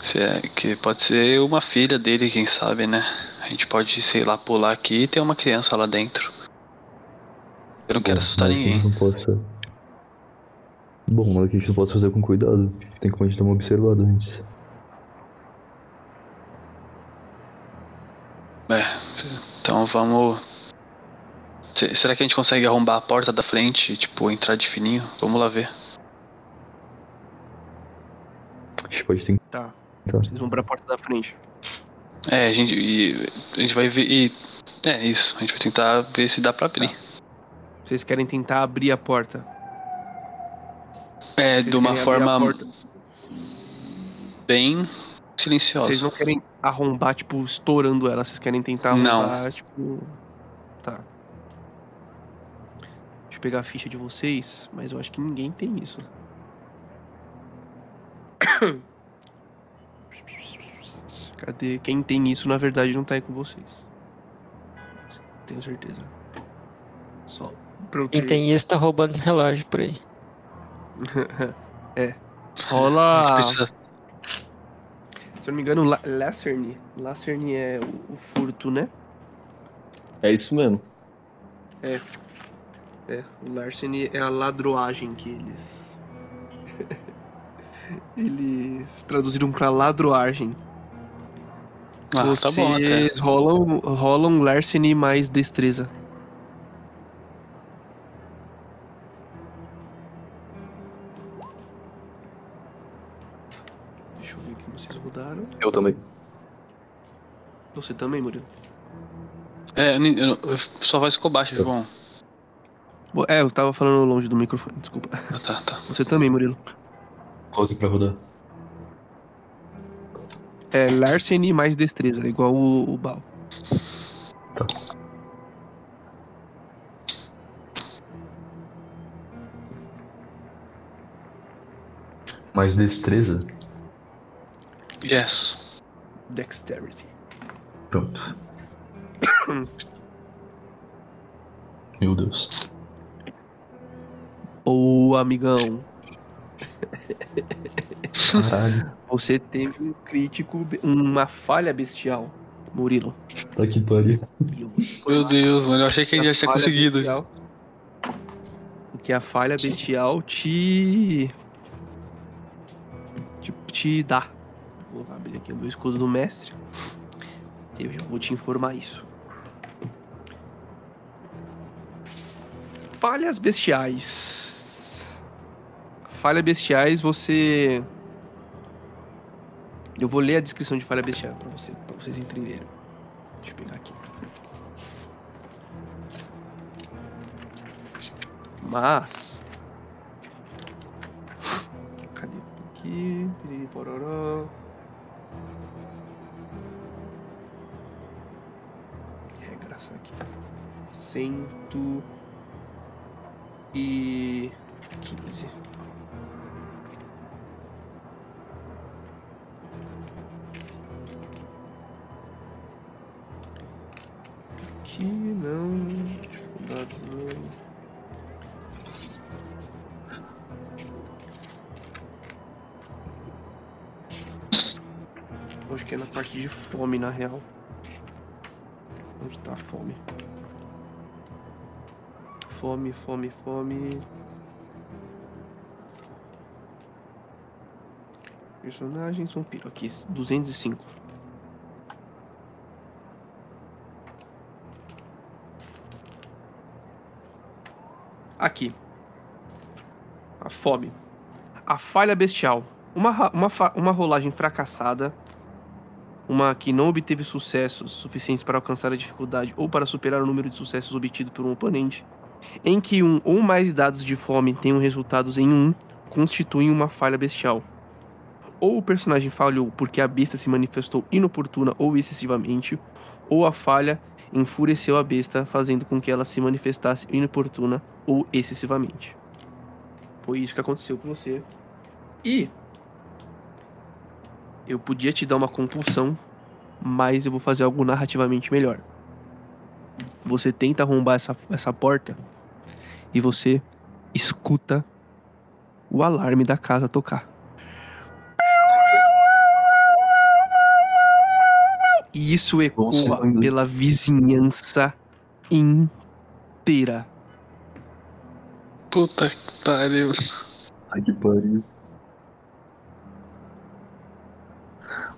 Se é, que pode ser uma filha dele, quem sabe, né? A gente pode, sei lá, pular aqui e ter uma criança lá dentro. Eu não quero Bom, assustar ninguém. não possa... Bom, nada que a gente não possa fazer com cuidado. Tem como a gente dar uma observada antes. É, então vamos. Se- Será que a gente consegue arrombar a porta da frente e, tipo, entrar de fininho? Vamos lá ver. A gente pode tentar. Tá. Tá. Vocês vão pra porta da frente. É, a gente, e- a gente vai ver. E, é isso, a gente vai tentar ver se dá pra abrir. Vocês querem tentar abrir a porta. É, Vocês de uma forma bem silenciosa. Vocês não querem arrombar, tipo, estourando ela. Vocês querem tentar Não. arrombar, tipo. Tá. Deixa eu pegar a ficha de vocês, mas eu acho que ninguém tem isso. <coughs> Cadê? Quem tem isso, na verdade, não tá aí com vocês. Tenho certeza. Só. Quem tem isso tá roubando relógio por aí. É. Rola. precisa- Se eu não me engano, La- Lacerne. Lacerne é o, o furto, né? É isso mesmo. É. O Larceny é a ladroagem que eles. <laughs> Eles traduziram pra ladroagem. Ah, tá bom até. Vocês rolam, rolam larceny mais destreza. Eu também. Você também, Murilo. É, eu eu- eu- só vai ficou baixo, João. É, eu tava falando longe do microfone, desculpa. Ah, tá, tá. Você também, Murilo. Coloque pra rodar. É larceny mais destreza, igual o, o Bal. Tá. Mais destreza? Yes. Dexterity. Pronto. Meu Deus. Ô, amigão, Caralho. você teve um crítico, uma falha bestial, Murilo. Tá que pariu. Meu Deus, mano. Eu achei que a gente já tinha falha conseguido. bestial- Que a falha bestial te. te, te dá. Vou abrir aqui o meu escudo do mestre. Eu já vou te informar isso. Falhas bestiais. Falha bestiais, você. Eu vou ler a descrição de falha bestial pra, você, pra vocês entenderem. Deixa eu pegar aqui. Mas. Cadê? Aqui. pororó. Regraça aqui. Cento. E. Quinze. Aqui não. Dificuldades não. Acho que é na parte de fome, na real. Onde tá a fome? Fome, fome, fome. Personagens vampiro. Aqui, 205. Aqui. A fome. A falha bestial. Uma, uma, uma rolagem fracassada. Uma que não obteve sucessos suficientes para alcançar a dificuldade ou para superar o número de sucessos obtido por um oponente. Em que um ou mais dados de fome tenham resultados em um, constituem uma falha bestial. Ou o personagem falhou porque a besta se manifestou inoportuna ou excessivamente, ou a falha enfureceu a besta, fazendo com que ela se manifestasse inoportuna ou excessivamente. Foi isso que aconteceu com você. E eu podia te dar uma compulsão, mas eu vou fazer algo narrativamente melhor. Você tenta arrombar essa, essa porta e você escuta o alarme da casa tocar. E isso ecoa pela vizinhança inteira. Puta que pariu. Ai que pariu.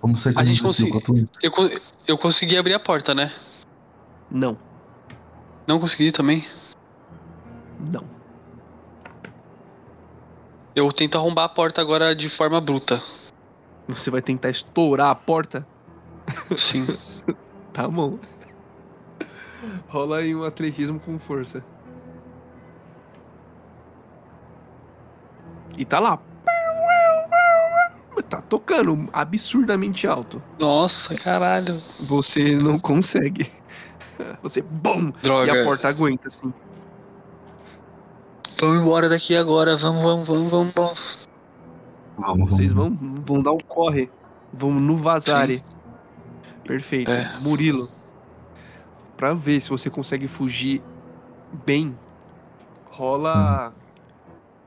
Vamos sair A gente isso. Eu, eu consegui abrir a porta, né? Não, Não consegui também. não. Eu tento arrombar a porta agora de forma bruta. Você vai tentar estourar a porta? <laughs> Sim. <laughs> Tá bom. Rola aí um atletismo com força. E tá lá. Tá tocando absurdamente alto. Nossa, caralho. Você não consegue. <laughs> Você, bom! Droga. E a porta aguenta, assim. Vamos embora daqui agora. Vamos, vamos, vamos, vamos. vamos. Vamos, Vocês vão, vão dar um corre. Vão no vazare. Perfeito. É. Murilo. Pra ver se você consegue fugir bem, rola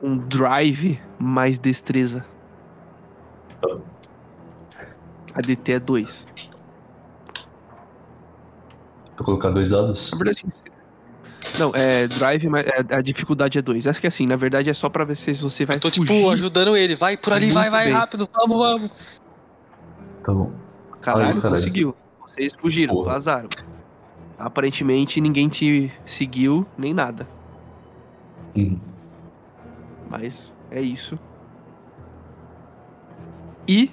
um drive mais destreza. A DT é 2. Vou colocar dois dados? Na verdade, Não, é drive, mas é- a dificuldade é 2. Acho que assim, na verdade é só pra ver se você vai Eu tô, fugir. tipo, ajudando ele. Vai por ali, vai, Muito vai, bem. rápido, vamos, vamos. Tá bom. Caralho, Ai, caralho. conseguiu. Vocês fugiram, Porra. vazaram. Aparentemente ninguém te seguiu, nem nada. Hum. Mas é isso. E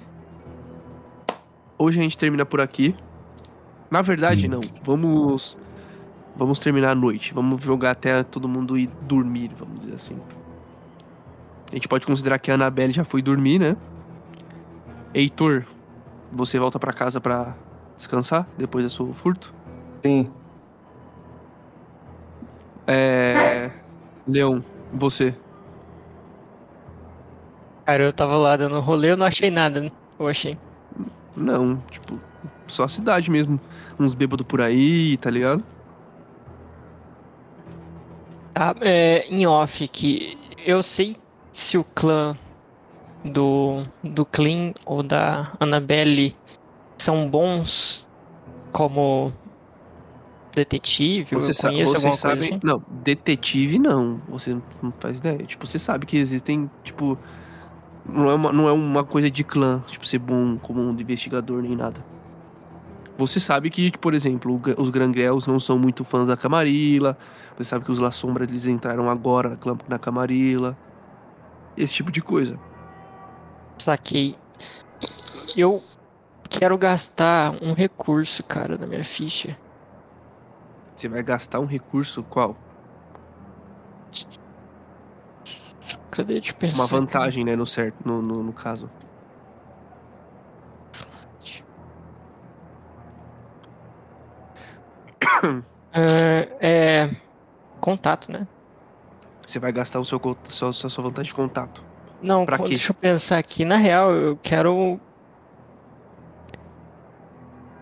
hoje a gente termina por aqui. Na verdade, não. Vamos vamos terminar a noite. Vamos jogar até todo mundo ir dormir, vamos dizer assim. A gente pode considerar que a Annabelle já foi dormir, né? Heitor, você volta pra casa pra descansar depois do seu furto? Sim. É. Leão, você. Cara, eu tava lá dando rolê, eu não achei nada, né? Eu achei. Não, tipo, só a cidade mesmo. Uns bêbados por aí, tá ligado? Tá, é, em off que eu sei se o clã do, do Clean ou da Annabelle são bons como detetive, Você eu sa- conheço vocês alguma sabem. coisa assim. Não, detetive não. Você não faz ideia. Tipo, você sabe que existem, tipo. Não é uma, não é uma coisa de clã, tipo, ser bom como um investigador nem nada. Você sabe que, por exemplo, os Grangrels não são muito fãs da Camarilla. Você sabe que os La Sombra eles entraram agora na, clã- na Camarilla. Esse tipo de coisa. Saquei. Eu quero gastar um recurso, cara, na minha ficha. Você vai gastar um recurso qual? Cadê de pensar? Uma vantagem, né, no certo, no, no, no caso. É, é contato, né? Você vai gastar o seu, sua, sua, vantagem de contato. Não, Pra quê? deixa eu pensar aqui. Na real, eu quero.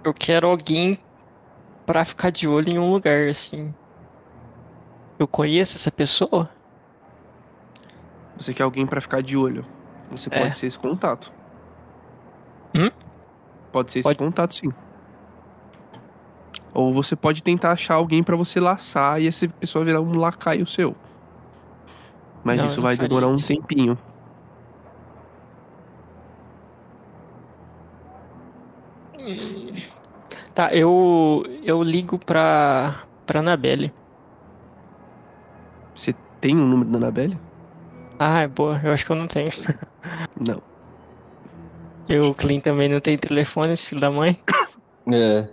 Eu quero alguém pra ficar de olho em um lugar, assim. Eu conheço essa pessoa? Você quer alguém pra ficar de olho. Você É. pode ser esse contato. Hum? Pode ser esse Pode. contato, sim. Ou você pode tentar achar alguém pra você laçar e essa pessoa virar um lacaio seu. Mas Não, isso vai demorar um tempinho. Tá, eu. Eu ligo pra. pra Anabelle. Você tem o número da Anabelle? Ah, é boa. Eu acho que eu não tenho. <laughs> Não. Eu, o Clint também não tem telefone, esse filho da mãe. <coughs> É.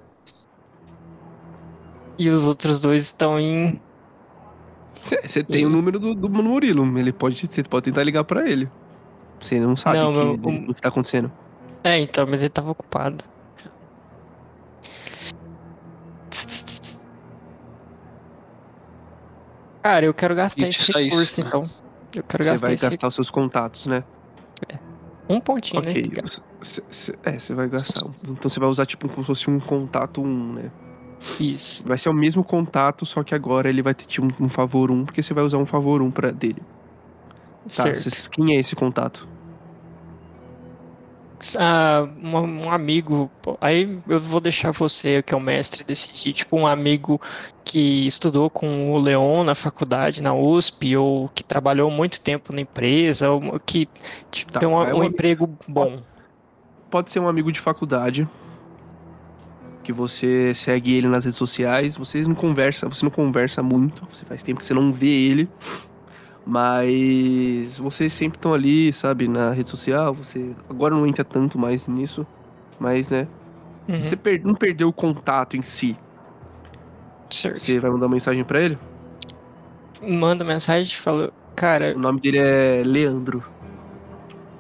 E os outros dois estão em. Você tem o E- número do, do Murilo. Ele pode, você pode tentar ligar pra ele. Você não sabe Não, que- meu- o que tá acontecendo. É, então, mas ele tava ocupado. Cara, eu quero gastar Isso, esse isso, recurso, né? então. Eu quero Você gastar vai esse gastar os seus contatos, né? um pontinho, Ok. né? você- é, você vai gastar. um. Então você vai usar tipo como se fosse um contato 1, né? Isso. Vai ser o mesmo contato, só que agora ele vai ter tipo, um, um favor 1, porque você vai usar um favor 1 pra dele. Tá, certo. quem é esse contato? Ah, um, um amigo. Aí eu vou deixar você, que é o mestre, decidir. Tipo, um amigo que estudou com o Leon na faculdade, na USP, ou que trabalhou muito tempo na empresa, ou que tipo, Tá, tem um, vai um um- emprego bom. Pode ser um amigo de faculdade. Que você segue ele nas redes sociais. Vocês não conversa, você não conversa muito. Você faz tempo que você não vê ele. Mas vocês sempre estão ali, sabe, na rede social. Você agora não entra tanto mais nisso. Mas, né? Uhum, Você per- não perdeu o contato em si. certo. Você vai mandar uma mensagem pra ele? Manda mensagem e fala, cara, O nome dele é Leandro.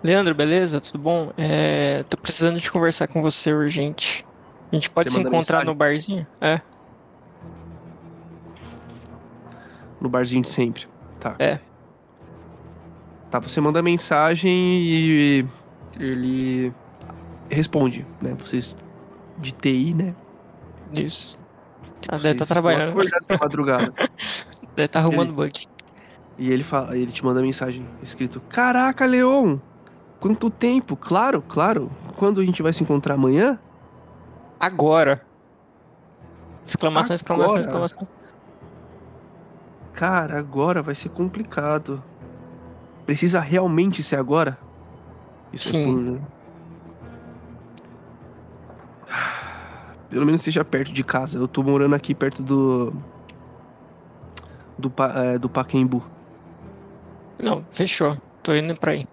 Leandro, beleza? Tudo bom? É, tô precisando de conversar com você urgente. A gente pode Você se encontrar mensagem? no barzinho? É, No barzinho de sempre. Tá. É. Tá, você manda mensagem e ele responde, né? Vocês de TI, né? isso. Ah, Vocês deve estar estão trabalhando. de madrugada. <laughs> Deve estar arrumando Ele- bug. E ele fala, ele te manda mensagem escrito: Caraca, Leon! Quanto tempo? Claro, claro. Quando a gente vai se encontrar amanhã? Agora. Exclamação, exclamação, Agora? exclamação. Cara, agora vai ser complicado. Precisa realmente ser agora? Isso Sim. é por... Pelo menos seja perto de casa. Eu tô morando aqui perto do. Do, é, do Paquembu. Não, fechou. Tô indo pra aí.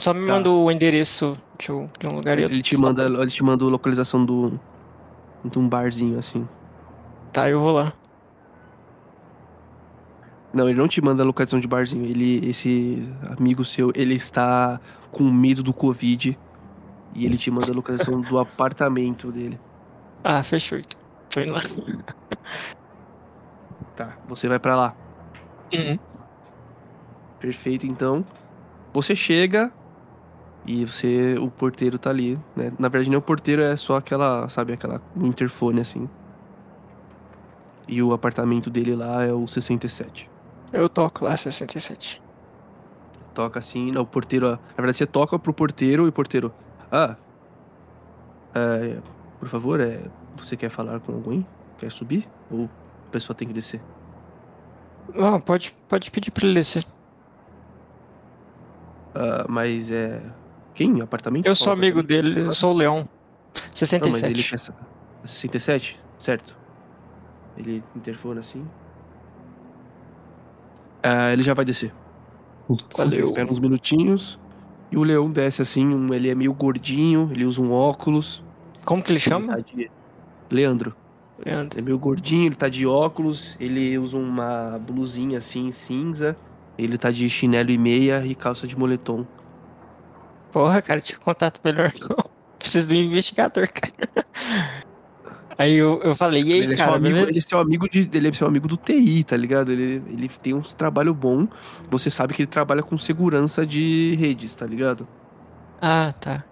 Só me Tá. manda o endereço de um, de um lugar Ele te manda, ele te manda a localização do. De um barzinho assim. Tá, eu vou lá. Não, ele não te manda a localização de barzinho. Ele, esse amigo seu, ele está com medo do Covid. E ele te manda a localização do apartamento dele. Ah, fechou. Tô indo lá. Tá, você vai pra lá. Uhum. Perfeito, então. Você chega e você. O porteiro tá ali, né? Na verdade, nem o porteiro é só aquela, sabe, aquela. Um interfone assim. E o apartamento dele lá é o 67. Eu toco lá, 67. Toca assim, não, o porteiro. Na verdade, você toca pro porteiro e o porteiro. Ah. É, por favor, é, você quer falar com alguém? Quer subir? Ou a pessoa tem que descer? Ah, pode, pode pedir pra ele descer. Ah, mas é. Quem? Apartamento? Eu sou amigo apartamento? dele, eu sou o Leão. Não, mas 67. ele quer. sa- 67? Certo. Ele interfona assim. Ah, ele já vai descer. Valeu. Espera uns minutinhos. E o leão desce assim, um- ele é meio gordinho, ele usa um óculos. Como que ele ele chama? tá de- Leandro. Leandro. Ele é meio gordinho, ele tá de óculos, ele usa uma blusinha assim, cinza. Ele tá de chinelo e meia e calça de moletom. Porra, cara, tinha contato melhor <laughs> não. Preciso do investigador, cara. Aí eu, eu falei, e aí, ele, é cara, amigo, beleza? ele é seu amigo de. Ele é seu amigo do TI, tá ligado? Ele, ele tem uns trabalho bom. Você sabe que ele trabalha com segurança de redes, tá ligado? Ah, tá.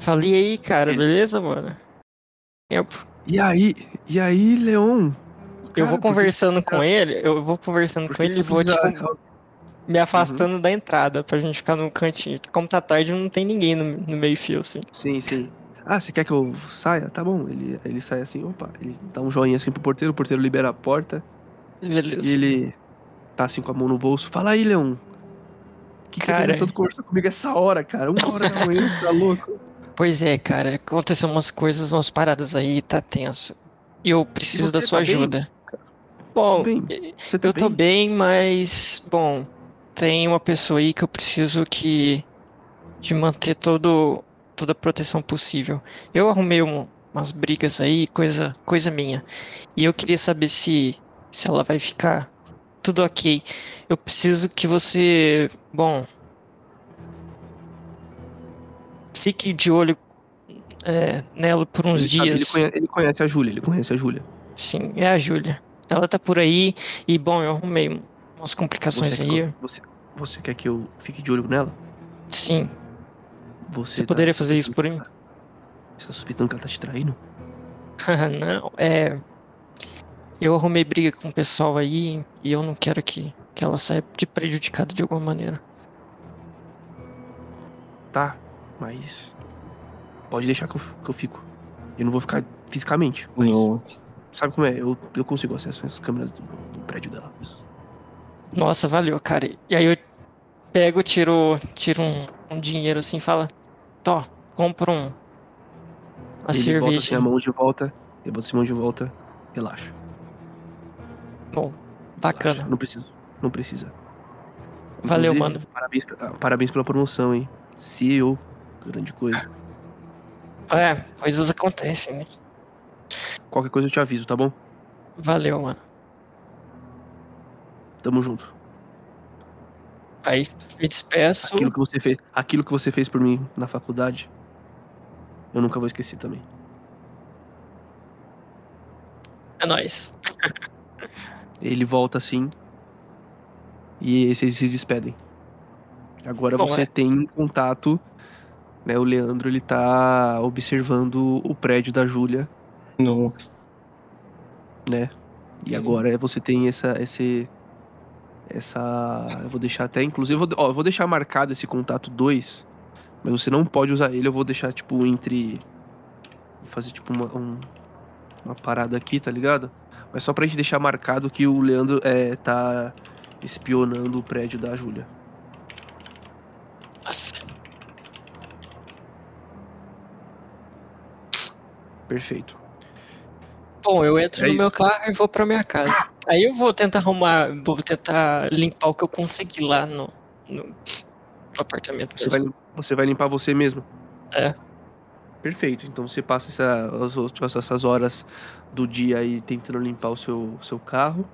Falei, e aí, cara, Ele- beleza, mano? Tempo. E aí, e aí, Leon? Eu Cara, vou por que conversando que- com ele, eu vou conversando com ele e vou, precisa- tipo, me afastando da entrada pra gente ficar no cantinho. Como tá tarde, não tem ninguém no, no meio fio, assim. Sim, sim. Ah, você quer que eu saia? Tá bom. Ele, ele sai assim, opa. Ele dá um joinha assim pro porteiro, o porteiro libera a porta. Beleza. E ele tá assim com a mão no bolso. Fala aí, Leon. O que, que você Cara. quer tanto conversar comigo essa hora, cara? Uma hora da manhã, você tá louco? Pois é, cara, aconteceu umas coisas, umas paradas aí, tá tenso. E eu preciso você da sua tá bem? ajuda. Bom, bem? Você tá eu tô bem? bem, mas bom, tem uma pessoa aí que eu preciso que de manter todo toda a proteção possível. Eu arrumei um- umas brigas aí, coisa coisa minha. E eu queria saber se se ela vai ficar tudo ok. Eu preciso que você, bom, fique de olho é, nela por uns Ele, sabe, ele, dias. conhece, ele conhece a Júlia, ele conhece a Júlia. Sim, é a Júlia. Ela tá por aí e, bom, eu arrumei um- umas complicações Você, aí. você, você quer que eu fique de olho nela? Sim, Você, você tá poderia fazer isso por mim? Você tá suspeitando que ela tá te traindo? <laughs> Não, é. Eu arrumei briga com o pessoal aí e eu não quero que, que ela saia de prejudicada de alguma maneira. Tá, mas. Pode deixar que eu, que eu fico. Eu não vou ficar fisicamente, mas. Não. Sabe como é? Eu, eu consigo acesso às câmeras do, do prédio dela. Nossa, valeu, cara. E aí eu pego, tiro, tiro um, um dinheiro assim fala: Tó, compra um. Uma ele bota assim cerveja. a mão de volta. Ele bota a mão de volta. Relaxa. Bom, relaxa. bacana. Não preciso. Não precisa. Valeu, Inclusive, mano. Parabéns, ah, parabéns pela promoção, hein? CEO. Grande coisa. É, coisas acontecem, né? Qualquer coisa eu te aviso, tá bom? Valeu, mano. Tamo junto. Aí me despeço. Aquilo que você fez, aquilo que você fez por mim na faculdade, eu nunca vou esquecer também. É nóis. Ele volta assim. E vocês se despedem. Agora Bom, você é. tem contato. Né, o Leandro ele tá observando o prédio da Júlia, Não. né? E Uhum. agora você tem essa esse essa eu vou deixar até inclusive eu vou, ó, eu vou deixar marcado esse contato 2, mas você não pode usar ele, eu vou deixar tipo entre vou fazer tipo uma um- uma parada aqui, tá ligado? Mas só pra gente deixar marcado que o Leandro é, tá espionando o prédio da Júlia. Nossa. Perfeito. Bom, eu entro É no isso. meu carro e vou pra minha casa. Aí eu vou tentar arrumar, vou tentar limpar o que eu consegui lá no, no, apartamento. Você vai, você vai limpar você mesmo? É. Perfeito. Então você passa essa- essas horas do dia aí tentando limpar o seu, seu carro.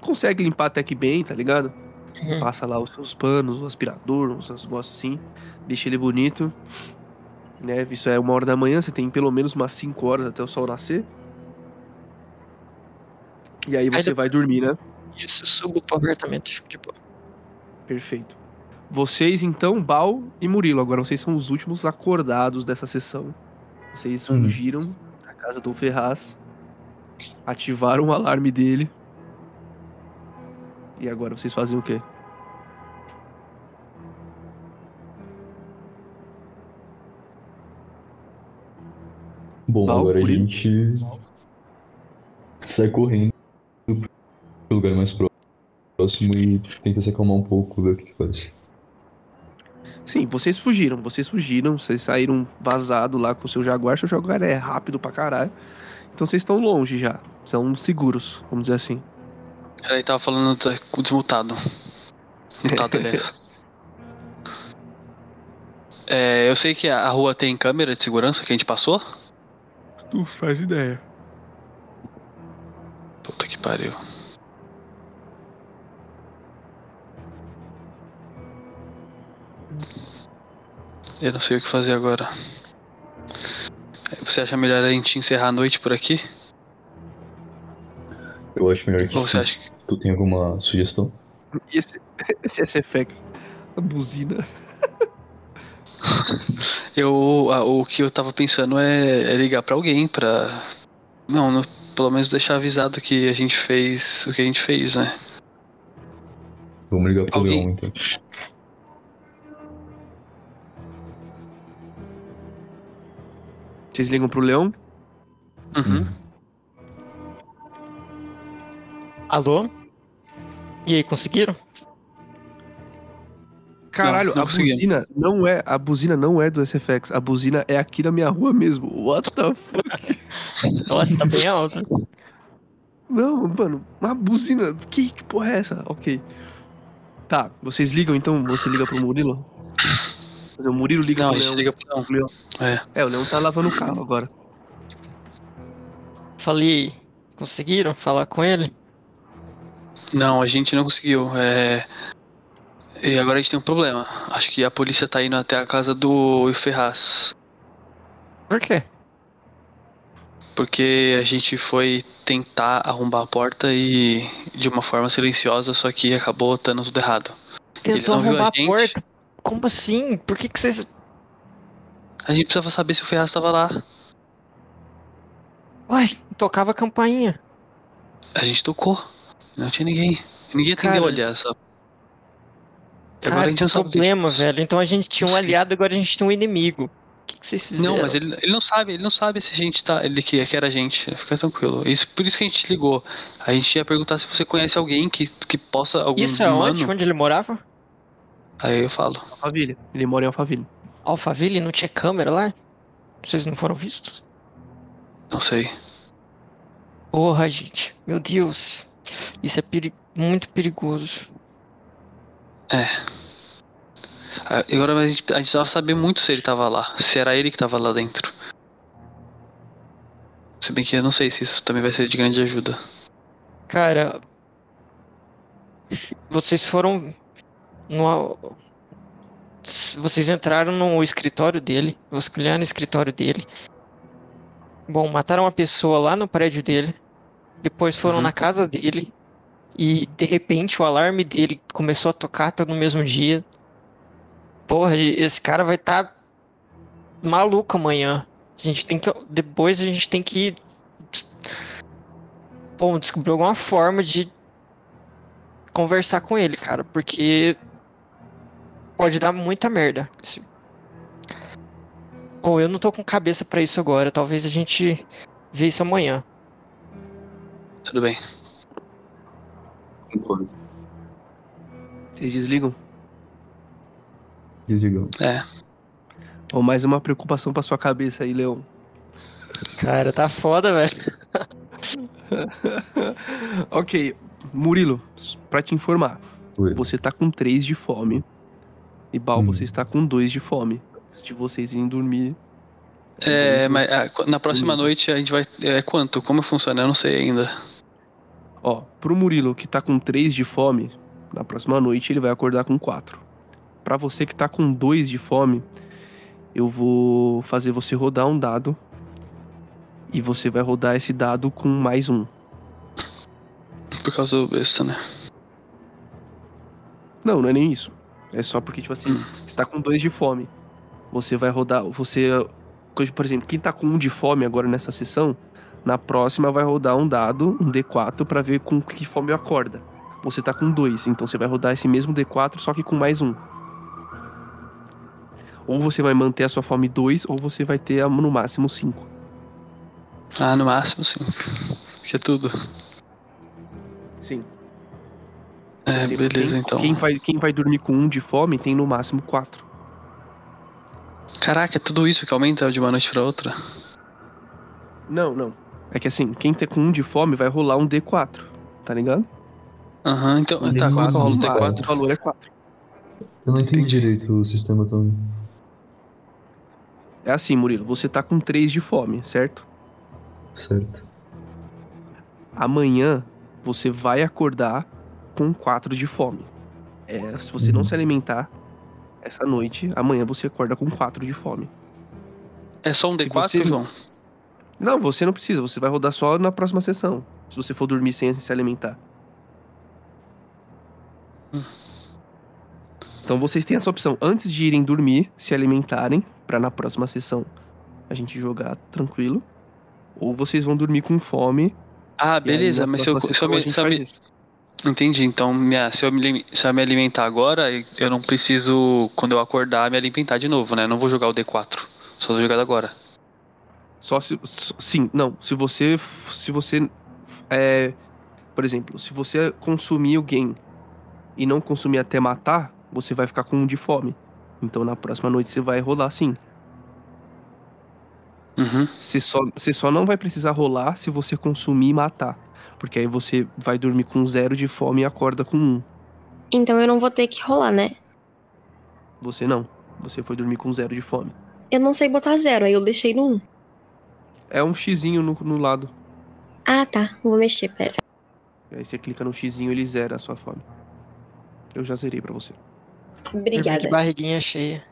Consegue limpar até que bem, tá ligado? Uhum. Passa lá os seus panos, o aspirador, uns negócios assim. Deixa ele bonito. Né? Isso é uma hora da manhã, você tem pelo menos umas 5 horas até o sol nascer. E aí você depois- vai dormir, né? Isso, subo pro apartamento. fico de boa. Perfeito. Vocês, então, Bal e Murilo, agora vocês são os últimos acordados dessa sessão. Vocês Uhum. fugiram da casa do Ferraz, ativaram o alarme dele. E agora vocês fazem o quê? Bom, Val, agora a Murilo? gente sai correndo pro lugar mais próximo e tenta se acalmar um pouco, ver o que, que faz. Sim, vocês fugiram, vocês fugiram, vocês saíram vazado lá com o seu Jaguar. Seu Jaguar é rápido pra caralho. Então vocês estão longe já. São seguros, vamos dizer assim. Ele tava falando desmutado. Mutado, aliás. <laughs> É, eu sei que a a rua tem câmera de segurança que a gente passou. Tu faz ideia. Puta que pariu. Eu não sei o que fazer agora. Você acha melhor a gente encerrar a noite por aqui? Eu acho melhor que Ou você sim. acha que. Tu tem alguma sugestão? E esse, <laughs> esse SFX? A buzina. <laughs> Eu, a- o que eu tava pensando é, é ligar pra alguém pra. Não, no- pelo menos deixar avisado que a gente fez o que a gente fez, né? Vamos ligar pro Alguém? Leão, então. Vocês ligam pro Leão? Uhum. Alô? E aí, conseguiram? Caralho, Não, não a consegui. buzina não é, a buzina não é do SFX, a buzina é aqui na minha rua mesmo. What the fuck? <laughs> Nossa, tá bem alto. Não, mano, uma buzina. Que, que porra é essa? Ok. Tá, vocês ligam então? Você liga pro Murilo? O Murilo liga Não, a pro gente Leão. liga pro Leão. É. É, o Leão tá lavando o carro agora. Falei, conseguiram falar com ele? Não, a gente não conseguiu. É... E agora a gente tem um problema. Acho que a polícia tá indo até a casa do Ferraz. Por quê? Porque a gente foi tentar arrombar a porta e de uma forma silenciosa, só que acabou dando tudo errado. Tentou a arrombar a gente? porta. Como assim? Por que, que vocês. A gente precisava saber se o Ferraz tava lá. Uai, tocava a campainha. A gente tocou. Não tinha ninguém. Ninguém Cara, atendeu, aliás. Só. E agora Cara, a gente não sabe problema, faz. velho. Então a gente tinha um aliado, agora a gente tem um inimigo. O que, que vocês fizeram? Não, mas ele, ele não sabe, ele não sabe se a gente tá. Ele que, que era a gente. Fica tranquilo. Isso, por isso que a gente ligou. A gente ia perguntar se você conhece alguém que, que possa. Algum Isso é onde? humano. Onde ele morava? Aí eu falo. Alphaville. Ele mora em Alphaville. Alphaville? Não tinha câmera lá? Vocês não foram vistos? Não sei. Porra, gente. Meu Deus. Isso é peri- muito perigoso. Ah, Agora a gente, a gente precisava saber muito se ele tava lá. Se era ele que tava lá dentro. Se bem que eu não sei se isso também vai ser de grande ajuda. Cara. Vocês foram. No... Vocês entraram no escritório dele. Vasculharam no escritório dele. Bom, mataram uma pessoa lá no prédio dele. Depois foram Uhum. na casa dele. E de repente o alarme dele começou a tocar todo no mesmo dia. Porra, esse cara vai estar tá maluco amanhã. A gente tem que. Depois a gente tem que. Bom, descobrir alguma forma de conversar com ele, cara, porque pode dar muita merda. Se- Bom, eu não tô com cabeça pra isso agora. Talvez a gente vê isso amanhã. Tudo bem. Concordo. Vocês desligam? Desligamos. É. Ou mais uma preocupação pra sua cabeça aí, Leão. Cara, tá foda, velho. <laughs> ok, Murilo, pra te informar, Oi. você tá com 3 de fome. E Bal, Hum. você está com 2 de fome. Antes de vocês irem dormir. É, mas que ah, na próxima Comigo. noite a gente vai. É quanto? Como funciona? Eu não sei ainda. Ó, pro Murilo que tá com 3 de fome, na próxima noite ele vai acordar com 4. Pra você que tá com 2 de fome, eu vou fazer você rodar um dado. E você vai rodar esse dado com mais um. Por causa do besta, né? Não, não é nem isso. É só porque, tipo assim, você tá com 2 de fome. Você vai rodar. Você. Por exemplo, quem tá com 1 um de fome agora nessa sessão, na próxima vai rodar um dado, um D4, pra ver com que fome acorda. Você tá com 2, então você vai rodar esse mesmo D4, só que com mais um. Ou você vai manter a sua fome 2, ou você vai ter no máximo 5. Ah, no máximo sim. Isso é tudo. É, beleza quem, então. Quem vai, quem vai dormir com 1 um de fome tem no máximo 4. Caraca, é tudo isso que aumenta de uma noite pra outra? Não, não. É que assim, quem tá com 1 um de fome vai rolar um D4, tá ligado? Aham, então. Ele Tá, como é que eu rolo o O máximo D4? valor é 4. Eu não entendi direito o sistema também. É assim, Murilo, você tá com 3 de fome, certo? Certo. Amanhã você vai acordar com 4 de fome. É, se você não Uhum. se alimentar essa noite, amanhã você acorda com 4 de fome. É só um Se D4, você- João? Não, você não precisa, você vai rodar só na próxima sessão. Se você for dormir sem se alimentar. Então vocês têm essa opção. Antes de irem dormir, se alimentarem, pra na próxima sessão a gente jogar tranquilo. Ou vocês vão dormir com fome. Ah, beleza, mas se eu, se eu me, se eu me-. Entendi, então minha, se, eu me, se eu me alimentar agora, eu não preciso, quando eu acordar, me alimentar de novo, né? Eu não vou jogar o D4, só vou jogar agora. Só se. Sim, não. Se você. Se você. É, por exemplo, se você consumir alguém e não consumir até matar, você vai ficar com um de fome. Então na próxima noite você vai rolar sim. Uhum. Você só, você só não vai precisar rolar se você consumir e matar. Porque aí você vai dormir com zero de fome e acorda com um. Então eu não vou ter que rolar, né? Você não. Você foi dormir com zero de fome. Eu não sei botar zero, aí eu deixei no 1. É um xizinho no, no lado. Ah, tá. Vou mexer, pera. Aí você clica no xizinho e ele zera a sua fome. Eu já zerei pra você. De Obrigada. barriguinha cheia.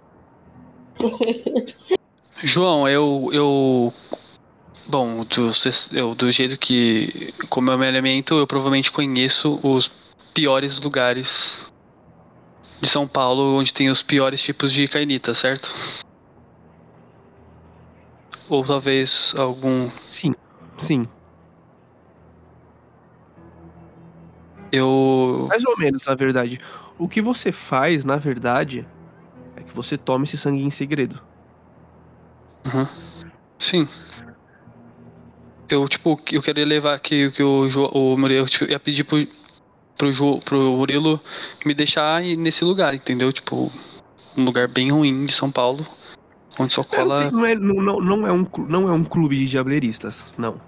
<laughs> João, eu. eu bom, do, eu, do jeito que. Como é o meu elemento, eu provavelmente conheço os piores lugares de São Paulo onde tem os piores tipos de cainita, certo? Ou talvez algum. Sim. Sim. Eu. Mais ou menos, na verdade. O que você faz, na verdade, é que você toma esse sangue em segredo. Sim. Eu, tipo, eu queria levar que, que o, o Murilo tipo, ia pedir pro, pro, Jo- pro Murilo me deixar nesse lugar, entendeu? Tipo, um lugar bem ruim de São Paulo, onde só É, cola. não é, não, não, é um, não é um clube de diableiristas, não.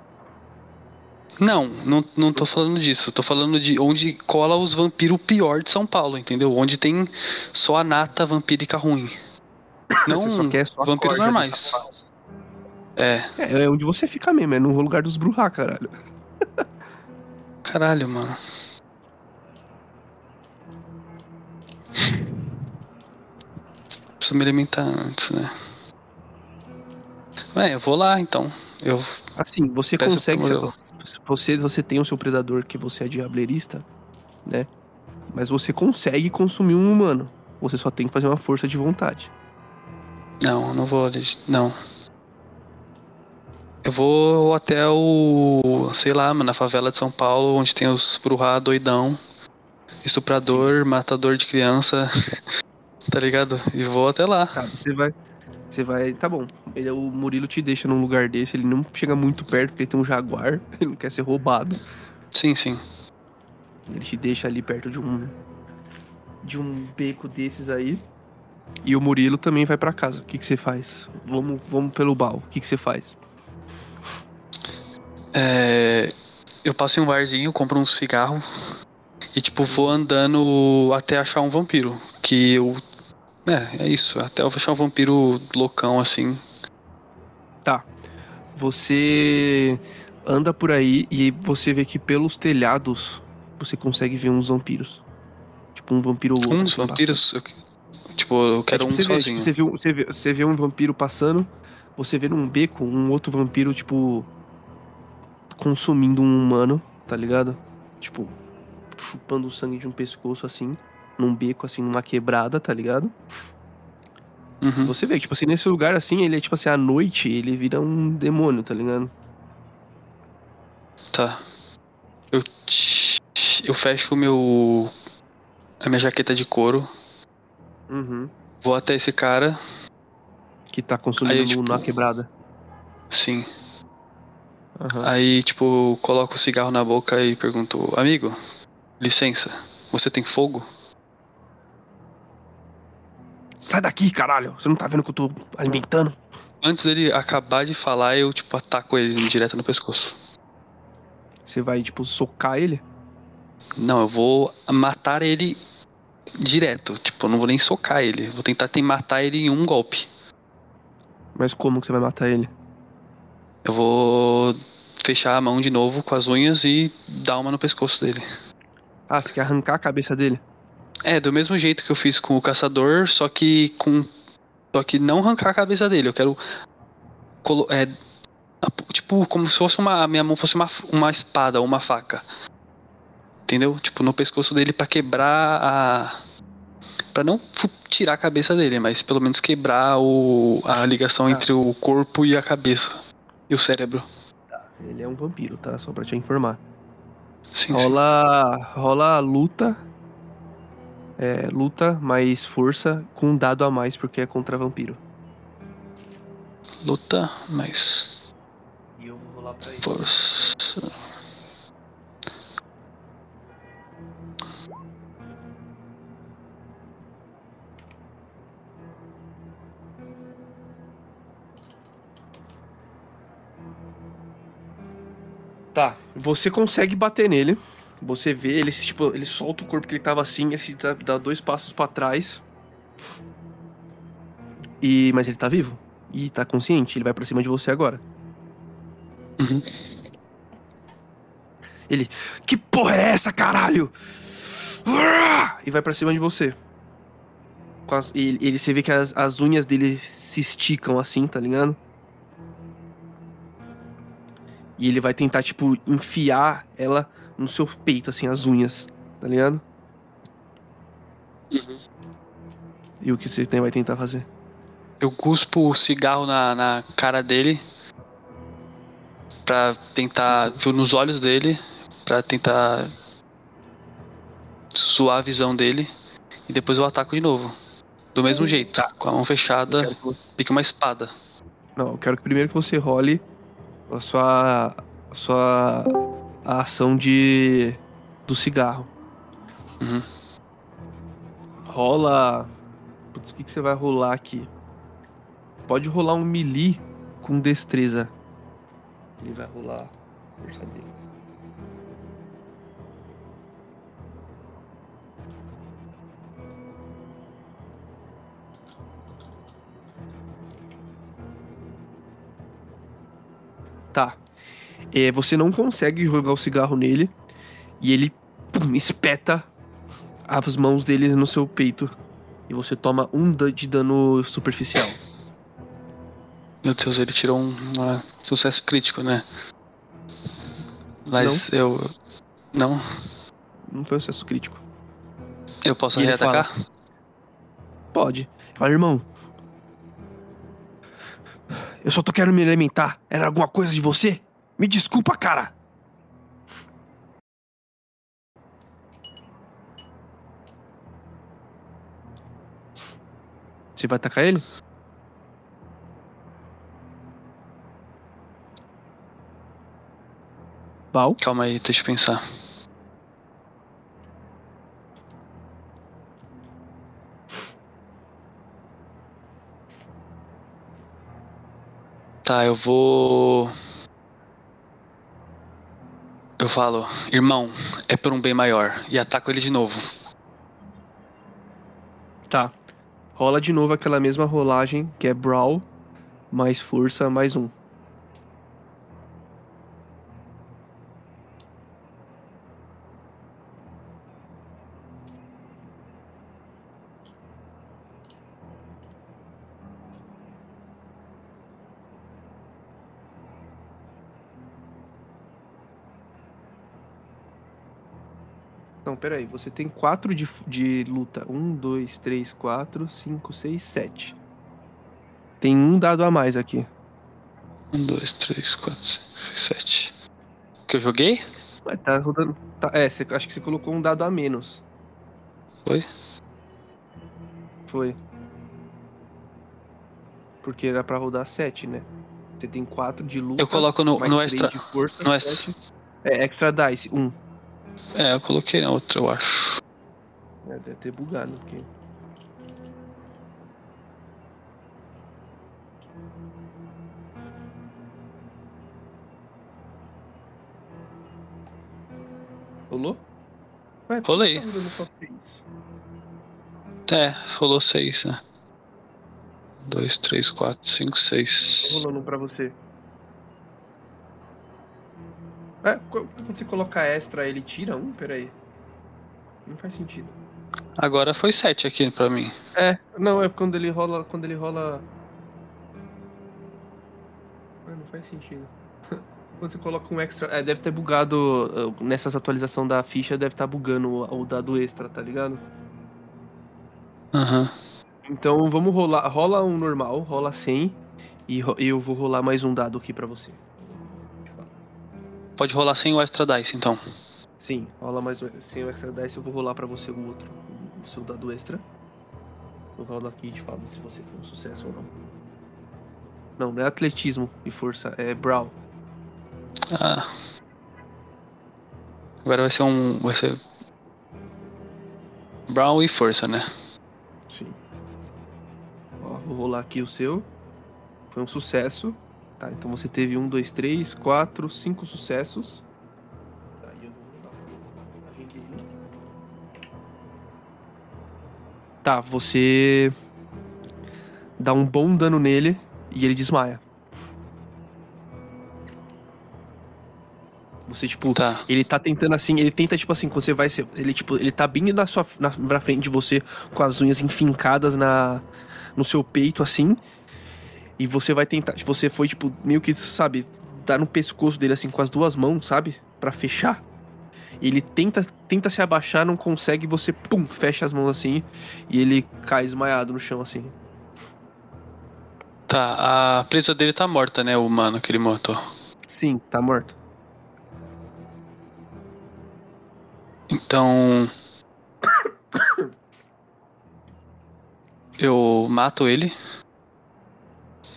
Não, não, não tô falando disso. Tô falando de onde cola os vampiros pior de São Paulo, entendeu? Onde tem só a nata vampírica ruim. Não você só quer só vampiros normais. É, É, é onde você fica mesmo, é no lugar dos Bruhá, caralho. caralho, mano. Preciso me alimentar antes, né? É, eu vou lá então. Eu Assim, você consegue. Murilo. Você, você tem o seu predador que você é diableirista, né? Mas você consegue consumir um humano. Você só tem que fazer uma força de vontade. Não, não vou. Não. Eu vou até o. sei lá, mano, na favela de São Paulo, onde tem os Bruhá doidão, estuprador, matador de criança. <laughs> tá ligado? E vou até lá. Tá, você vai. Você vai. Tá bom. Ele, o Murilo te deixa num lugar desse, ele não chega muito perto porque ele tem um jaguar, <laughs> ele não quer ser roubado. Sim, sim. Ele te deixa ali perto de um de um beco desses aí. E o Murilo também vai pra casa. O que que você faz? Vamos, vamos pelo bal. O que que você faz? É, eu passo em um barzinho, compro um cigarro e tipo vou andando até achar um vampiro. Que eu. É, é isso. Até eu achar um vampiro loucão assim. Tá. Você anda por aí e você vê que pelos telhados você consegue ver uns vampiros. Tipo um vampiro louco. Uns assim, vampiros. eu- tipo, eu quero É, um tipo, você vê, sozinho. tipo, você, viu, você, vê, você vê um vampiro passando, você vê num beco um outro vampiro, tipo, consumindo um humano, tá ligado? Tipo, chupando o sangue de um pescoço, assim, num beco, assim, numa quebrada, tá ligado? Uhum. Você vê tipo assim, nesse lugar, assim, ele é, tipo assim, à noite, ele vira um demônio, tá ligado? Tá. Eu, eu fecho o meu. a minha jaqueta de couro. Uhum. Vou até esse cara. Que tá consumindo Aí, tipo- na quebrada. Sim. Aham. Aí, tipo, coloco o cigarro na boca e pergunto: Amigo, licença, você tem fogo? Sai daqui, caralho! Você não tá vendo que eu tô alimentando? Antes dele acabar de falar, eu, tipo, ataco ele direto no pescoço. Você vai, tipo, socar ele? Não, eu vou matar ele direto. Tipo, eu não vou nem socar ele. Vou tentar matar ele em um golpe. Mas como que você vai matar ele? Eu vou fechar a mão de novo com as unhas e dar uma no pescoço dele. Ah, você quer arrancar a cabeça dele? É, do mesmo jeito que eu fiz com o caçador, só que com. Só que não arrancar a cabeça dele. Eu quero. colo- É, tipo, como se fosse uma. A minha mão fosse uma, uma espada ou uma faca. Entendeu? Tipo, no pescoço dele pra quebrar a. Pra não tirar a cabeça dele, mas pelo menos quebrar o, a ligação Ah. entre o corpo e a cabeça. E o cérebro. Ele é um vampiro, tá? Só pra te informar. Sim, sim. Rola, rola luta. É, luta mais força com um dado a mais porque é contra vampiro. Luta, mais E eu vou rolar pra ele. força. Tá, você consegue bater nele. Você vê, ele tipo, ele solta o corpo que ele tava assim, ele dá, dá dois passos pra trás. E mas ele tá vivo e tá consciente, ele vai pra cima de você agora. Uhum. Ele, que porra é essa, caralho? E vai pra cima de você. Com as- e ele, você vê que as, as unhas dele se esticam assim, tá ligado? E ele vai tentar, tipo, enfiar ela no seu peito, assim, as unhas, tá ligado? E o que você tem, vai tentar fazer? Eu cuspo o cigarro na, na cara dele pra tentar ver nos olhos dele pra tentar suar a visão dele. E depois eu ataco de novo. Do mesmo jeito com a mão fechada que pique uma espada. Não, eu quero que primeiro que você role a sua, a sua a ação de do cigarro. Uhum. Rola. Putz, o que, que você vai rolar aqui? Pode rolar um melee com destreza. Ele vai rolar a força dele. Tá. É, você não consegue jogar o cigarro nele e ele pum, espeta as mãos dele no seu peito e você toma um de dano superficial. meu Deus ele tirou um uma- sucesso crítico né mas eu não Não foi um sucesso crítico. eu posso E ele reatacar Pode. Fala, irmão. Eu só tô querendo me alimentar. Era alguma coisa de você? Me desculpa, cara. Você vai atacar ele? Bal. Calma aí, deixa eu pensar. Tá, eu vou. Eu falo, irmão, é por um bem maior. E ataco ele de novo. Tá. Rola de novo aquela mesma rolagem, que é Brawl, mais força, mais um. Peraí. Você tem quatro de, de luta. Um, dois, três, quatro, cinco, seis, sete. Tem um dado a mais aqui. Um, dois, três, quatro, cinco, seis, sete. Que eu joguei? Ué, tá rodando. Tá, é, você, acho que você colocou um dado a menos. Foi? Foi. Porque era pra rodar sete, né? Você tem quatro de luta. Eu coloco no, no extra. força, no. É, extra dice, um. É, eu coloquei na outra, eu acho. É, deve ter bugado. Porque... Rolou? Ué, Rolei. Tá só seis? É, rolou seis, né? Dois, três, quatro, cinco, Tá seis. rolando um pra você. É, qu- quando você coloca extra, ele tira um? Peraí. Não faz sentido. Agora foi sete aqui pra mim. É, não, é quando ele rola. Quando ele rola. Ah, não faz sentido. <laughs> quando você coloca um extra. É, deve ter bugado. uh, Nessas atualizações da ficha, deve estar bugando o, o dado extra, tá ligado? Aham. Então vamos rolar. Rola um normal, rola 100. E eu vou rolar mais um dado aqui pra você. Pode rolar sem o extra dice, então. Sim, rola mais um. Sem o extra dice, eu vou rolar pra você o outro. O seu dado extra. Eu rolo aqui e te falo se você foi um sucesso ou não. Não, não é atletismo e força, é brawl. Ah. Agora vai ser um. Vai ser. Brown e força, né? Sim. Ó, vou rolar aqui o seu. Foi um sucesso. Tá, então você teve um, dois, três, quatro, cinco sucessos. Tá, você dá um bom dano nele e ele desmaia. Você, tipo, Tá. ele tá tentando assim, ele tenta, tipo assim, você vai ser. Ele, tipo, ele tá bem na sua na, na frente de você, com as unhas enfincadas na, no seu peito, assim. E você vai tentar. Você foi, tipo, meio que, sabe, dar no pescoço dele, assim, com as duas mãos, sabe? Pra fechar. Ele tenta, tenta se abaixar, não consegue, você, pum, fecha as mãos assim. E ele cai desmaiado no chão, assim. Tá, a presa dele tá morta, né? O humano que ele matou. Sim, tá morto. Então. <coughs> Eu mato ele.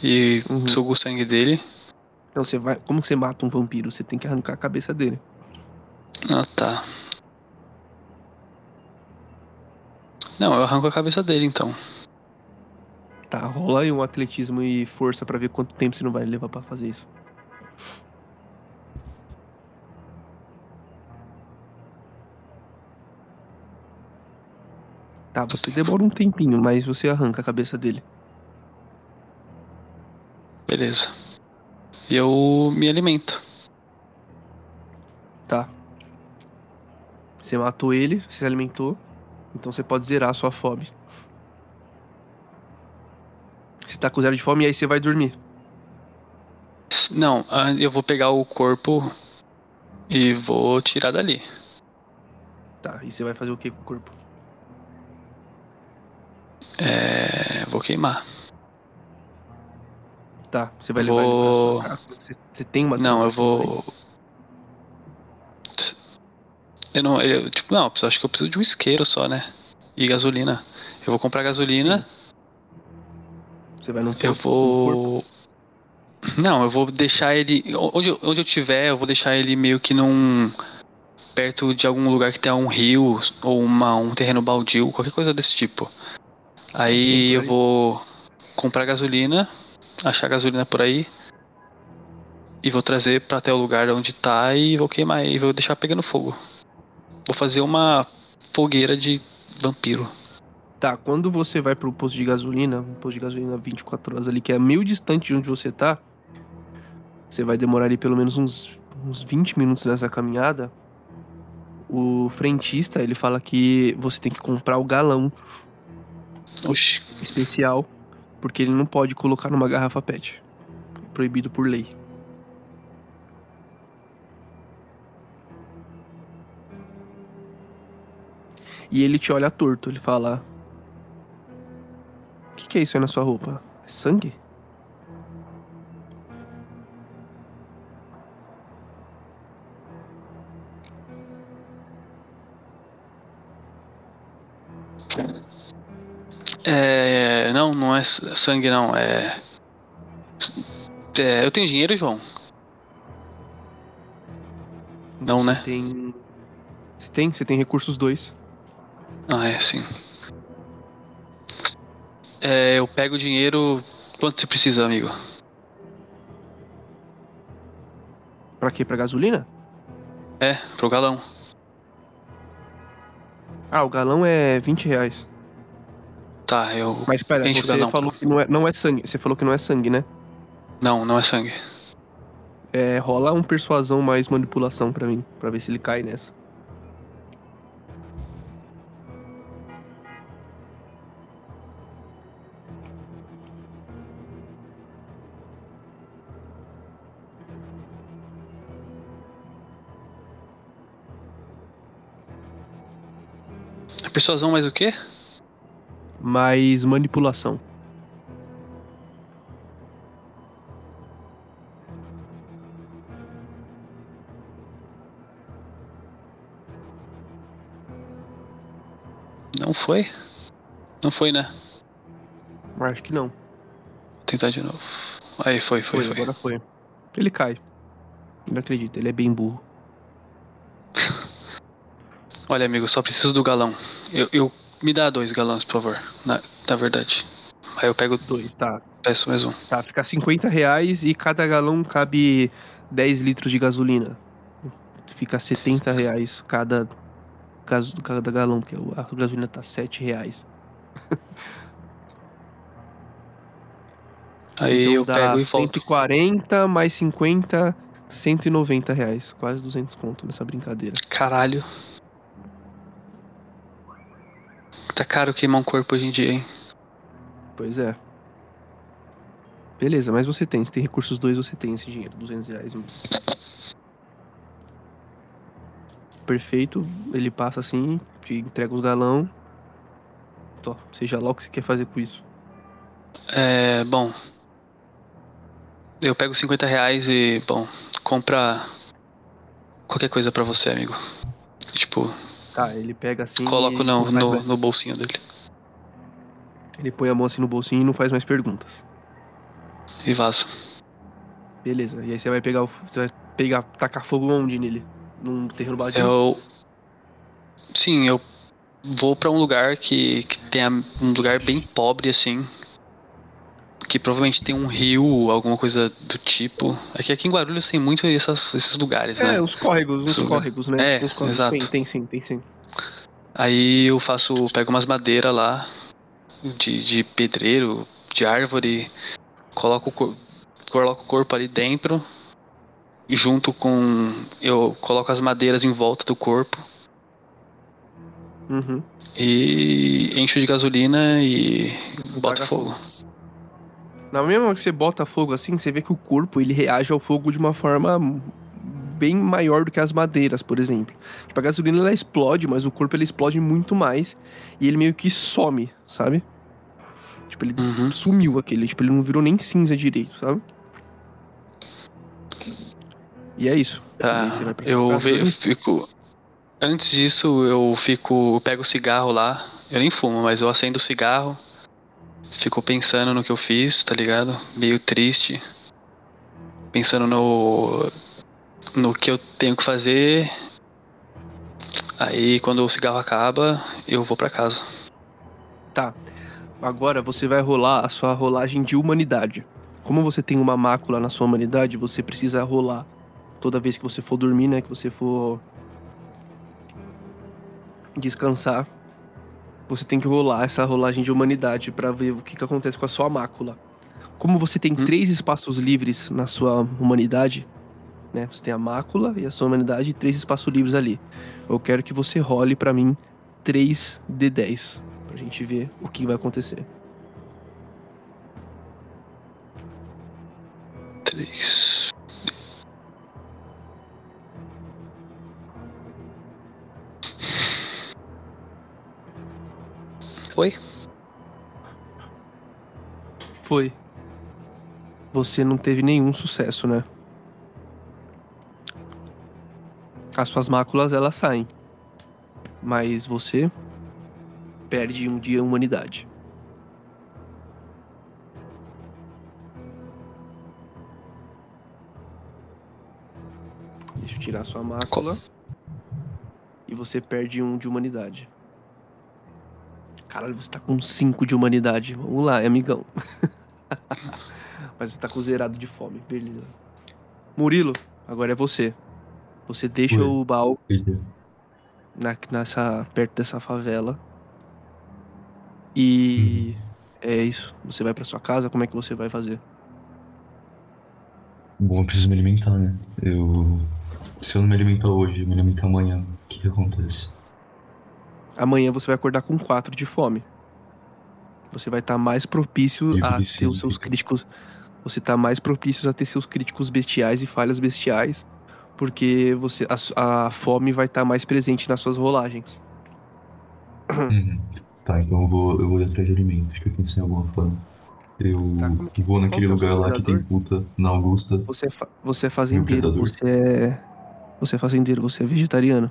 E Uhum. sugo o sangue dele. Então você vai. Como você mata um vampiro? Você tem que arrancar a cabeça dele. Ah, tá. Não, eu arranco a cabeça dele então. Tá, rola aí um atletismo e força pra ver quanto tempo você não vai levar pra fazer isso. Tá, você demora um tempinho, mas você arranca a cabeça dele. Beleza. E eu me alimento. Tá. Você matou ele, você se alimentou. Então você pode zerar a sua fome. Você tá com zero de fome e aí você vai dormir. Não, ah, eu vou pegar o corpo e vou tirar dali. Tá, e você vai fazer o que com o corpo? É. Vou queimar. Tá, você vai Vou- levar ele pra sua casa. Você, você tem uma Não, eu vou. Eu não. Eu, tipo, não, eu acho que eu preciso de um isqueiro só, né? E gasolina. Eu vou comprar gasolina. Você vai num Eu posto corpo? vou. Não, eu vou deixar ele. Onde, eu- onde eu tiver, eu vou deixar ele meio que num. perto de algum lugar que tenha um rio ou uma, um terreno baldio, qualquer coisa desse tipo. Aí eu vou comprar gasolina, achar gasolina por aí. E vou trazer pra até o lugar onde tá e vou queimar e vou deixar pegando fogo. Vou fazer uma fogueira de vampiro. Tá, quando você vai pro posto de gasolina, um posto de gasolina 24 horas ali, que é meio distante de onde você tá, você vai demorar ali pelo menos uns, uns 20 minutos nessa caminhada. O frentista, ele fala que você tem que comprar o galão Oxi. especial, porque ele não pode colocar numa garrafa PET. É proibido por lei. E ele te olha torto, ele fala: O que, que é isso aí na sua roupa? É sangue? É. Não, não é sangue, não. É. é eu tenho dinheiro, João? Não, Você né? Tem. Você tem? Você tem recursos dois. Ah, é, sim. É, eu pego o dinheiro. Quanto você precisa, amigo? Pra quê? Pra gasolina? É, pro galão. Ah, o galão é 20 reais. Tá, eu. Mas pera, você galão. falou que não é, não é sangue. Você falou que não é sangue, né? Não, não é sangue. É, rola um persuasão mais manipulação pra mim, pra ver se ele cai nessa. Persuasão mais o quê? Mais manipulação. Não foi? Não foi, né? Acho que não. Vou tentar de novo. Aí, foi, foi, foi. agora foi. Ele cai. Não acredito, ele é bem burro. <laughs> Olha, amigo, só preciso do galão. Eu, eu- me dá dois galões, por favor. Na, na verdade. Aí eu pego, Dois, tá. peço mesmo. Tá, fica 50 reais e cada galão cabe 10 litros de gasolina. Fica 70 reais cada, cada galão, porque a gasolina tá 7 reais. <laughs> Aí então eu dá pego e volto. 140 mais 50, 190 reais. Quase 200 conto nessa brincadeira. Caralho. Tá caro queimar um corpo hoje em dia, hein? Pois é. Beleza, mas você tem. Se tem recursos dois, você tem esse dinheiro. 200 reais. Perfeito. Ele passa assim, te entrega os galão. Tó, seja lá o que você quer fazer com isso. É, bom. Eu pego 50 reais e, bom, compra qualquer coisa pra você, amigo. Tipo, Tá, ele pega assim. coloco não no, mais- no bolsinho dele. Ele põe a mão assim no bolsinho e não faz mais perguntas. E vaza. Beleza. E aí você vai pegar o. Você vai pegar, tacar fogo onde nele? Num terreno baldio? Eu. Sim, eu vou pra um lugar que, que tenha um lugar bem pobre, assim. Que provavelmente tem um rio, alguma coisa do tipo. É que aqui em Guarulhos tem muito essas, esses lugares, né? É, uns córregos, uns Isso, córregos, né? é, uns córregos. exato. Tem, tem sim, tem sim. Aí eu faço, pego umas madeiras lá de, de pedreiro, de árvore, coloco coloco o corpo ali dentro, e junto com eu coloco as madeiras em volta do corpo Uhum. e encho de gasolina e boto Taca fogo. Na mesma hora que você bota fogo assim, você vê que o corpo ele reage ao fogo de uma forma bem maior do que as madeiras, por exemplo. Tipo, a gasolina ela explode, mas o corpo ele explode muito mais e ele meio que some, sabe? Tipo, ele Uhum. sumiu aquele, tipo, ele não virou nem cinza direito, sabe? E é isso. Tá, eu ve- eu fico. Antes disso, eu fico. Eu pego o cigarro lá. Eu nem fumo, mas eu acendo o cigarro. Fico pensando no que eu fiz, tá ligado? Meio triste. pensando no. no que eu tenho que fazer. Aí quando o cigarro acaba, eu vou pra casa. Tá. Agora você vai rolar a sua rolagem de humanidade. Como você tem uma mácula na sua humanidade, você precisa rolar toda vez que você for dormir, né? Que você for descansar você tem que rolar essa rolagem de humanidade para ver o que, que acontece com a sua mácula. Como você tem hum. três espaços livres na sua humanidade, né? Você tem a mácula e a sua humanidade e três espaços livres ali. Eu quero que você role para mim 3 de 10 pra gente ver o que vai acontecer. 3 foi? Foi. Você não teve nenhum sucesso, né? As suas máculas elas saem. Mas você perde um dia a humanidade. Deixa eu tirar sua mácula. E você perde um de humanidade. Caralho, você tá com 5 de humanidade. Vamos lá, amigão. <laughs> Mas você tá com zerado de fome, beleza. Murilo, agora é você. Você deixa Oi. o baú na, nessa, perto dessa favela. E é isso. Você vai pra sua casa, como é que você vai fazer? Bom, eu preciso me alimentar, né? Eu. Se eu não me alimentar hoje, eu me alimentar amanhã, o que que acontece? Amanhã você vai acordar com 4 de fome. Você vai estar mais propício Eu a ter preciso os seus críticos. Você tá mais propício a ter seus críticos bestiais e falhas bestiais. Porque você a, a fome vai estar mais presente nas suas rolagens. Uhum. Tá, então eu vou, eu vou ir atrás de alimento. Acho que eu pensei em alguma forma. Eu Tá, como que- vou naquele é lugar lá que tem puta, na Augusta. Você é, fa- você é fazendeiro, você é. Você é fazendeiro, você é vegetariano.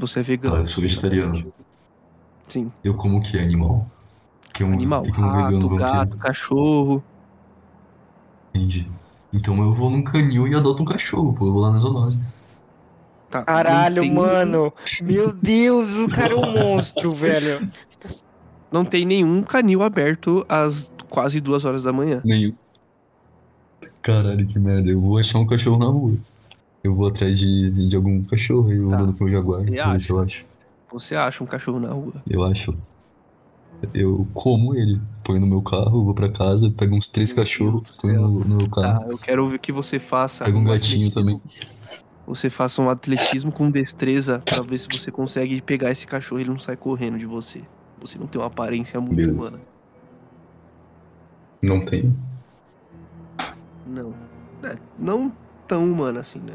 Você é vegano. Tá, eu sou vegetariano. Sim. Eu como o que animal? Que é um, Animal, que um vegano rato, gato, cachorro. Entendi. Então eu vou num canil e adoto um cachorro, pô. Eu vou lá na zoonose. Tá, Caralho, tem- mano. Meu Deus, o cara é um monstro, velho. Não tem nenhum canil aberto às quase duas horas da manhã. Nenhum. Caralho, que merda. Eu vou achar um cachorro na rua. Eu vou atrás de, de algum cachorro e eu Tá, vou pro jaguar. você se eu acho. Você acha um cachorro na rua. Eu acho. Eu como ele. Põe no meu carro, vou pra casa, pego uns três Meu cachorros, Deus céu. no, no meu carro. Tá, eu quero ver que você faça. Pega um um gatinho atletismo. também. Você faça um atletismo com destreza pra ver se você consegue pegar esse cachorro e ele não sai correndo de você. Você não tem uma aparência muito Beleza. humana. Não tem? Não. É, não tão humana assim, né?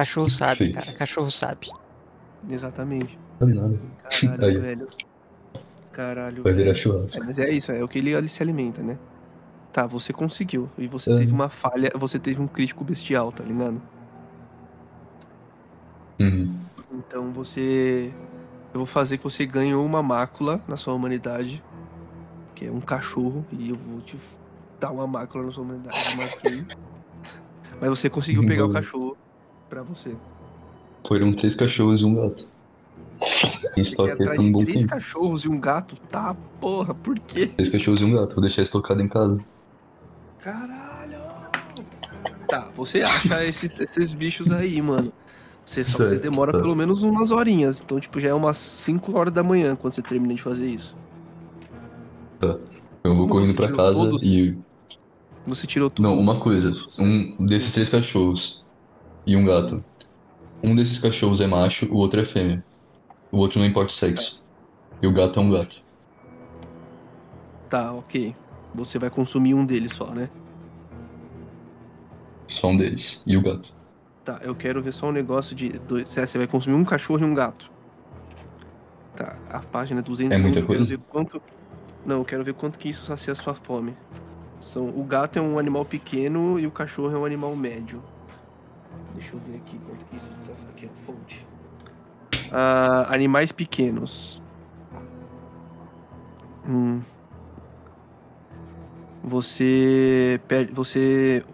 Cachorro sabe, Feito. cara. Cachorro sabe. Exatamente. Sabe nada. Caralho, Aí. velho. Caralho. Vai virar velho. churrasco. É, mas é isso, é o que ele, ele se alimenta, né? Tá, você conseguiu. E você É. teve uma falha, você teve um crítico bestial, tá ligado? Uhum. Então você. Eu vou fazer que você ganhe uma mácula na sua humanidade. Que é um cachorro. E eu vou te dar uma mácula na sua humanidade. <laughs> Mas você conseguiu pegar o cachorro pra você. Foram três cachorros e um gato. <laughs> Tem E estoque aí atrás por um bom três tempo. cachorros e um gato? Tá, porra, por quê? Três cachorros e um gato. Vou deixar estocado em casa. Caralho! Tá, você acha esses, esses bichos aí, mano. Você, só você demora tá. pelo menos umas horinhas. Então, tipo, já é umas 5 horas da manhã quando você termina de fazer isso. Eu vou Como correndo pra casa e. Você tirou tudo. Não, uma coisa. Um desses três cachorros e um gato. Um desses cachorros é macho, o outro é fêmea. O outro não importa o sexo. E o gato é um gato. Tá, ok. Você vai consumir um deles só, né? Só um deles. E o gato. Tá, eu quero ver só um negócio de. Dois, é, você vai consumir um cachorro e um gato. Tá, a página 200 É muita eu quero coisa? ver quanto. Não, eu quero ver quanto que isso sacia a sua fome. São, o gato é um animal pequeno e o cachorro é um animal médio. Deixa eu ver aqui quanto que isso diz aqui, ó, fonte. Ah, animais pequenos. Hum. Você perde, você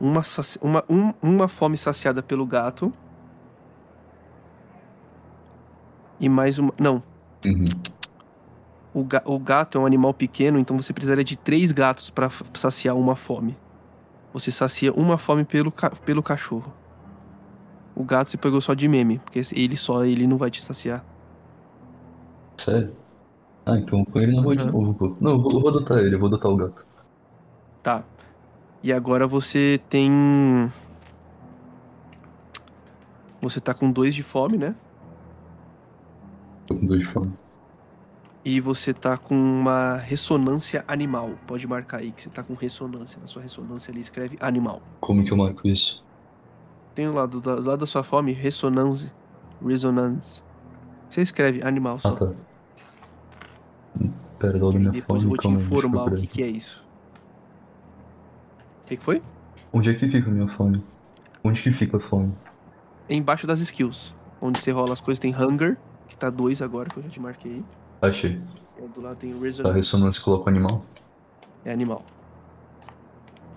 uma, saci- uma, um- uma fome saciada pelo gato e mais uma, não, Uhum. o, ga- o gato é um animal pequeno, então você precisaria de três gatos para saciar uma fome. Você sacia uma fome pelo, ca- pelo cachorro. O gato você pegou só de meme, porque ele só ele não vai te saciar. Sério? Ah, então põe ele rua de Uhum. novo, pô. Não, eu vou, eu vou adotar ele, eu vou adotar o gato. Tá. E agora você tem. Você tá com dois de fome, né? Tô com dois de fome. E você tá com uma ressonância animal. Pode marcar aí que você tá com ressonância. Na sua ressonância ali escreve animal. Como que eu marco isso? Tem o lado, do lado da sua fome, ressonância. Resonance. Você escreve animal só. Ah, tá. Pera, dá da E minha depois eu fome, vou te informar o que, que é isso. O que, que foi? Onde é que fica a minha fome? Onde que fica a fome? Embaixo das skills. Onde você rola as coisas tem hunger, que tá dois agora, que eu já te marquei. Achei. E do lado tem A resonance. ressonância coloca o animal? É animal.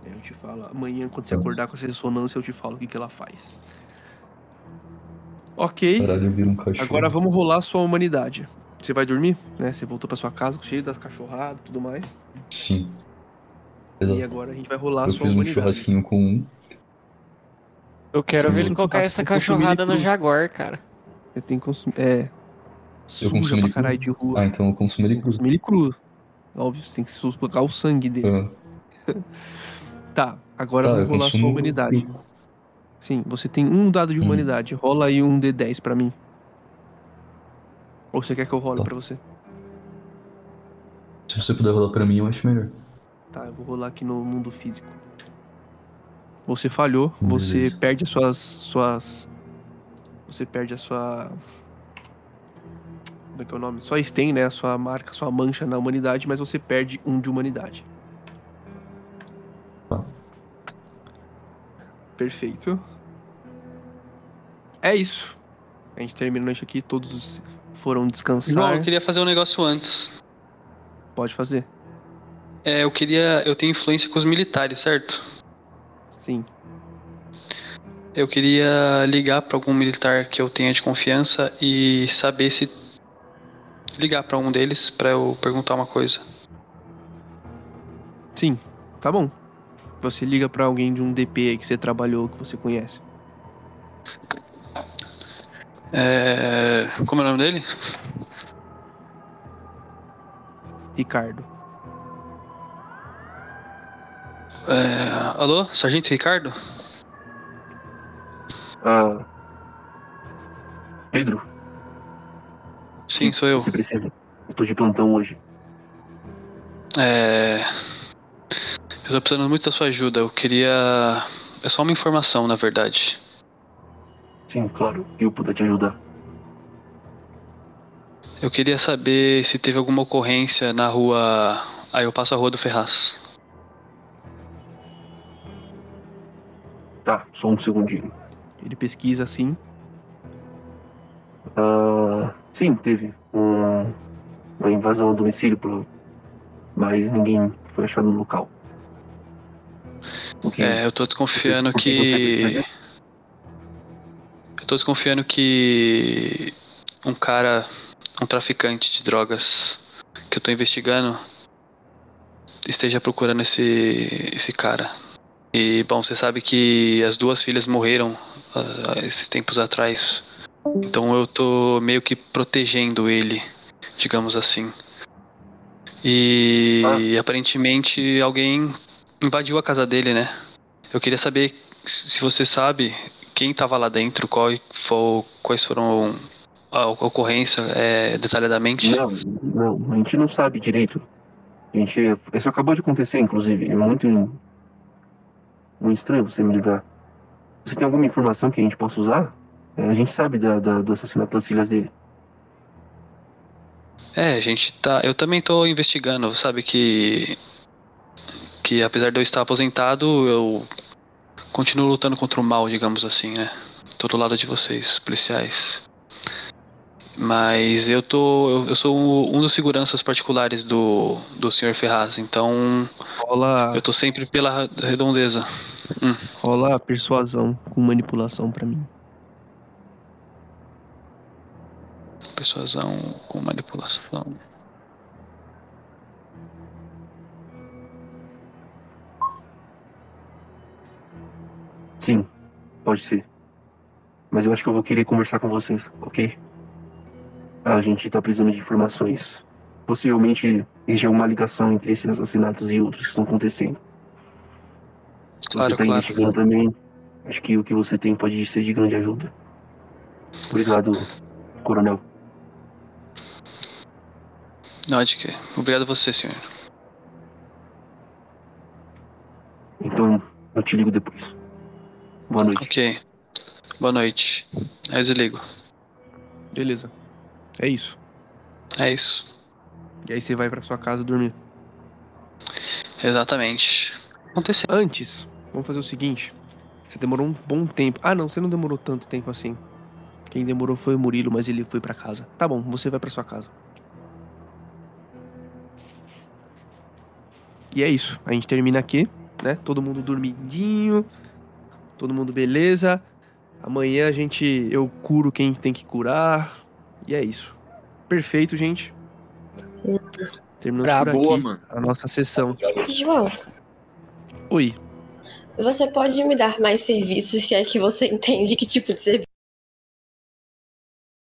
Aí Eu te falo, amanhã quando você Tá. acordar com essa ressonância eu te falo o que, que ela faz. Ok, Caralho, um agora vamos rolar a sua humanidade. Você vai dormir, né? Você voltou pra sua casa cheio das cachorradas e tudo mais. Sim. E Exato. agora a gente vai rolar a Eu sua fiz um humanidade. churrasquinho com um. Eu quero Sim, ver ele colocar essa cachorrada no. Jaguar, cara. Você tem que consumir. É. Suja pra caralho de rua. Ah, então eu consumo ele cru. ele cru. Óbvio, você tem que sugar o sangue dele. Ah, <laughs> Tá, agora tá, eu vamos rolar a sua humanidade. cru. Sim, você tem um dado de Hum. humanidade. Rola aí um D10 pra mim. Ou você quer que eu role Tá. pra você? Se você puder rolar pra mim, eu acho melhor. Tá, eu vou rolar aqui no mundo físico. Você falhou, você Beleza. perde as suas. suas. Você perde a sua. Como é que é o nome? Só tem, né? A sua marca, sua mancha na humanidade, mas você perde um de humanidade. Tá. Perfeito. É isso. A gente termina a noite aqui, todos foram descansar. João, eu queria fazer um negócio antes. Pode fazer. É, eu queria. Eu tenho influência com os militares, certo? Sim. Eu queria ligar pra algum militar que eu tenha de confiança e saber se. Ligar pra um deles pra eu perguntar uma coisa. Sim, tá bom. Você liga pra alguém de um DP aí que você trabalhou, que você conhece. É. Como é o nome dele? Ricardo. É, Alô, Sargento Ricardo? Ah. Pedro, Sim, sou eu. você precisa. Eu tô de plantão hoje. É. Eu tô precisando muito da sua ajuda. Eu queria. É só uma informação, na verdade. Sim, claro, que eu puder te ajudar. Eu queria saber se teve alguma ocorrência na rua. Aí eu passo a rua do Ferraz. Tá, só um segundinho. Ele pesquisa assim. Ah, sim, teve um- uma invasão ao domicílio, pro- mas ninguém foi achado no local. O que- É, eu tô desconfiando que? Eu tô desconfiando que. Um cara. Um traficante de drogas que eu tô investigando. Esteja procurando esse. esse cara. E, bom, você sabe que as duas filhas morreram ah, esses tempos atrás. Então eu tô meio que protegendo ele, digamos assim. E aparentemente alguém invadiu a casa dele, né? Eu queria saber se você sabe quem tava lá dentro, qual, quais foram a ocorrência é, detalhadamente. Não, não, a gente não sabe direito. A gente, isso acabou de acontecer, inclusive. É muito, muito estranho você me ligar. Você tem alguma informação que a gente possa usar? É, a gente sabe da, da- do assassinato das filhas dele. É, a gente tá. Eu também tô investigando, sabe que. Que apesar de eu estar aposentado, eu continuo lutando contra o mal, digamos assim, né? Tô do lado de vocês, policiais. Mas eu tô. Eu, eu sou um dos seguranças particulares do, do Sr. Ferraz, então Rola, eu tô sempre pela redondeza. Hum. rola persuasão com manipulação pra mim. Persuasão com manipulação. Sim, pode ser. Mas eu acho que eu vou querer conversar com vocês, ok? A gente tá precisando de informações. Possivelmente existe alguma ligação entre esses assassinatos e outros que estão acontecendo. Claro, você tá claro. investigando também, acho que o que você tem pode ser de grande ajuda. Obrigado, coronel. Não, de que. Obrigado a você, senhor. Então, eu te ligo depois. Boa noite. Ok. Boa noite. Aí eu desligo. Beleza. É isso. É isso. E aí você vai pra sua casa dormir. Exatamente. Aconteceu. Antes, vamos fazer o seguinte. Você demorou um bom tempo. Ah, não, você não demorou tanto tempo assim. Quem demorou foi o Murilo, mas ele foi pra casa. Tá bom, você vai pra sua casa. E é isso. A gente termina aqui, né? Todo mundo dormidinho. Todo mundo beleza. Amanhã a gente eu curo quem tem que curar. E é isso. Perfeito, gente. Terminamos por Boa, aqui mano. a nossa sessão. João, Oi. você pode me dar mais serviços se é que você <laughs> entende que tipo de serviço